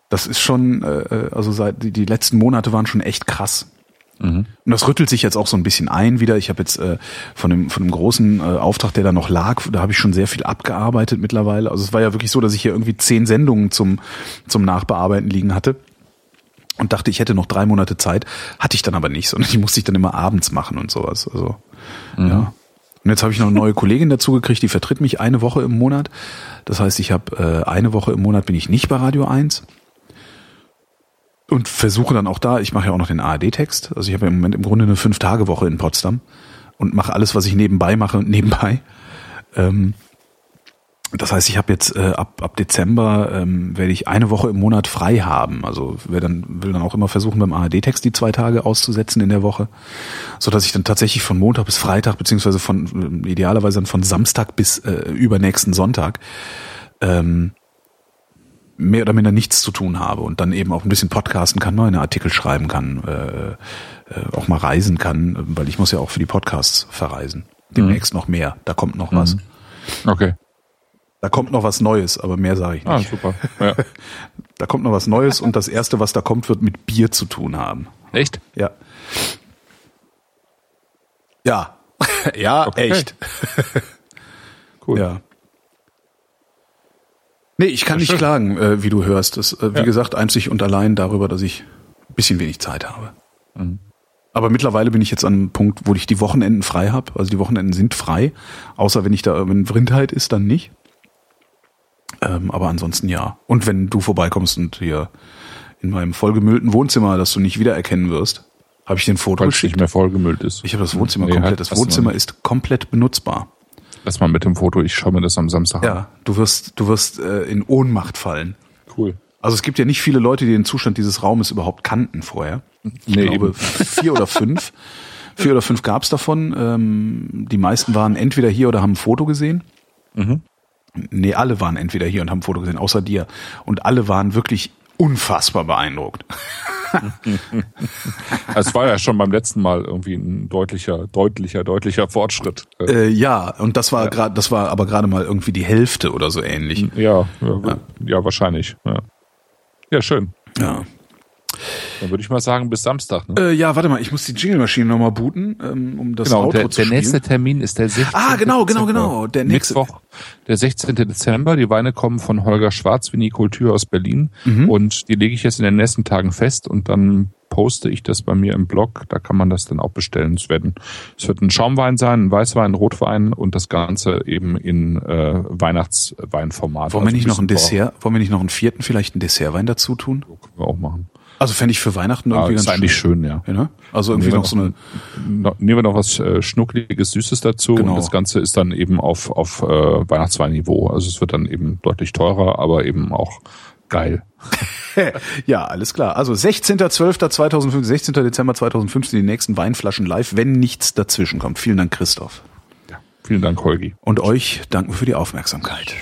Das ist schon, äh, also seit die, die letzten Monate waren schon echt krass. Mhm. Und das rüttelt sich jetzt auch so ein bisschen ein wieder. Ich habe jetzt äh, von dem von dem großen äh, Auftrag, der da noch lag, da habe ich schon sehr viel abgearbeitet mittlerweile. Also es war ja wirklich so, dass ich hier irgendwie zehn Sendungen zum zum Nachbearbeiten liegen hatte und dachte, ich hätte noch drei Monate Zeit, hatte ich dann aber nicht, sondern <laughs> die musste ich dann immer abends machen und sowas. Also ja. Und jetzt habe ich noch eine neue Kollegin dazu gekriegt, die vertritt mich eine Woche im Monat. Das heißt, ich habe äh, eine Woche im Monat bin ich nicht bei Radio 1 und versuche dann auch da, ich mache ja auch noch den ARD-Text, also ich habe im Moment im Grunde eine Fünf-Tage-Woche in Potsdam und mache alles, was ich nebenbei mache, <laughs> nebenbei. Ähm, Das heißt, ich habe jetzt äh, ab, ab Dezember ähm, werde ich eine Woche im Monat frei haben. Also wer dann will dann auch immer versuchen beim ARD-Text die zwei Tage auszusetzen in der Woche, so dass ich dann tatsächlich von Montag bis Freitag beziehungsweise von äh, idealerweise dann von Samstag bis äh, übernächsten Sonntag ähm, mehr oder minder nichts zu tun habe und dann eben auch ein bisschen podcasten kann, neue Artikel schreiben kann, äh, äh, auch mal reisen kann, weil ich muss ja auch für die Podcasts verreisen. Demnächst mhm. noch mehr. Da kommt noch mhm. was. Okay. Da kommt noch was Neues, aber mehr sage ich ah, nicht. Ah, super. Ja. <laughs> da kommt noch was Neues und das erste, was da kommt, wird mit Bier zu tun haben. Echt? Ja. Ja. <laughs> ja, okay. echt. cool. Ja. Nee, ich kann nicht schön. klagen, äh, wie du hörst. Das, äh, wie ja. gesagt, einzig und allein darüber, dass ich ein bisschen wenig Zeit habe. Mhm. Aber mittlerweile bin ich jetzt an einem Punkt, wo ich die Wochenenden frei habe. Also die Wochenenden sind frei, außer wenn ich da, wenn Vrindheit ist, dann nicht. Ähm, aber ansonsten ja. Und wenn du vorbeikommst und hier in meinem vollgemüllten Wohnzimmer, das du nicht wiedererkennen wirst, habe ich den Foto Falls geschickt. nicht mehr vollgemüllt ist. Ich habe das Wohnzimmer nee, komplett. Das Wohnzimmer ist komplett benutzbar. Lass mal mit dem Foto, ich schaue mir das am Samstag an. Ja, du wirst, du wirst äh, in Ohnmacht fallen. Cool. Also es gibt ja nicht viele Leute, die den Zustand dieses Raumes überhaupt kannten vorher. Ich nee, glaube eben. vier oder fünf. <laughs> Vier oder fünf gab's davon. Ähm, die meisten waren entweder hier oder haben ein Foto gesehen. Mhm. Nee, alle waren entweder hier und haben ein Foto gesehen, außer dir. Und alle waren wirklich unfassbar beeindruckt. <laughs> <laughs> es war ja schon beim letzten Mal irgendwie ein deutlicher, deutlicher, deutlicher Fortschritt. Äh, ja, und das war ja. gerade, das war aber gerade mal irgendwie die Hälfte oder so ähnlich. Ja, ja, ja. ja wahrscheinlich. Ja. ja, schön. Ja. Dann würde ich mal sagen, bis Samstag. Ne? Äh, ja, warte mal, ich muss die Jingle-Maschine nochmal booten, ähm, um das genau, Outro der, zu der nächste Termin ist der 16. Ah, genau, genau, genau. Der nächste. Mittwoch, der 16. Dezember. Die Weine kommen von Holger Schwarz, Vinikultur aus Berlin. Mhm. Und die lege ich jetzt in den nächsten Tagen fest und dann poste ich das bei mir im Blog. Da kann man das dann auch bestellen. Es, werden, es wird ein Schaumwein sein, ein Weißwein, ein Rotwein und das Ganze eben in äh, Weihnachtsweinformat. Wollen wir also nicht noch ein Dessert, wollen wir nicht noch einen vierten, vielleicht einen Dessertwein dazu tun? So können wir auch machen. Also fände ich für Weihnachten irgendwie ja, ganz ist eigentlich schön, ja. ja ne? Also irgendwie noch, noch, so eine. Nehmen wir noch was äh, Schnuckliges, Süßes dazu genau. und das Ganze ist dann eben auf, auf äh, Weihnachtsweinniveau. Also es wird dann eben deutlich teurer, aber eben auch geil. <laughs> ja, alles klar. Also 16.12.2015, 16. Dezember 2015 die nächsten Weinflaschen live, wenn nichts dazwischen kommt. Vielen Dank, Christoph. Ja, vielen Dank, Holgi. Und euch danken für die Aufmerksamkeit.